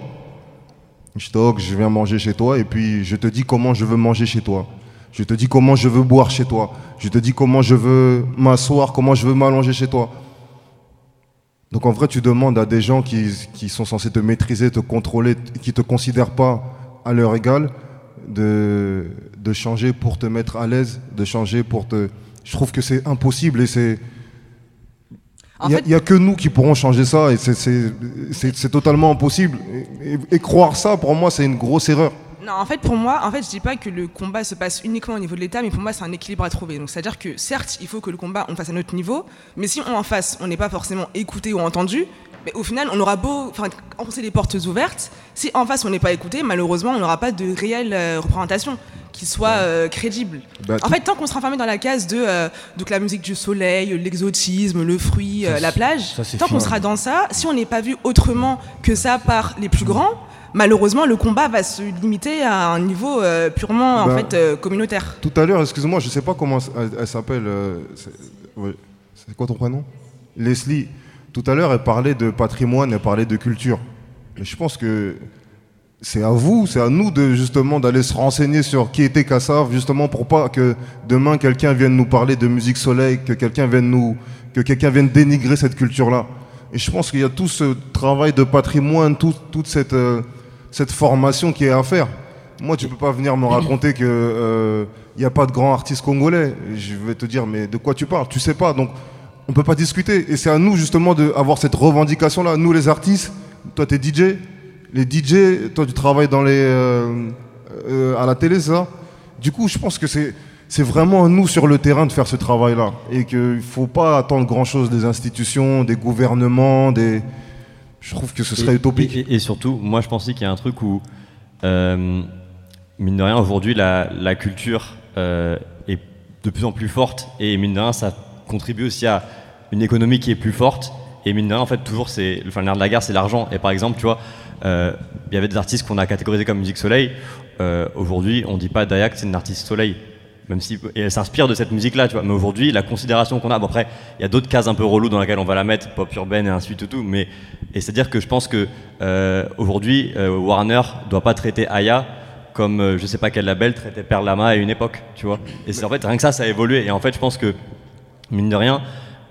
je toque, je viens manger chez toi, et puis je te dis comment je veux manger chez toi. Je te dis comment je veux boire chez toi. Je te dis comment je veux m'asseoir, comment je veux m'allonger chez toi. Donc en vrai, tu demandes à des gens qui, qui sont censés te maîtriser, te contrôler, qui ne te considèrent pas à leur égal, de, de changer pour te mettre à l'aise, de changer pour te... Je trouve que c'est impossible et c'est... Il n'y a, que nous qui pourrons changer ça et c'est- totalement impossible. Et, et- et croire ça, pour moi, c'est une grosse erreur. Non, en fait, pour moi, en fait, je dis pas que le combat se passe uniquement au niveau de l'État, mais pour moi, c'est un équilibre à trouver. Donc, c'est-à-dire que certes, il faut que le combat on fasse à notre niveau, mais si on en face, on n'est pas forcément écouté ou entendu, mais au final, on aura beau, enfin, enfoncer les portes ouvertes, si en face on n'est pas écouté, malheureusement, on n'aura pas de réelle euh, représentation qui soit euh, crédible. Bah, en fait, tant qu'on sera enfermé dans la case de euh, donc la musique du soleil, l'exotisme, le fruit, Ça, la plage, ça, tant qu'on sera dans ça, si on n'est pas vu autrement que ça par les plus grands, malheureusement, le combat va se limiter à un niveau purement en Bah, fait communautaire. Tout à l'heure, excuse-moi, je sais pas comment elle, elle s'appelle. c'est ouais. C'est quoi ton prénom? Leslie. Tout à l'heure, elle parlait de patrimoine, elle parlait de culture. Mais je pense que c'est à vous, c'est à nous de justement d'aller se renseigner sur qui était Kassav, justement pour pas que demain quelqu'un vienne nous parler de musique soleil, que quelqu'un vienne nous, que quelqu'un vienne dénigrer cette culture-là. Et je pense qu'il y a tout ce travail de patrimoine, tout- toute cette, euh, cette formation qui est à faire. Moi, tu peux pas venir me raconter que euh, il n'y a pas de grands artistes congolais. Je vais te dire, mais de quoi tu parles? Tu sais pas, donc on peut pas discuter. Et c'est à nous justement d'avoir cette revendication-là. Nous, les artistes, toi, tu es DJ. Les DJ, toi, tu travailles dans les, euh, euh, à la télé, ça? Du coup, je pense que c'est c'est vraiment à nous sur le terrain de faire ce travail-là. Et qu'il ne faut pas attendre grand-chose des institutions, des gouvernements, des... Je trouve que ce serait Et- utopique. Et, et surtout, moi je pense aussi qu'il y a un truc où, euh, mine de rien, aujourd'hui la, la culture euh, est de plus en plus forte et mine de rien, ça contribue aussi à une économie qui est plus forte. Et mine de rien, en fait, toujours, c'est, enfin, le nerf de la guerre, c'est l'argent. Et par exemple, tu vois, euh, il y avait des artistes qu'on a catégorisés comme musique soleil. Euh, aujourd'hui, on dit pas Dayak, c'est une artiste soleil. Même si, et elle s'inspire de cette musique-là, tu vois. Mais aujourd'hui, la considération qu'on a, bon après, il y a d'autres cases un peu relous dans lesquelles on va la mettre, pop urbaine et ainsi de suite tout. Mais, et c'est-à-dire que je pense que euh, aujourd'hui, euh, Warner doit pas traiter Aya comme je sais pas quel label traitait Pearl Lama à une époque, tu vois. Et c'est en fait rien que ça, ça a évolué. Et en fait, je pense que mine de rien,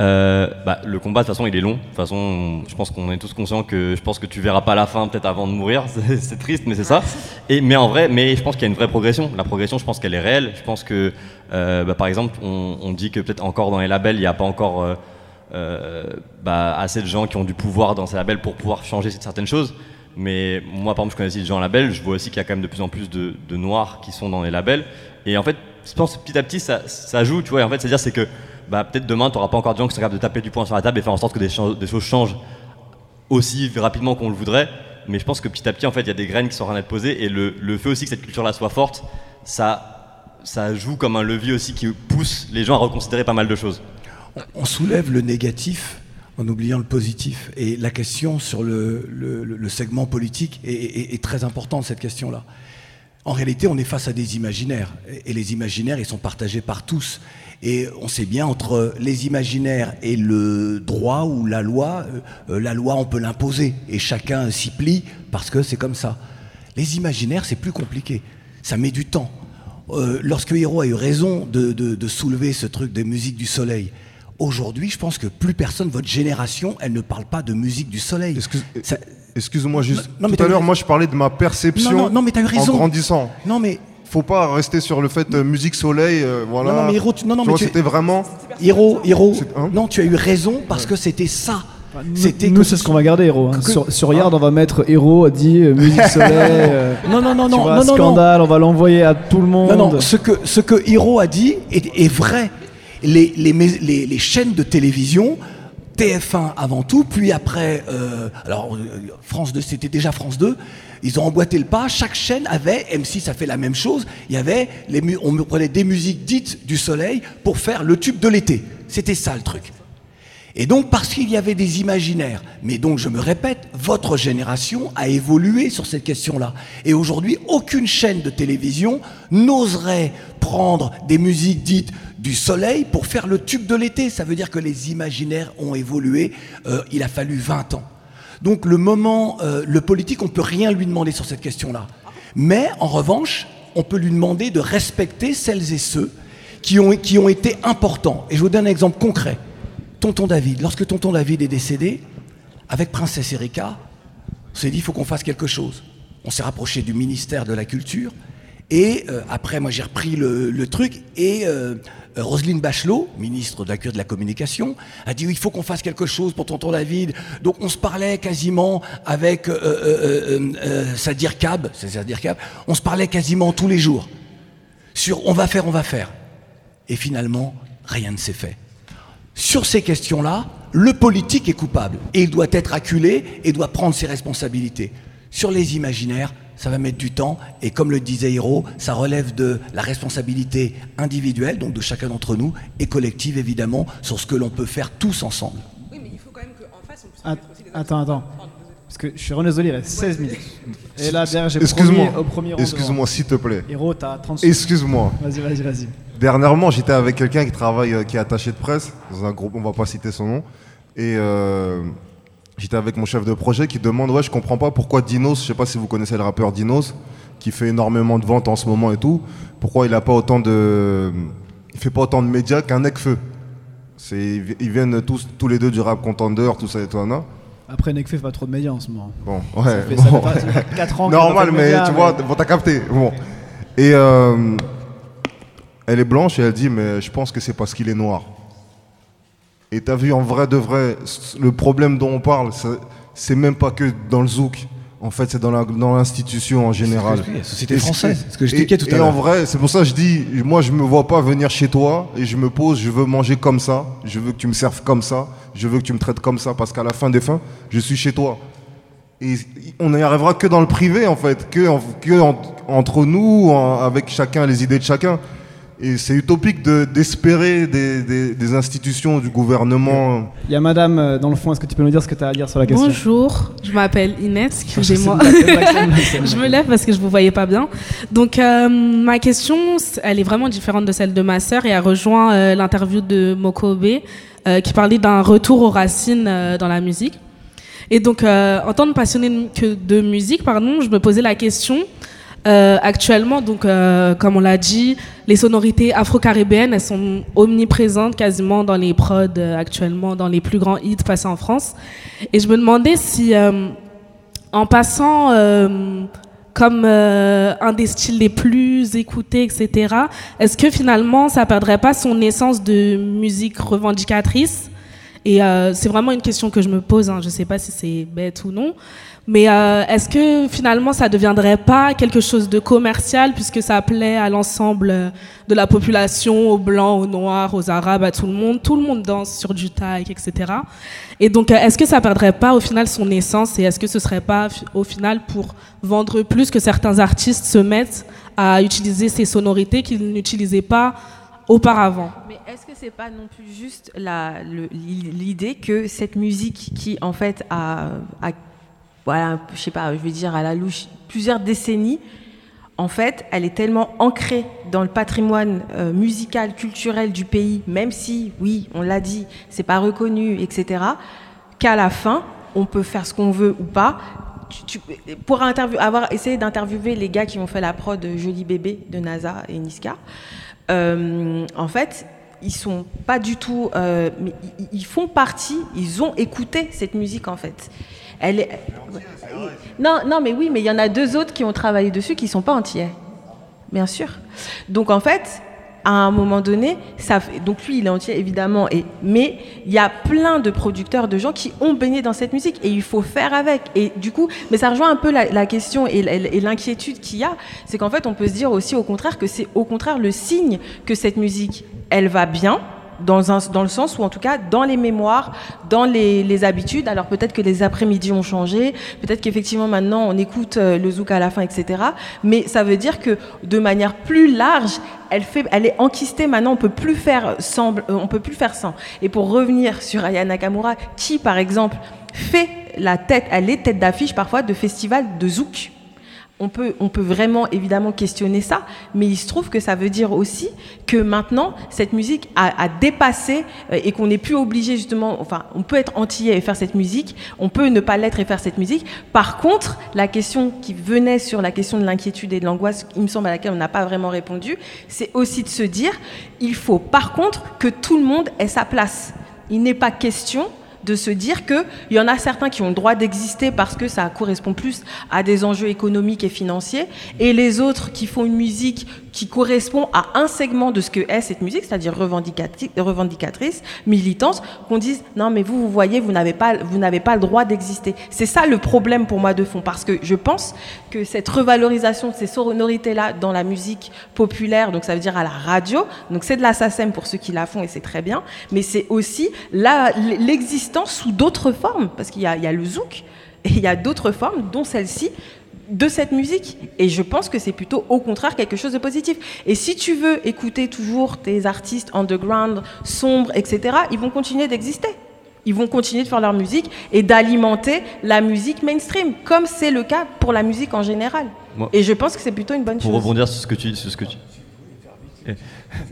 euh, bah, le combat de toute façon il est long. De toute façon, je pense qu'on est tous conscients que je pense que tu verras pas la fin peut-être avant de mourir. (laughs) C'est triste, mais c'est ça. Et mais en vrai, mais je pense qu'il y a une vraie progression. La progression, je pense qu'elle est réelle. Je pense que, euh, bah, par exemple, on, dit que peut-être encore dans les labels, il n'y a pas encore euh, euh, bah, assez de gens qui ont du pouvoir dans ces labels pour pouvoir changer certaines choses. Mais moi, par exemple, je connais aussi des gens en label. Je vois aussi qu'il y a quand même de plus en plus de, noirs qui sont dans les labels. Et en fait, je pense que petit à petit, ça, ça joue, tu vois. En fait, c'est-à-dire, c'est que bah, peut-être demain, tu n'auras pas encore de gens qui sont capables de taper du poing sur la table et faire en sorte que des, cho- des choses changent aussi rapidement qu'on le voudrait. Mais je pense que petit à petit, en fait, il y a des graines qui sont en train d'être posées. Et le, fait aussi que cette culture-là soit forte, ça, ça joue comme un levier aussi qui pousse les gens à reconsidérer pas mal de choses. On soulève le négatif en oubliant le positif. Et la question sur le, segment politique est très importante, cette question-là. En réalité, on est face à des imaginaires. Et les imaginaires, ils sont partagés par tous. Et on sait bien, entre les imaginaires et le droit ou la loi, euh, la loi, on peut l'imposer. Et chacun s'y plie parce que c'est comme ça. Les imaginaires, c'est plus compliqué. Ça met du temps. Euh, lorsque Hiro a eu raison de, de- de soulever ce truc de musique du soleil, aujourd'hui, je pense que plus personne, votre génération, elle ne parle pas de musique du soleil. Ça- Excuse-moi juste. Non, mais Tout à l'heure, eu- moi, je parlais de ma perception Non, non, non, mais t'as eu raison. en grandissant. Non, mais faut pas rester sur le fait euh, musique soleil. euh, voilà. Non, non, mais Hiro, tu- non, non, Tu mais vois, tu- c'était vraiment. Hiro, Hiro, hein non, tu as eu raison parce que c'était ça. C'était Nous, c'est ce qu'on va garder, Héros. hein. que- Sur, sur Yard, on va mettre Héros, dit euh, musique (laughs) soleil. euh, Non, non, non, tu non, vois, non, non, scandale, on va l'envoyer à tout le monde. Non, non, ce que, ce que Hiro a dit est, est vrai. Les, les, les- les chaînes de télévision, TF1 avant tout, puis après, euh, alors euh, France 2, c'était déjà France 2, ils ont emboîté le pas, chaque chaîne avait, M6 ça fait la même chose, il y avait, les, on prenait des musiques dites du soleil pour faire le tube de l'été. C'était ça le truc. Et donc, parce qu'il y avait des imaginaires, mais donc je me répète, votre génération a évolué sur cette question-là. Et aujourd'hui, aucune chaîne de télévision n'oserait prendre des musiques dites du soleil pour faire le tube de l'été. Ça veut dire que les imaginaires ont évolué. Euh, il a fallu 20 ans. Donc le moment, euh, le politique, on ne peut rien lui demander sur cette question-là. Mais en revanche, on peut lui demander de respecter celles et ceux qui ont, qui ont été importants. Et je vous donne un exemple concret. Tonton David, lorsque Tonton David est décédé, avec Princesse Erika, on s'est dit il faut qu'on fasse quelque chose. On s'est rapproché du ministère de la Culture. Et euh, après, moi, j'ai repris le, truc. Et euh, Roselyne Bachelot, ministre de la Culture de la Communication, a dit oui, il faut qu'on fasse quelque chose pour Tonton David. Donc, on se parlait quasiment avec euh, euh, Sadir c'est Sadir Kab, on se parlait quasiment tous les jours sur on va faire, on va faire. Et finalement, rien ne s'est fait. Sur ces questions-là, le politique est coupable et il doit être acculé et doit prendre ses responsabilités. Sur les imaginaires, ça va mettre du temps et comme le disait Hiro, ça relève de la responsabilité individuelle, donc de chacun d'entre nous, et collective évidemment, sur ce que l'on peut faire tous ensemble. Att- Attends, attends. Parce que je suis désolé, il reste 16 minutes. Et là, derrière, j'ai Excuse-moi. promis au premier rang Excuse-moi, s'il te plaît. Héros, t'as 30 secondes. Excuse-moi. Vas-y, vas-y, vas-y. Dernièrement, j'étais avec quelqu'un qui travaille, euh, qui est attaché de presse dans un groupe, on va pas citer son nom, et euh, j'étais avec mon chef de projet qui demande ouais je comprends pas pourquoi Dinos, je sais pas si vous connaissez le rappeur Dinos, qui fait énormément de ventes en ce moment et tout, pourquoi il a pas autant de, il fait pas autant de médias qu'un Necfeu. Ils viennent tous tous les deux du rap contender, tout ça et tout ça. Après, Nekfeu fait pas trop de médias en ce moment. Bon, Ça ouais. ça bon. fait pas- (laughs) ça fait quatre ans qu'il a Normal, mais médias, tu vois, bon, t'as capté. Bon. Et euh, elle est blanche et elle dit, mais je pense que c'est parce qu'il est noir. Et t'as vu, en vrai de vrai, le problème dont on parle, c'est- c'est même pas que dans le zouk. En fait, c'est dans la- dans l'institution en général. j'expliquais, la société Et française, c'est- ce que j'expliquais et- tout à Et l'heure. en vrai, c'est pour ça que je dis, moi, je me vois pas venir chez toi et je me pose, je veux manger comme ça, je veux que tu me serves comme ça, je veux que tu me traites comme ça, parce qu'à la fin des fins, je suis chez toi. Et on n'y arrivera que dans le privé, en fait, que, que en- entre nous, en- avec chacun, les idées de chacun. Et c'est utopique de- d'espérer des, des- des institutions, du gouvernement. Il y a madame euh, dans le fond, est-ce que tu peux nous dire ce que tu as à dire sur la question? Bonjour, je m'appelle Inès, excusez-moi. Une (laughs) je me lève parce que je vous voyais pas bien. Donc euh, ma question, elle est vraiment différente de celle de ma sœur et elle rejoint euh, l'interview de Mokobe euh, qui parlait d'un retour aux racines euh, dans la musique. Et donc euh, en tant que passionnée que de musique, pardon, je me posais la question. Euh, actuellement, donc euh, comme on l'a dit, les sonorités afro-caribéennes, elles sont omniprésentes quasiment dans les prods euh, actuellement, dans les plus grands hits passés en France. Et je me demandais si, euh, en passant euh, comme un des styles les plus écoutés, etc., est-ce que finalement ça perdrait pas son essence de musique revendicatrice? Et euh, c'est vraiment une question que je me pose. hein. Je sais pas si c'est bête ou non. Mais euh, est-ce que finalement ça deviendrait pas quelque chose de commercial puisque ça plaît à l'ensemble euh, de la population, aux blancs, aux noirs, aux arabes, à tout le monde? Tout le monde danse sur du taille, etc. Et donc est-ce que ça perdrait pas au final son essence? Et est-ce que ce serait pas au final pour vendre plus que certains artistes se mettent à utiliser ces sonorités qu'ils n'utilisaient pas auparavant Mais est-ce que c'est pas non plus juste l'idée que cette musique qui en fait a, a- voilà, je sais pas, je vais dire à la louche plusieurs décennies, en fait, elle est tellement ancrée dans le patrimoine euh, musical, culturel du pays, même si, oui, on l'a dit, c'est pas reconnu, etc., qu'à la fin, on peut faire ce qu'on veut ou pas. Pour avoir essayé d'interviewer les gars qui ont fait la prod Joli Bébé de NASA et Niska, en fait, ils sont pas du tout, euh, mais ils, ils font partie, ils ont écouté cette musique en fait. Elle est, non, non, mais oui, mais il y en a deux autres qui ont travaillé dessus qui sont pas entiers, bien sûr. Donc en fait, à un moment donné, ça donc lui il est entier évidemment, et, mais il y a plein de producteurs, de gens qui ont baigné dans cette musique et il faut faire avec. Et du coup, mais ça rejoint un peu la, question et, et l'inquiétude qu'il y a, c'est qu'en fait on peut se dire aussi au contraire que c'est au contraire le signe que cette musique, elle va bien. Dans, un, dans le sens où, en tout cas, dans les mémoires, dans les, habitudes, alors peut-être que les après-midi ont changé, peut-être qu'effectivement maintenant on écoute euh, le zouk à la fin, etc. Mais ça veut dire que de manière plus large, elle, fait, elle est enquistée maintenant, on peut plus faire semble, euh, on peut plus faire sans. Et pour revenir sur Aya Nakamura, qui par exemple fait la tête, elle est tête d'affiche parfois de festivals de zouk. On peut, on peut vraiment évidemment questionner ça, mais il se trouve que ça veut dire aussi que maintenant, cette musique a, a dépassé euh, et qu'on n'est plus obligé justement, enfin, on peut être antillais et faire cette musique, on peut ne pas l'être et faire cette musique. Par contre, la question qui venait sur la question de l'inquiétude et de l'angoisse, il me semble à laquelle on n'a pas vraiment répondu, c'est aussi de se dire, il faut par contre que tout le monde ait sa place. Il n'est pas question de se dire qu'il y en a certains qui ont le droit d'exister parce que ça correspond plus à des enjeux économiques et financiers, et les autres qui font une musique qui correspond à un segment de ce que est cette musique, c'est-à-dire revendicatrice, militante, qu'on dise non mais vous vous voyez vous n'avez pas vous n'avez pas le droit d'exister. C'est ça le problème pour moi de fond parce que je pense que cette revalorisation de ces sonorités là dans la musique populaire, donc ça veut dire à la radio, donc c'est de la SACEM pour ceux qui la font et c'est très bien, mais c'est aussi l'existence sous d'autres formes parce qu'il y y a le zouk et il y a d'autres formes dont celle-ci de cette musique. Et je pense que c'est plutôt au contraire quelque chose de positif. Et si tu veux écouter toujours tes artistes underground, sombres, etc., ils vont continuer d'exister. Ils vont continuer de faire leur musique et d'alimenter la musique mainstream, comme c'est le cas pour la musique en général. Moi- et je pense que c'est plutôt une bonne Pour chose. rebondir sur ce que tu, sur ce que tu.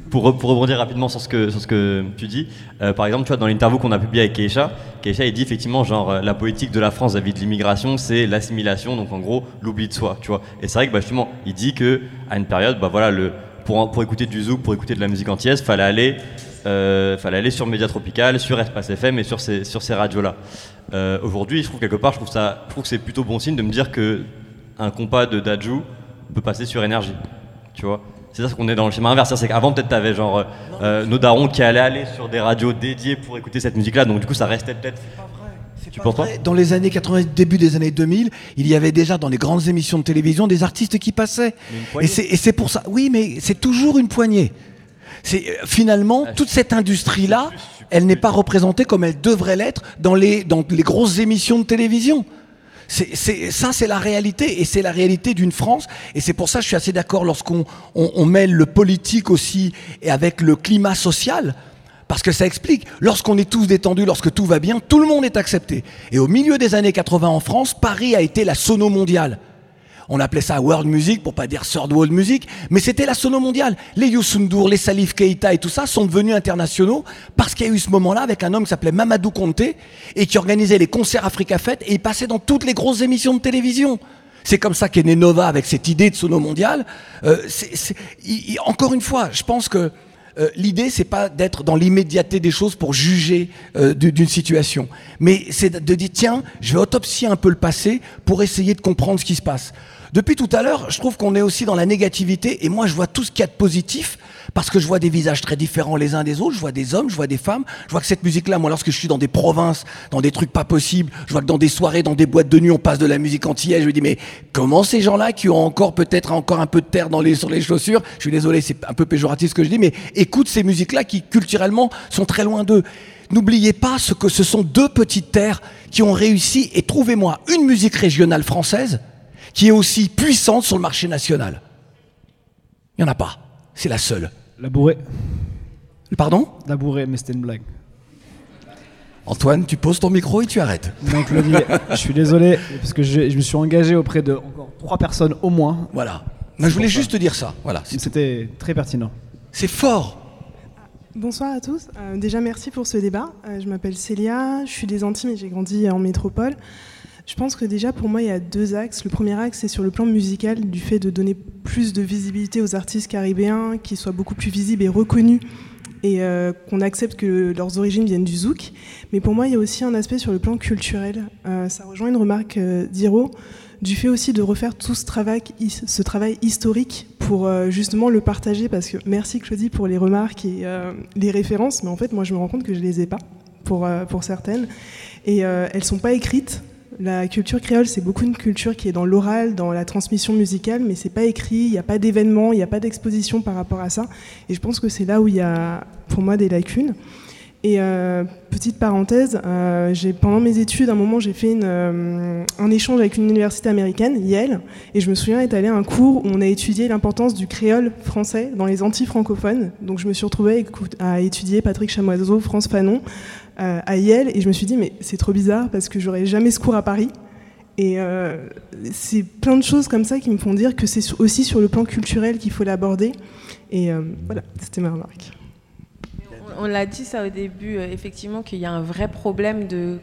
Pour, re- pour rebondir rapidement sur ce que, tu dis, euh, par exemple, tu vois, dans l'interview qu'on a publié avec Keisha, Keisha, il dit effectivement, genre, euh, la politique de la France vis-à-vis de l'immigration, c'est l'assimilation, donc en gros, l'oubli de soi, tu vois. Et c'est vrai que, bah, justement, il dit que à une période, bah, voilà, le, pour, écouter du zouk, pour écouter de la musique antillaise, fallait aller, euh, fallait aller sur Média Tropical, sur Espace FM et sur ces, sur ces radios-là. Aujourd'hui, je trouve quelque part, je trouve, ça, trouve que c'est plutôt bon signe de me dire que un compas de Dajou peut passer sur énergie, tu vois. C'est ça qu'on est dans le schéma inverse. C'est qu'avant, peut-être, tu avais genre euh, euh, nos darons qui allaient aller sur des radios dédiées pour écouter cette musique-là. Donc, du coup, ça restait peut-être. Tu penses pas Dans les années 80, début des années 2000, il y avait déjà dans les grandes émissions de télévision des artistes qui passaient. Et c'est pour ça. Oui, mais c'est toujours une poignée. C'est euh, finalement toute cette industrie-là, elle n'est pas représentée comme elle devrait l'être dans les dans les grosses émissions de télévision. C'est, ça, c'est la réalité, et c'est la réalité d'une France. Et c'est pour ça que je suis assez d'accord lorsqu'on on, on mêle le politique aussi et avec le climat social. Parce que ça explique, lorsqu'on est tous détendus, lorsque tout va bien, tout le monde est accepté. Et au milieu des années 80 en France, Paris a été la sono mondiale. On appelait ça world music pour pas dire third world music, mais c'était la sono mondiale. Les Youssou N'Dour, les Salif Keita et tout ça sont devenus internationaux parce qu'il y a eu ce moment-là avec un homme qui s'appelait Mamadou Conté et qui organisait les concerts Africa Fête et il passait dans toutes les grosses émissions de télévision. C'est comme ça qu'est né Nova avec cette idée de sono mondiale. Euh, c'est- c'est- encore une fois, je pense que euh, l'idée, c'est pas d'être dans l'immédiateté des choses pour juger euh, du- d'une situation, mais c'est de dire tiens, je vais autopsier un peu le passé pour essayer de comprendre ce qui se passe. Depuis tout à l'heure, je trouve qu'on est aussi dans la négativité, et moi je vois tout ce qu'il y a de positif, parce que je vois des visages très différents les uns des autres, je vois des hommes, je vois des femmes, je vois que cette musique-là, moi lorsque je suis dans des provinces, dans des trucs pas possibles, je vois que dans des soirées, dans des boîtes de nuit, on passe de la musique antillaise, je me dis mais comment ces gens-là qui ont encore peut-être encore un peu de terre dans les, sur les chaussures, je suis désolé, c'est un peu péjoratif ce que je dis, mais écoute ces musiques-là qui culturellement sont très loin d'eux. N'oubliez pas ce que ce sont deux petites terres qui ont réussi, et trouvez-moi une musique régionale française qui est aussi puissante sur le marché national. Il n'y en a pas. C'est la seule. La bourrée. Pardon? La bourrée, mais c'était une blague. Antoine, tu poses ton micro et tu arrêtes. Donc, Claudie, je suis désolé, parce que je, je me suis engagé auprès de encore trois personnes au moins. Voilà. Mais je voulais juste te dire ça. Voilà. C'était très pertinent. C'est fort. Bonsoir à tous. Euh, déjà, merci pour ce débat. Euh, je m'appelle Célia, je suis des Antilles, mais j'ai grandi en métropole. Je pense que déjà, pour moi, il y a deux axes. Le premier axe, c'est sur le plan musical, du fait de donner plus de visibilité aux artistes caribéens, qu'ils soient beaucoup plus visibles et reconnus, et euh, qu'on accepte que leurs origines viennent du zouk. Mais pour moi, il y a aussi un aspect sur le plan culturel. Euh, ça rejoint une remarque euh, d'Hiro, du fait aussi de refaire tout ce travail, ce travail historique pour euh, justement le partager, parce que merci Claudie pour les remarques et les références, mais en fait moi je me rends compte que je les ai pas pour, pour certaines, et elles sont pas écrites. La culture créole, c'est beaucoup une culture qui est dans l'oral, dans la transmission musicale, mais c'est pas écrit, il n'y a pas d'événement, il n'y a pas d'exposition par rapport à ça, et je pense que c'est là où il y a pour moi des lacunes. Et euh, petite parenthèse, euh, pendant mes études, à un moment, j'ai fait euh, un échange avec une université américaine, Yale, et je me souviens être allée à un cours où on a étudié l'importance du créole français dans les Antilles francophones. Donc je me suis retrouvée à, étudier Patrick Chamoiseau, France Fanon à Yale, et je me suis dit, mais c'est trop bizarre parce que j'aurais jamais ce cours à Paris. Et euh, c'est plein de choses comme ça qui me font dire que c'est aussi sur le plan culturel qu'il faut l'aborder. Et euh, voilà, c'était ma remarque. On l'a dit ça au début, euh, effectivement, qu'il y a un vrai problème de.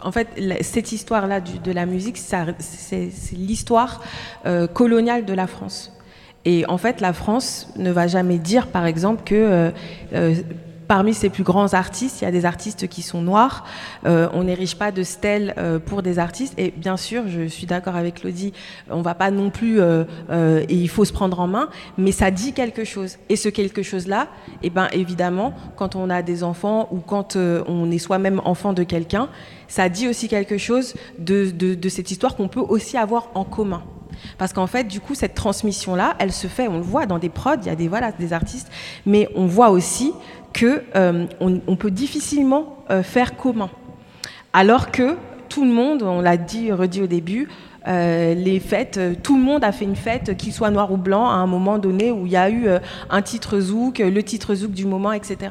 En fait, cette histoire-là de la musique, c'est l'histoire euh, coloniale de la France. Et en fait, la France ne va jamais dire, par exemple, que euh, euh, parmi ses plus grands artistes, il y a des artistes qui sont noirs. Euh, on n'érige pas de stèles euh, pour des artistes. Et bien sûr, je suis d'accord avec Claudie, on va pas non plus, euh, euh, et il faut se prendre en main, mais ça dit quelque chose. Et ce quelque chose-là, eh ben, évidemment, quand on a des enfants ou quand euh, on est soi-même enfant de quelqu'un, ça dit aussi quelque chose de cette histoire qu'on peut aussi avoir en commun. Parce qu'en fait, du coup, cette transmission-là, elle se fait, on le voit dans des prods, il y a des, voilà, des artistes, mais on voit aussi que euh, on, peut difficilement euh, faire commun. Alors que tout le monde, on l'a dit, redit au début, euh, les fêtes, tout le monde a fait une fête, qu'il soit noir ou blanc, à un moment donné où il y a eu un titre zouk, le titre zouk du moment, etc.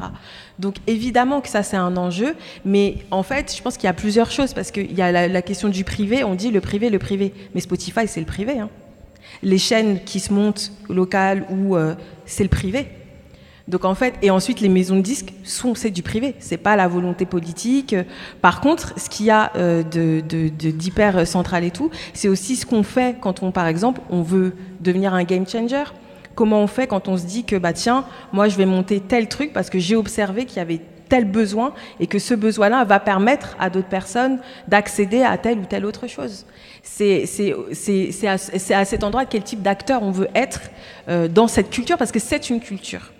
Donc évidemment que ça c'est un enjeu, mais en fait je pense qu'il y a plusieurs choses parce qu'il y a la, question du privé, on dit le privé, le privé, mais Spotify c'est le privé. hein. Les chaînes qui se montent locales ou euh, c'est le privé. Donc en fait, et ensuite les maisons de disques sont c'est du privé, c'est pas la volonté politique. Par contre, ce qu'il y a euh, de- d'hyper central et tout, c'est aussi ce qu'on fait quand on, par exemple, on veut devenir un game changer. Comment on fait quand on se dit que bah tiens, moi je vais monter tel truc parce que j'ai observé qu'il y avait tel besoin et que ce besoin-là va permettre à d'autres personnes d'accéder à telle ou telle autre chose. C'est à cet endroit quel type d'acteur on veut être euh, dans cette culture parce que c'est une culture.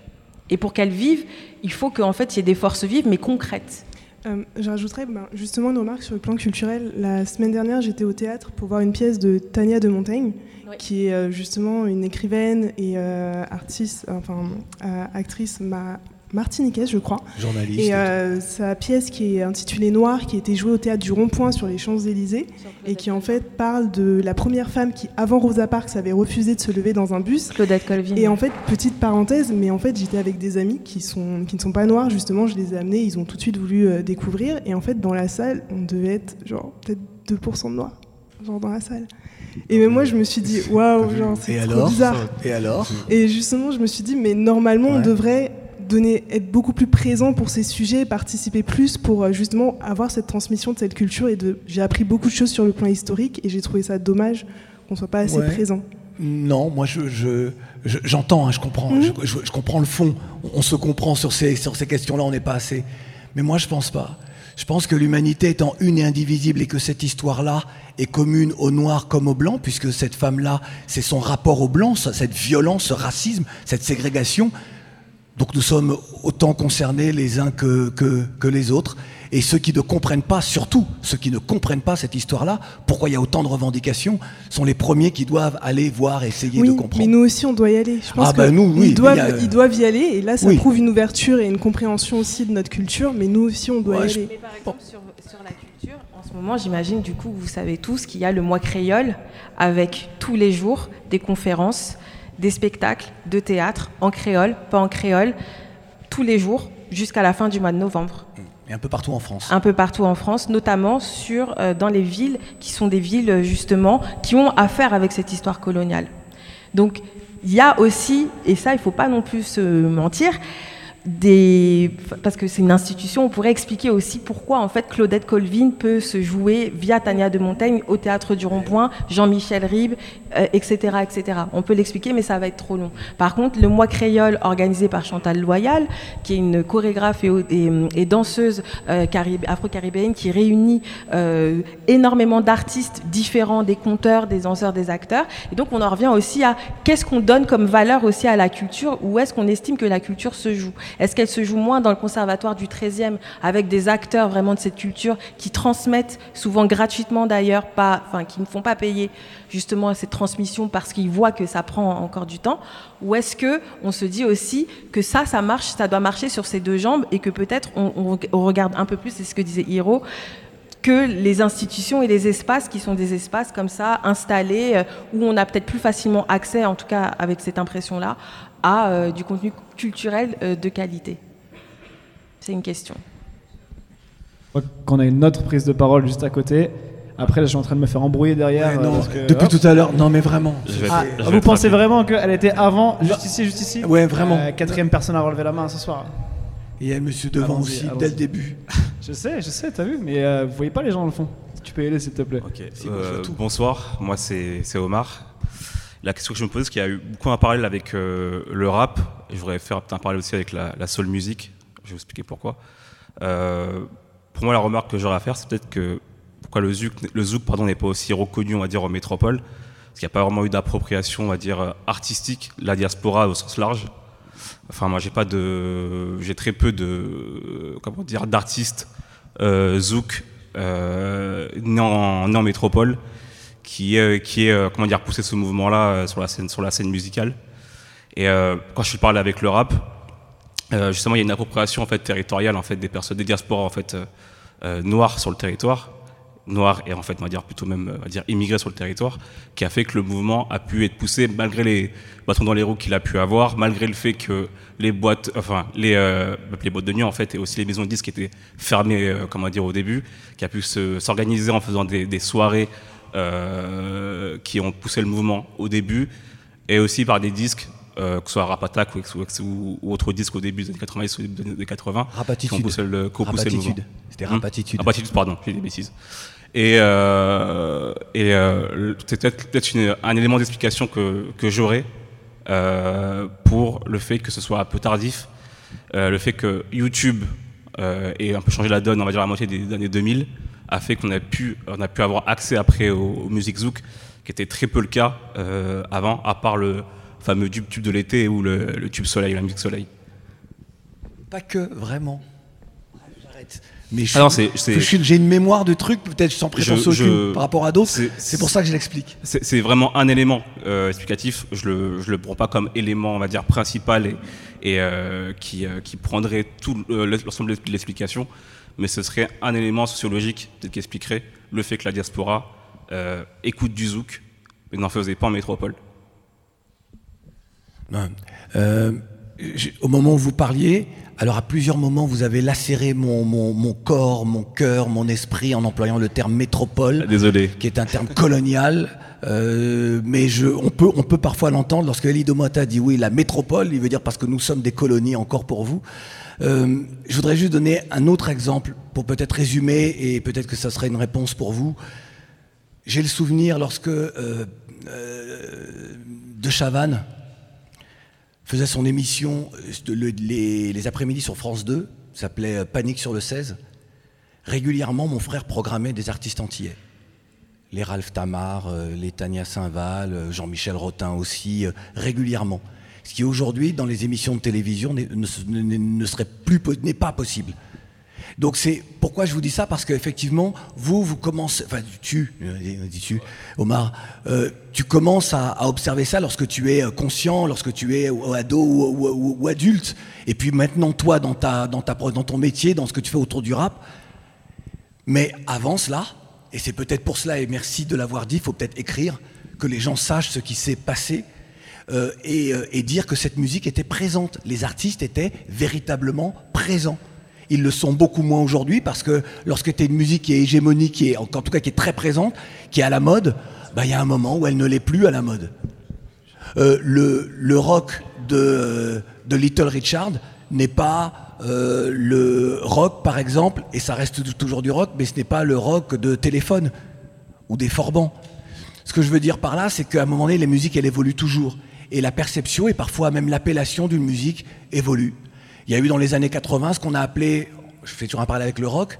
Et pour qu'elle vive, il faut qu'en fait il y ait des forces vives mais concrètes. Euh, je rajouterais ben, justement une remarque sur le plan culturel. La semaine dernière, j'étais au théâtre pour voir une pièce de Tania de Montaigne, qui est euh, justement une écrivaine et euh, artiste, enfin euh, actrice ma- martiniquaise, je crois. Journaliste Et euh, sa pièce qui est intitulée Noir, qui a été jouée au théâtre du Rond-Point sur les Champs-Élysées, et qui en fait parle de la première femme qui, avant Rosa Parks, avait refusé de se lever dans un bus. Claudette Colvin. Et en fait, petite parenthèse, mais en fait, j'étais avec des amis qui, sont, qui ne sont pas noirs, justement, je les ai amenés, ils ont tout de suite voulu euh, découvrir, et en fait, dans la salle, on devait être genre peut-être 2% de noirs, genre dans la salle. Et même moi, je me suis dit, (laughs) waouh, genre, c'est Et trop alors? bizarre. Et alors? Et justement, je me suis dit, mais normalement, on devrait donner, être beaucoup plus présent pour ces sujets, participer plus pour euh, justement avoir cette transmission de cette culture. Et de, j'ai appris beaucoup de choses sur le plan historique et j'ai trouvé ça dommage qu'on soit pas assez Ouais. présent. Non, moi je, je- je- j'entends, hein, je comprends, Mhm. je, comprends le fond. On, on se comprend sur ces, sur ces questions-là, on n'est pas assez. Mais moi je pense pas. Je pense que l'humanité étant une et indivisible et que cette histoire-là est commune aux noirs comme aux blancs, puisque cette femme-là, c'est son rapport aux blancs, cette violence, ce racisme, cette ségrégation. Donc nous sommes autant concernés les uns que, que, que les autres. Et ceux qui ne comprennent pas, surtout ceux qui ne comprennent pas cette histoire-là, pourquoi il y a autant de revendications, sont les premiers qui doivent aller voir, essayer Oui, de comprendre. mais nous aussi, on doit y aller. Je pense Ah bah que nous, oui, ils, doivent, mais il y a- ils doivent y aller, et là, ça Oui. prouve une ouverture et une compréhension aussi de notre culture, mais nous aussi, on doit Ouais, y je- aller. Mais par exemple, sur, sur la culture, en ce moment, j'imagine, du coup, vous savez tous qu'il y a le mois créole avec tous les jours des conférences, des spectacles de théâtre en créole, pas en créole, tous les jours jusqu'à la fin du mois de novembre. Et un peu partout en France. Un peu partout en France, notamment sur, euh, dans les villes qui sont des villes, euh, justement, qui ont affaire avec cette histoire coloniale. Donc, il y a aussi, et ça, il ne faut pas non plus se mentir, des parce que c'est une institution, on pourrait expliquer aussi pourquoi en fait Claudette Colvin peut se jouer via Tania de Montaigne au théâtre du Rond-Point, Jean-Michel Ribes, euh, etc., etc. On peut l'expliquer, mais ça va être trop long. Par contre, le mois créole organisé par Chantal Loyal, qui est une chorégraphe et, danseuse euh, carib- afro-caribéenne qui réunit euh, énormément d'artistes différents, des conteurs, des danseurs, des acteurs. Et donc, on en revient aussi à qu'est-ce qu'on donne comme valeur aussi à la culture, où est-ce qu'on estime que la culture se joue Est-ce qu'elle se joue moins dans le conservatoire du 13e avec des acteurs vraiment de cette culture qui transmettent souvent gratuitement d'ailleurs, qui ne font pas payer justement cette transmission parce qu'ils voient que ça prend encore du temps? Ou est-ce que on se dit aussi que ça, ça marche, ça doit marcher sur ces deux jambes et que peut-être on regarde un peu plus, c'est ce que disait Hiro, que les institutions et les espaces qui sont des espaces comme ça installés euh, où on a peut-être plus facilement accès, en tout cas avec cette impression-là, à euh, du contenu culturel euh, de qualité. C'est une question. Je crois qu'on a une autre prise de parole juste à côté. Après, là, je suis en train de me faire embrouiller derrière. Ouais, euh, non, parce que- depuis hop. tout à l'heure, non mais vraiment. Ah, vous pensez vraiment qu'elle était avant Juste ici, juste ici Ouais, vraiment. Euh, quatrième personne à relever la main ce soir. Et il y a monsieur devant aussi, dès le début. (laughs) Je sais, je sais, t'as vu, mais euh, vous voyez pas les gens dans le fond. Tu peux y aller, s'il te plaît. Euh, bonsoir, moi c'est Omar. La question que je me pose, c'est qu'il y a eu beaucoup un parallèle avec euh, le rap, et je voudrais faire un parallèle aussi avec la, la soul music. Je vais vous expliquer pourquoi. Euh, pour moi, la remarque que j'aurais à faire, c'est peut-être que pourquoi le zouk, le zouk pardon, n'est pas aussi reconnu, on va dire, en métropole, parce qu'il n'y a pas vraiment eu d'appropriation, on va dire, artistique, la diaspora au sens large. Enfin, moi, j'ai pas de, j'ai très peu de, euh, comment dire, d'artistes euh, zouk euh, nés en, nés en métropole qui est, qui est euh, comment dire, poussé ce mouvement-là euh, sur la scène, sur la scène musicale. Et euh, quand je parlé avec le rap, euh, justement, il y a une appropriation en fait territoriale en fait des personnes, des diasporas en fait euh, euh, noires sur le territoire, noirs et en fait on va dire plutôt même on dire immigrés sur le territoire, qui a fait que le mouvement a pu être poussé malgré les bâtons dans les roues qu'il a pu avoir, malgré le fait que les boîtes, enfin les, euh, les boîtes de nuit en fait et aussi les maisons de disques étaient fermées, euh, comment dire au début, qui a pu se- s'organiser en faisant des, des soirées euh, qui ont poussé le mouvement au début et aussi par des disques euh, que ce soit Rap Attack ou, ou, ou autre disque au début des années 90 ou des années 80. Rap Attitude. Qui ont poussé le, qui ont poussé le mouvement. C'était Hmm. Rap Attitude. Rap Attitude, pardon, j'ai des bêtises. Et, euh, et euh, c'est peut-être un élément d'explication que, que j'aurais pour le fait que ce soit un peu tardif, le fait que YouTube ait un peu changé la donne, on va dire à la moitié des années 2000, a fait qu'on a pu, on a pu avoir accès après au, au Music Zouk, qui était très peu le cas avant, à part le fameux tube, tube de l'été ou le, le tube soleil, la musique soleil. Pas que, vraiment. J'arrête. Mais je, Ah j'ai une mémoire de trucs, peut-être sans prétention aucune je- par rapport à d'autres. c'est- pour ça que je l'explique. C'est vraiment un élément euh, explicatif. Je le, je le prends pas comme élément, on va dire, principal et, et euh, qui, euh, qui prendrait tout l'ensemble de l'explication. Mais ce serait un élément sociologique peut-être qui expliquerait le fait que la diaspora écoute du zouk, mais n'en faisait pas en métropole. Euh, au moment où vous parliez, alors à plusieurs moments, vous avez lacéré mon, mon, mon corps, mon cœur, mon esprit en employant le terme métropole, Désolé. qui est un terme colonial. Euh, mais je, on, peut, on peut parfois l'entendre lorsque Elie de Motta dit oui, la métropole, il veut dire parce que nous sommes des colonies encore pour vous. Euh, je voudrais juste donner un autre exemple pour peut-être résumer et peut-être que ça serait une réponse pour vous. J'ai le souvenir lorsque euh, De Chavannes faisait son émission euh, les, après-midi sur France 2, s'appelait euh, Panique sur le 16. Régulièrement, mon frère programmait des artistes antillais. Les Ralph Tamar, euh, les Tania Saint-Val, Jean-Michel Rotin aussi, régulièrement. Ce qui aujourd'hui, dans les émissions de télévision, ne, se- ne- ne serait plus, n'est pas possible. Donc c'est pourquoi je vous dis ça parce qu'effectivement vous vous commencez enfin tu euh, dis-tu Omar euh, tu commences à, observer ça lorsque tu es euh, conscient lorsque tu es ado ou, adulte. Et puis maintenant toi dans ta dans ta dans ton métier dans ce que tu fais autour du rap. Mais avant cela et c'est peut-être pour cela et merci de l'avoir dit il faut peut-être écrire que les gens sachent ce qui s'est passé et dire que cette musique était présente. Les artistes étaient véritablement présents ils le sont beaucoup moins aujourd'hui parce que lorsque tu as une musique qui est hégémonique, qui est, en tout cas qui est très présente, qui est à la mode, bah, il y a un moment où elle ne l'est plus à la mode. Euh, le, rock de, Little Richard n'est pas euh, le rock, par exemple, et ça reste tou- toujours du rock, mais ce n'est pas le rock de téléphone ou des forbans. Ce que je veux dire par là, c'est qu'à un moment donné, les musiques, elles évoluent toujours. Et la perception et parfois même l'appellation d'une musique évolue. Il y a eu dans les années 80 ce qu'on a appelé, je fais toujours un parallèle avec le rock,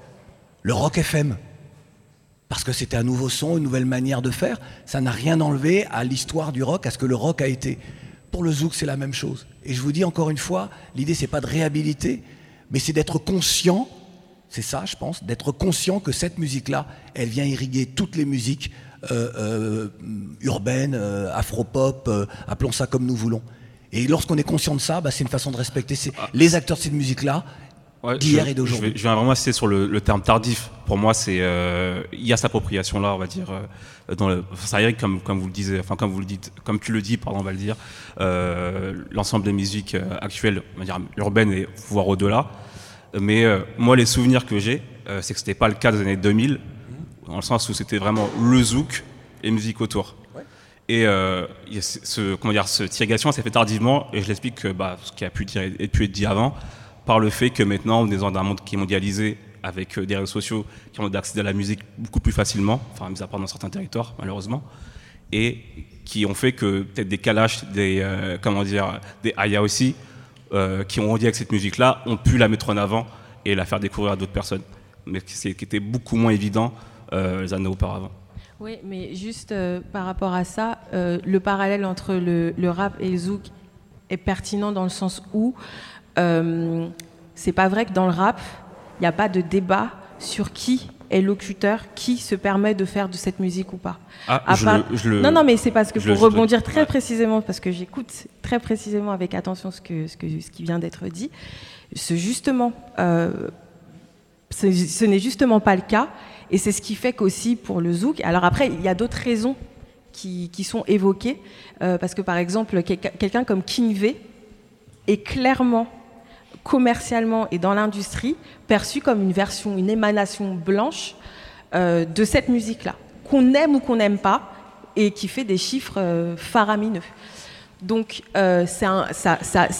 le rock FM. Parce que c'était un nouveau son, une nouvelle manière de faire. Ça n'a rien enlevé à l'histoire du rock, à ce que le rock a été. Pour le zouk, c'est la même chose. Et je vous dis encore une fois, l'idée, c'est pas de réhabiliter, mais c'est d'être conscient, c'est ça, je pense, d'être conscient que cette musique-là, elle vient irriguer toutes les musiques euh, euh, urbaines, euh, afro-pop, euh, appelons ça comme nous voulons. Et lorsqu'on est conscient de ça, bah, c'est une façon de respecter ces- les acteurs de cette musique-là, Ouais, d'hier et d'aujourd'hui. Je je vais vraiment insister sur le, le terme tardif. Pour moi, c'est euh, il y a cette appropriation là, on va dire. euh, dans le, ça arrive comme comme vous le disiez, enfin comme vous le dites, comme tu le dis, pardon, on va le dire. euh, L'ensemble des musiques actuelles, on va dire urbaines et voire au-delà. Mais moi, les souvenirs que j'ai, c'est que c'était pas le cas des années 2000, dans le sens où c'était vraiment le zouk et musique autour. Et euh, ce, comment dire, cette irrigation s'est fait tardivement, et je l'explique que bah, ce qui a pu, être dit avant, par le fait que maintenant, on est dans un monde qui est mondialisé, avec euh, des réseaux sociaux qui ont accès à la musique beaucoup plus facilement, enfin, mis à part dans certains territoires, malheureusement, et qui ont fait que peut-être des Kalash, des, euh, comment dire, des Aya aussi, euh, qui ont grandi avec cette musique-là, ont pu la mettre en avant et la faire découvrir à d'autres personnes. Mais qui, était beaucoup moins évident les années auparavant. Oui, mais juste euh, par rapport à ça, euh, le parallèle entre le, le rap et le zouk est pertinent dans le sens où euh, c'est pas vrai que dans le rap, il n'y a pas de débat sur qui est locuteur, qui se permet de faire de cette musique ou pas. Ah, À je part- le- je le- Non, non, mais c'est parce que je pour le- rebondir très ouais. précisément, parce que j'écoute très précisément avec attention ce, que, ce, que, ce qui vient d'être dit, c'est justement, euh, ce, ce n'est justement pas le cas, et c'est ce qui fait qu'aussi pour le zouk, alors après, il y a d'autres raisons qui, sont évoquées, euh, parce que par exemple, quelqu'un comme King V est clairement, commercialement et dans l'industrie, perçu comme une version, une émanation blanche euh, de cette musique-là, qu'on aime ou qu'on n'aime pas, et qui fait des chiffres euh, faramineux. Donc euh, c'est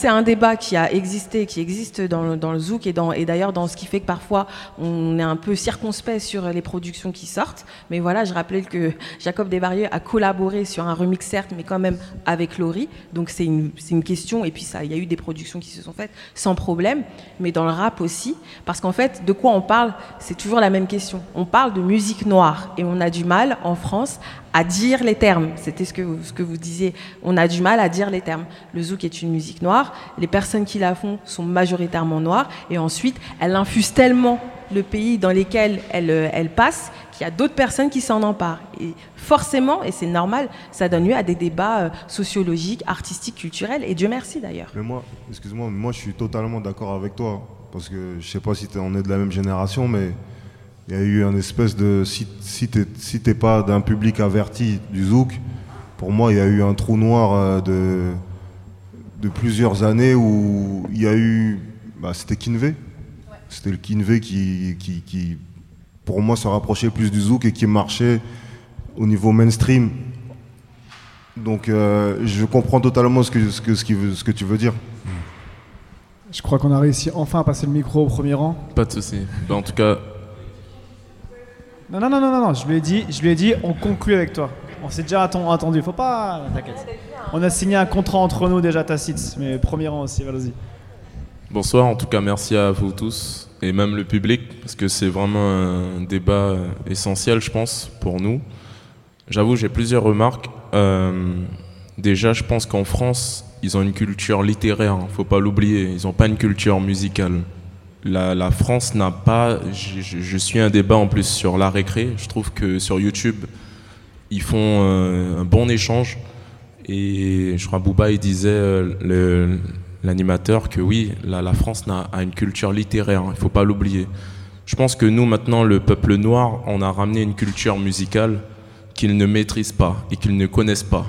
un, débat qui a existé, qui existe dans, le- dans zouk et, d'ailleurs dans ce qui fait que parfois on est un peu circonspect sur les productions qui sortent. Mais voilà, je rappelais que Jacob Desbarrieux a collaboré sur un remix certes, mais quand même avec Laurie. Donc c'est une, une question. Et puis ça, il y a eu des productions qui se sont faites sans problème, mais dans le rap aussi, parce qu'en fait, de quoi on parle? C'est toujours la même question. On parle de musique noire et on a du mal en France à dire les termes. C'était ce que, vous- ce que vous disiez. On a du mal à dire les termes. Le zouk est une musique noire. Les personnes qui la font sont majoritairement noires. Et ensuite, elle infuse tellement le pays dans lequel elle, euh, elle passe qu'il y a d'autres personnes qui s'en emparent. Et forcément, et c'est normal, ça donne lieu à des débats euh, sociologiques, artistiques, culturels. Et Dieu merci d'ailleurs. Mais moi, excuse-moi, moi je suis totalement d'accord avec toi. Parce que je sais pas si on est de la même génération, mais il y a eu un espèce de. Si, si t'es si pas d'un public averti du zouk, pour moi il y a eu un trou noir euh, de, de plusieurs années où il y a eu. Bah, C'était Kinvé. C'était le Kinvé qui, qui, qui, pour moi, se rapprochait plus du zouk et qui marchait au niveau mainstream. Donc euh, je comprends totalement ce que, ce, que, ce, qui veut- ce que tu veux dire. Je crois qu'on a réussi enfin à passer le micro au premier rang. Pas de souci. Bah, en tout cas, Non, non, non, non, non, je lui ai dit, je lui ai dit, on conclut avec toi. On s'est déjà atten- attendu, faut pas. T'inquiète. On a signé un contrat entre nous déjà tacite, mais premier rang aussi, vas-y. bonsoir. En tout cas, merci à vous tous et même le public parce que c'est vraiment un débat euh, essentiel, je pense, pour nous. J'avoue, j'ai plusieurs remarques. Euh, déjà, je pense qu'en France, ils ont une culture littéraire. hein, faut pas l'oublier. Ils n'ont pas une culture musicale. La, la France n'a pas. Je, suis un débat en plus sur l'art récré. Je trouve que sur YouTube, ils font euh, un bon échange. Et je crois Bouba, il disait, euh, l'animateur, que oui, la, la France n'a, a une culture littéraire, hein, il ne faut pas l'oublier. Je pense que nous, maintenant, le peuple noir, on a ramené une culture musicale qu'ils ne maîtrisent pas et qu'ils ne connaissent pas.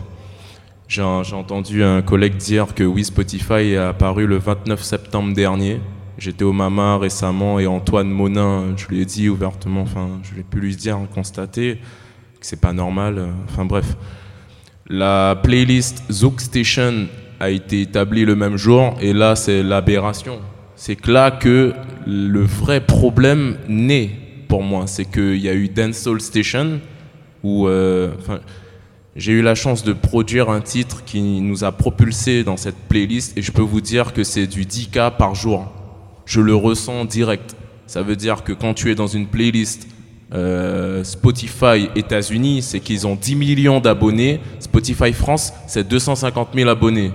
J'ai entendu un collègue dire que oui, Spotify est apparu le 29 septembre dernier. J'étais au Mama récemment et Antoine Monin, je lui ai dit ouvertement, enfin, je l'ai pu lui dire, constater que c'est pas normal. euh, Enfin bref. La playlist Zouk Station a été établie le même jour et là c'est l'aberration. C'est que là que le vrai problème naît pour moi. C'est qu'il y a eu Dancehall Station où euh, j'ai eu la chance de produire un titre qui nous a propulsé dans cette playlist et je peux vous dire que c'est du 10K par jour. Je le ressens direct. Ça veut dire que quand tu es dans une playlist euh, Spotify États-Unis, c'est qu'ils ont 10 millions d'abonnés. Spotify France, c'est 250 000 abonnés.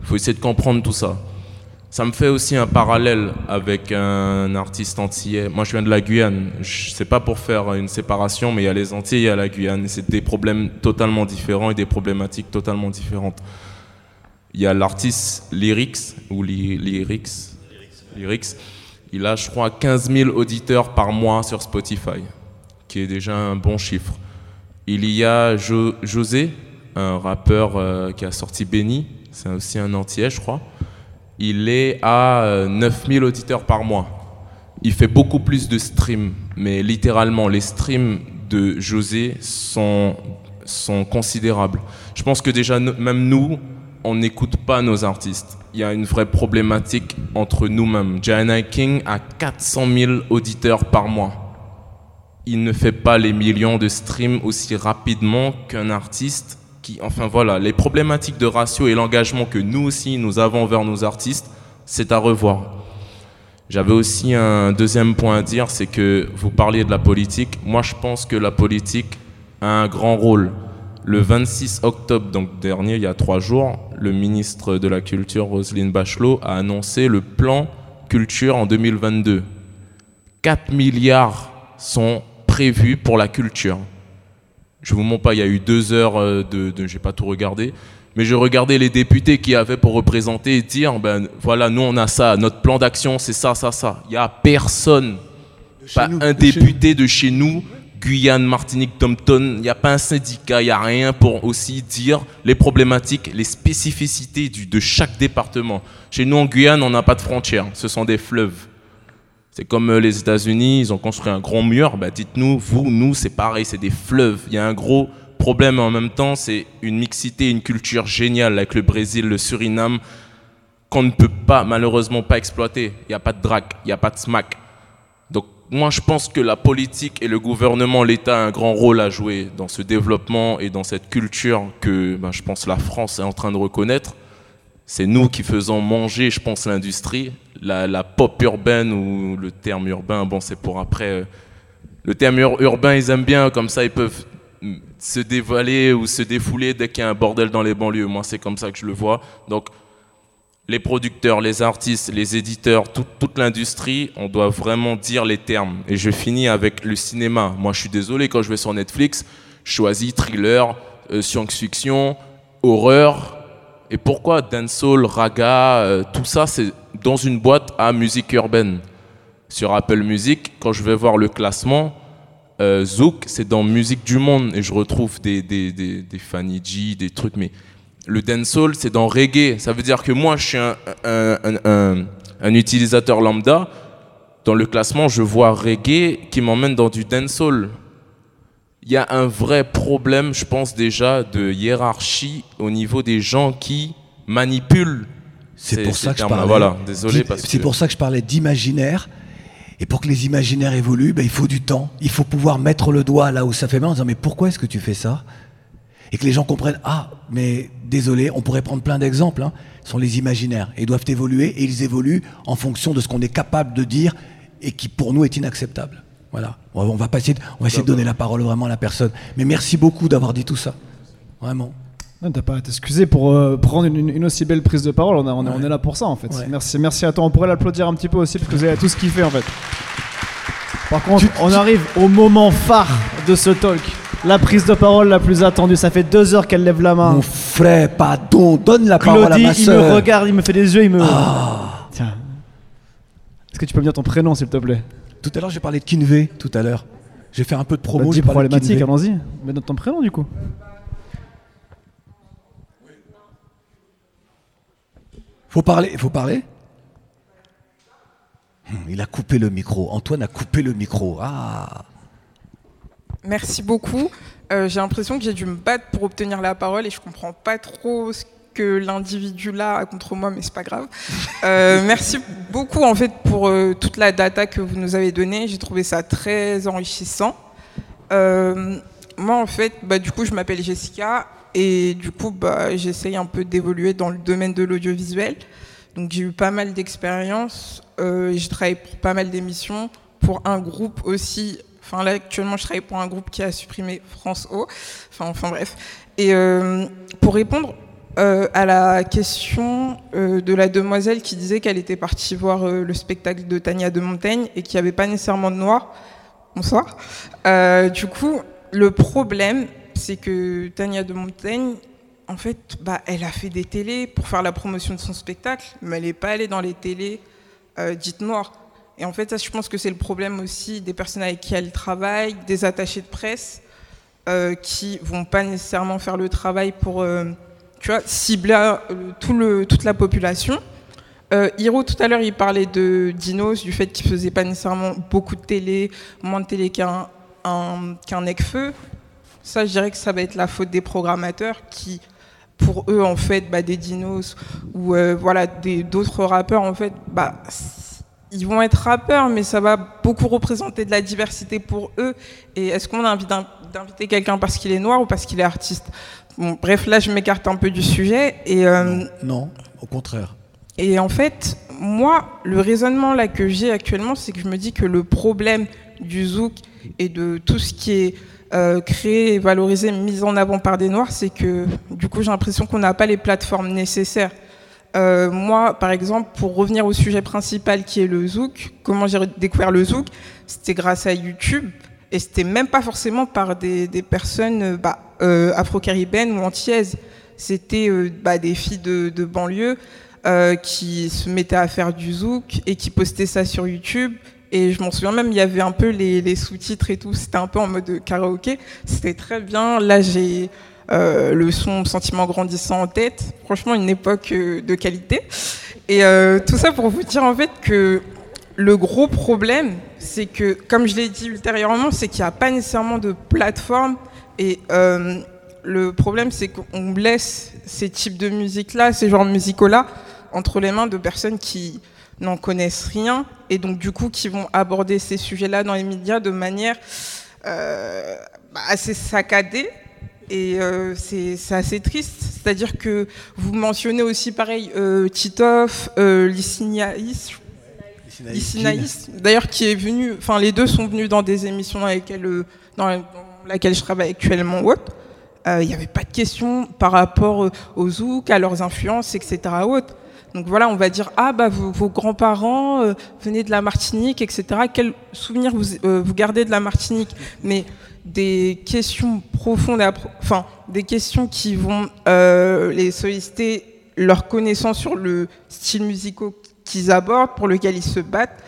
Il faut essayer de comprendre tout ça. Ça me fait aussi un parallèle avec un artiste antillais. Moi, je viens de la Guyane. Je sais pas pour faire une séparation, mais il y a les Antilles et il y a la Guyane. C'est des problèmes totalement différents et des problématiques totalement différentes. Il y a l'artiste Lyrics, ou Ly- Lyrics, Lyrics. Il a, je crois, 15 000 auditeurs par mois sur Spotify, qui est déjà un bon chiffre. Il y a Jo- José, un rappeur euh, qui a sorti Benny, c'est aussi un antillais, je crois. Il est à euh, 9000 auditeurs par mois. Il fait beaucoup plus de streams, mais littéralement, les streams de José sont, sont considérables. Je pense que déjà, même nous, on n'écoute pas nos artistes. Il y a une vraie problématique entre nous-mêmes. Gianna King a 400 000 auditeurs par mois il ne fait pas les millions de streams aussi rapidement qu'un artiste qui, enfin voilà, les problématiques de ratio et l'engagement que nous aussi nous avons vers nos artistes, c'est à revoir. J'avais aussi un deuxième point à dire, c'est que vous parliez de la politique. Moi, je pense que la politique a un grand rôle. Le 26 octobre donc dernier, il y a trois jours, le ministre de la Culture, Roselyne Bachelot, a annoncé le plan culture en 2022. 4 milliards sont prévus pour la culture. Je vous mens pas, il y a eu deux heures euh, de, de j'ai pas tout regardé, mais je regardais les députés qui avaient pour représenter et dire, ben voilà, nous on a ça, notre plan d'action c'est ça, ça, ça. Il y a personne, pas un député de chez nous, Guyane, Martinique, Tompton, il n'y a pas un syndicat, il n'y a rien pour aussi dire les problématiques, les spécificités du, de chaque département. Chez nous en Guyane, on n'a pas de frontières, ce sont des fleuves. C'est comme euh, les États-Unis, ils ont construit un grand mur. Bah, dites-nous, vous, nous, c'est pareil, c'est des fleuves. Il y a un gros problème en même temps, c'est une mixité, une culture géniale avec le Brésil, le Suriname, qu'on ne peut pas, malheureusement, pas exploiter. Il n'y a pas de drac, il n'y a pas de smack. Moi, je pense que la politique et le gouvernement, l'État a un grand rôle à jouer dans ce développement et dans cette culture que, ben, je pense, la France est en train de reconnaître. C'est nous qui faisons manger, je pense, l'industrie. La, pop urbaine ou le terme urbain, bon, c'est pour après. euh, le terme ur- urbain, ils aiment bien, comme ça, ils peuvent mm, se dévaler ou se défouler dès qu'il y a un bordel dans les banlieues. Moi, c'est comme ça que je le vois. Donc, les producteurs, les artistes, les éditeurs, tout- toute l'industrie, on doit vraiment dire les termes. Et je finis avec le cinéma. Moi, je suis désolé, quand je vais sur Netflix, je choisis thriller, euh, science-fiction, horreur. Et pourquoi dancehall, raga, euh, tout ça, c'est dans une boîte à musique urbaine? Sur Apple Music, quand je vais voir le classement, euh, Zouk, c'est dans musique du monde et je retrouve des, des, des, des Fanny G, des trucs, mais le dancehall, c'est dans reggae. Ça veut dire que moi, je suis un, un, un- un- un utilisateur lambda. Dans le classement, je vois reggae qui m'emmène dans du dancehall. Il y a un vrai problème, je pense déjà, de hiérarchie au niveau des gens qui manipulent. C'est ces- pour ça que je parlais. Voilà, désolé C'est que- pour ça que je parlais d'imaginaire. Et pour que les imaginaires évoluent, ben, il faut du temps. Il faut pouvoir mettre le doigt là où ça fait mal en disant mais pourquoi est-ce que tu fais ça? Et que les gens comprennent ah mais désolé, on pourrait prendre plein d'exemples. Hein, ce sont les imaginaires ils doivent évoluer et ils évoluent en fonction de ce qu'on est capable de dire et qui pour nous est inacceptable. Voilà. On va- on va pas essayer de, on va essayer de donner la parole vraiment à la personne. Mais merci beaucoup d'avoir dit tout ça. Vraiment. Non, T'as pas à t'excuser pour euh, prendre une, une aussi belle prise de parole. On, a- on est- on est là pour ça en fait. Ouais. Merci, merci à toi. On pourrait l'applaudir un petit peu aussi parce que vous avez tout ce qu'il fait en fait. Par contre, on arrive au moment phare de ce talk. La prise de parole la plus attendue. Ça fait deux heures qu'elle lève la main. Mon frère, pardon, donne la parole à Claudie, ma il me regarde, il me fait des yeux, il me. Ah. Tiens. Est-ce que tu peux me dire ton prénom s'il te plaît? Tout à l'heure, j'ai parlé de Kinvé, tout à l'heure. J'ai fait un peu de promo. Bah, j'ai parlé de problématique, allons-y. Mais donne ton prénom du coup. Faut parler, faut parler. Hum, Il a coupé le micro. Antoine a coupé le micro. Ah. Merci beaucoup. Euh, j'ai l'impression que j'ai dû me battre pour obtenir la parole et je comprends pas trop ce que l'individu là a contre moi, mais c'est pas grave. Euh, (laughs) merci beaucoup en fait pour euh, toute la data que vous nous avez donnée. J'ai trouvé ça très enrichissant. Moi en fait, bah, du coup, je m'appelle Jessica et du coup, bah, j'essaye un peu d'évoluer dans le domaine de l'audiovisuel. Donc j'ai eu pas mal d'expériences. J'ai travaillé pour pas mal d'émissions, pour un groupe aussi. Enfin là actuellement je travaille pour un groupe qui a supprimé France O. Enfin enfin bref. Et euh, pour répondre euh, à la question euh, de la demoiselle qui disait qu'elle était partie voir le spectacle de Tania de Montaigne et qu'il n'y avait pas nécessairement de noir. Bonsoir. Du coup, le problème, c'est que Tania de Montaigne, en fait, bah, elle a fait des télés pour faire la promotion de son spectacle, mais elle n'est pas allée dans les télés dites noires. Et en fait, ça, je pense que c'est le problème aussi des personnes avec qui elle travaille, des attachés de presse, euh, qui vont pas nécessairement faire le travail pour, euh, tu vois, cibler euh, toute la population. Euh, Hiro, tout à l'heure, il parlait de Dinos, du fait qu'il faisait pas nécessairement beaucoup de télé, moins de télé qu'un un, qu'un Necfeu. Ça, je dirais que ça va être la faute des programmateurs qui, pour eux, en fait, bah, des Dinos ou voilà, d'autres rappeurs, en fait, bah, ils vont être rappeurs, mais ça va beaucoup représenter de la diversité pour eux. Et est-ce qu'on a envie d'in- d'inviter quelqu'un parce qu'il est noir ou parce qu'il est artiste? Bon, Bref, là, je m'écarte un peu du sujet. Et, euh, Non, au contraire. et en fait, moi, le raisonnement là que j'ai actuellement, c'est que je me dis que le problème du zouk et de tout ce qui est euh, créé, valorisé, mis en avant par des noirs, c'est que du coup, j'ai l'impression qu'on n'a pas les plateformes nécessaires. Euh, moi, par exemple, pour revenir au sujet principal qui est le zouk, comment j'ai découvert le zouk C'était grâce à YouTube et c'était même pas forcément par des, personnes euh, bah, euh, afro-caribéennes ou antillaises. C'était bah, des filles de, banlieue qui se mettaient à faire du zouk et qui postaient ça sur YouTube. Et je m'en souviens même, il y avait un peu les, les sous-titres et tout. C'était un peu en mode karaoké. C'était très bien. Là, j'ai euh, le son Sentiment grandissant en tête. Franchement, une époque euh, de qualité. Et euh, tout ça pour vous dire en fait que le gros problème, c'est que, comme je l'ai dit ultérieurement, c'est qu'il n'y a pas nécessairement de plateforme. Et euh, le problème, c'est qu'on laisse ces types de musique-là, ces genres musicaux-là, entre les mains de personnes qui n'en connaissent rien et donc du coup qui vont aborder ces sujets-là dans les médias de manière euh, assez saccadée et euh, c'est assez triste. C'est-à-dire que vous mentionnez aussi pareil euh, Titoff, euh, Lycinaïs, d'ailleurs qui est venu, enfin les deux sont venus dans des émissions dans lesquelles, euh, dans, dans laquelle je travaille actuellement ou autre. Euh, Il n'y avait pas de questions par rapport euh, aux zouk, à leurs influences, etc. autre. Donc voilà, on va dire ah bah vos, vos grands-parents euh, venaient de la Martinique, etc. Quel souvenir vous, euh, vous gardez de la Martinique? Mais des questions profondes, enfin des questions qui vont euh, les solliciter leur connaissance sur le style musical qu'ils abordent, pour lequel ils se battent.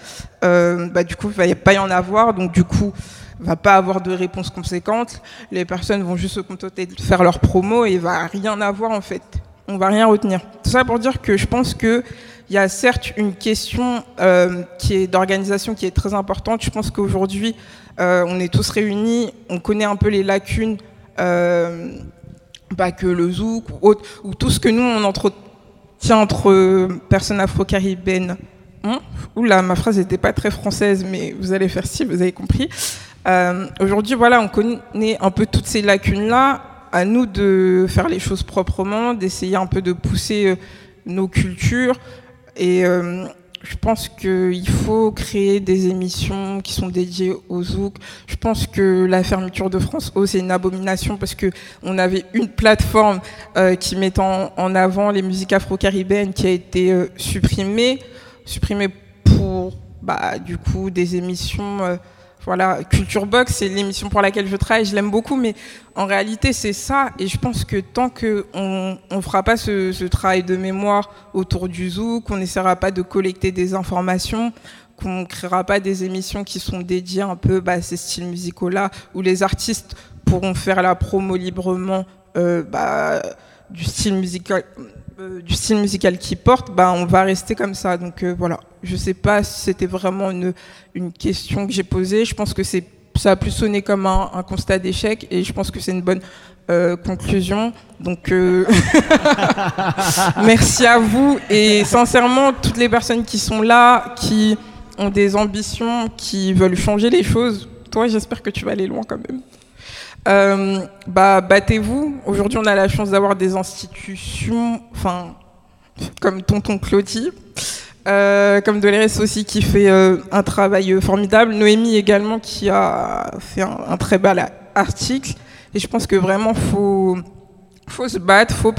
Euh, bah, du coup, il va pas y en avoir, donc du coup, va pas avoir de réponse conséquente. Les personnes vont juste se contenter de faire leur promo et il va rien avoir en fait. On va rien retenir. Tout ça pour dire que je pense que il y a certes une question euh, qui est d'organisation qui est très importante. Je pense qu'aujourd'hui, on est tous réunis, on connaît un peu les lacunes, euh, pas que le zouk ou tout ce que nous on entretient entre euh, personnes afro-caribéennes. Hum Oula, ma phrase n'était pas très française, mais vous allez faire si, vous avez compris. Euh, Aujourd'hui, voilà, on connaît un peu toutes ces lacunes-là. À nous de faire les choses proprement, d'essayer un peu de pousser euh, nos cultures. Et euh, je pense qu'il faut créer des émissions qui sont dédiées au zouk. Je pense que la fermeture de France O, c'est une abomination parce que on avait une plateforme euh, qui mettait en, avant les musiques afro-caribéennes qui a été euh, supprimée, supprimée pour bah, du coup des émissions. Voilà, Culture Box, c'est l'émission pour laquelle je travaille, je l'aime beaucoup, mais en réalité, c'est ça. Et je pense que tant qu'on ne fera pas ce, ce travail de mémoire autour du zoo, qu'on n'essaiera pas de collecter des informations, qu'on ne créera pas des émissions qui sont dédiées un peu bah, à ces styles musicaux-là, où les artistes pourront faire la promo librement euh, bah, du style musical. euh, du style musical qu'ils portent, bah, on va rester comme ça. Donc euh, voilà, je sais pas si c'était vraiment une, une question que j'ai posée. Je pense que c'est ça a plus sonné comme un, un constat d'échec et je pense que c'est une bonne euh, conclusion. Donc euh, (laughs) merci à vous et sincèrement toutes les personnes qui sont là, qui ont des ambitions, qui veulent changer les choses. Toi, j'espère que tu vas aller loin quand même. Euh, bah, battez-vous. Aujourd'hui, on a la chance d'avoir des institutions, enfin, comme Tonton Cloty, euh, comme Dolores aussi qui fait euh, un travail formidable, Noémie également qui a fait un, très bel article. Et je pense que vraiment faut faut se battre, faut,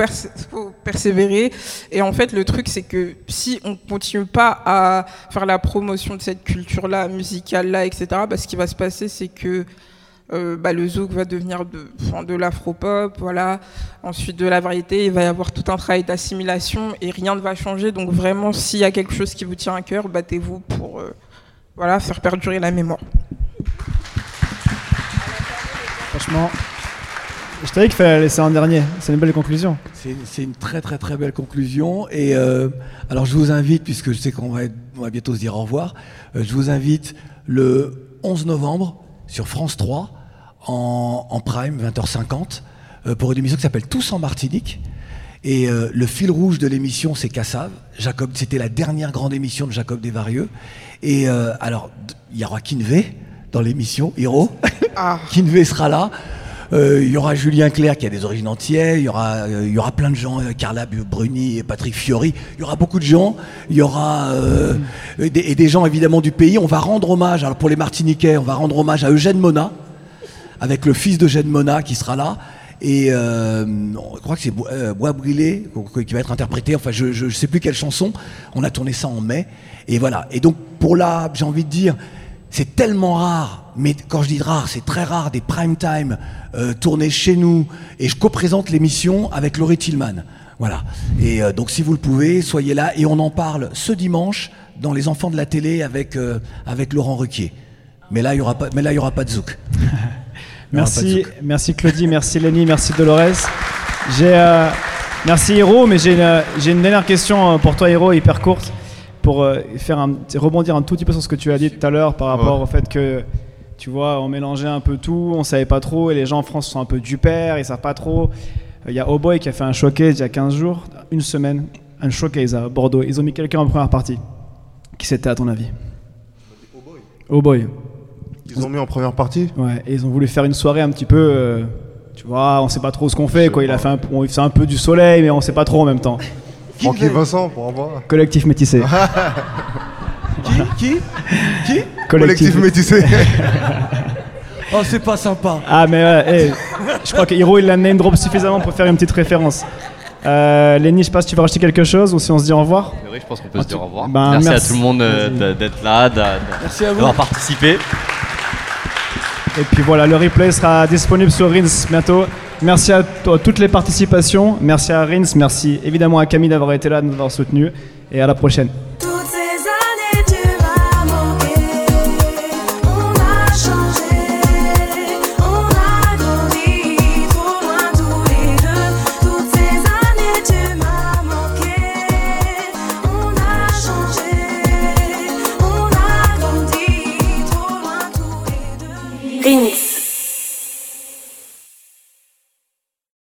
faut persévérer. Et en fait, le truc, c'est que si on continue pas à faire la promotion de cette culture-là, musicale-là, etc., bah, ce qui va se passer, c'est que euh, bah, le zouk va devenir de, de l'afro-pop, voilà. Ensuite, de la variété, il va y avoir tout un travail d'assimilation et rien ne va changer. Donc vraiment, s'il y a quelque chose qui vous tient à cœur, battez-vous pour euh, voilà, faire perdurer la mémoire. Franchement, je t'avais qu'il fallait la laisser en dernier. C'est une belle conclusion. C'est une très très très belle conclusion. Et euh, alors je vous invite, puisque je sais qu'on va, va bientôt se dire au revoir, euh, je vous invite le 11 novembre sur France 3 en, en prime 20h50 euh, pour une émission qui s'appelle Tous en Martinique. Et euh, le fil rouge de l'émission, c'est Cassav. Jacob, c'était la dernière grande émission de Jacob Desvarieux. Et euh, alors, il y aura Kinvey dans l'émission, Hiro. (laughs) Kinvey sera là. Euh, Il y aura Julien Clerc qui a des origines entières. Il y aura, il y aura plein de gens, Carla Bruni et Patrick Fiori. Il y aura beaucoup de gens. Il y aura et des, et des gens évidemment du pays. On va rendre hommage, alors pour les Martiniquais, on va rendre hommage à Eugène Mona, avec le fils d'Eugène Mona qui sera là. Et euh, je crois que c'est euh, Bois Brûlé qui va être interprété. Enfin, je ne sais plus quelle chanson. On a tourné ça en mai. Et voilà. Et donc, pour là, j'ai envie de dire, c'est tellement rare. Mais quand je dis rare, c'est très rare des prime time euh, tournés chez nous. Et je co-présente l'émission avec Laurie Tillman. Voilà. Et euh, donc, si vous le pouvez, soyez là. Et on en parle ce dimanche dans Les Enfants de la télé avec, euh, avec Laurent Ruquier. Mais là, il n'y aura, aura pas de zouk. (laughs) Merci, merci Claudie, merci Lenny, merci Dolores. J'ai, euh, merci Hiro, mais j'ai une, j'ai une dernière question euh, pour toi Hiro, hyper courte, pour euh, faire un, rebondir un tout petit peu sur ce que tu as dit tout à l'heure par rapport Ouais. au fait que Tu vois, on mélangeait un peu tout, on savait pas trop, et les gens en France sont un peu du père, ils savent pas trop. Il y a Oh Boy qui a fait un showcase il y a 15 jours, une semaine, un showcase à Bordeaux. Ils ont mis quelqu'un en première partie. Qui c'était à ton avis? Oh Boy. Ils ont mis en première partie Ouais, et ils ont voulu faire une soirée un petit peu. euh, tu vois, on sait pas trop ce qu'on fait, quoi. Il a fait un, peu- on- faisait un peu du soleil, mais on sait pas trop en même temps. Francky Vincent, pour en voir. Collectif métissé. (laughs) Qui Qui Qui Collectif métissé. (laughs) Oh, c'est pas sympa. Ah, mais ouais, hey, je crois que Hiro il l'a name drop suffisamment pour faire une petite référence. Euh, Lenny, je sais pas si tu veux rajouter quelque chose ou si on se dit au revoir. Oui, je pense qu'on peut se dire au revoir. Ben, merci, merci. à tout le monde euh, d'être là, d'a- d'a- Merci à vous. d'avoir participé. Et puis voilà, le replay sera disponible sur Rins bientôt. Merci à toutes les participations. Merci à Rins. Merci évidemment à Camille d'avoir été là, de nous avoir soutenus. Et à la prochaine.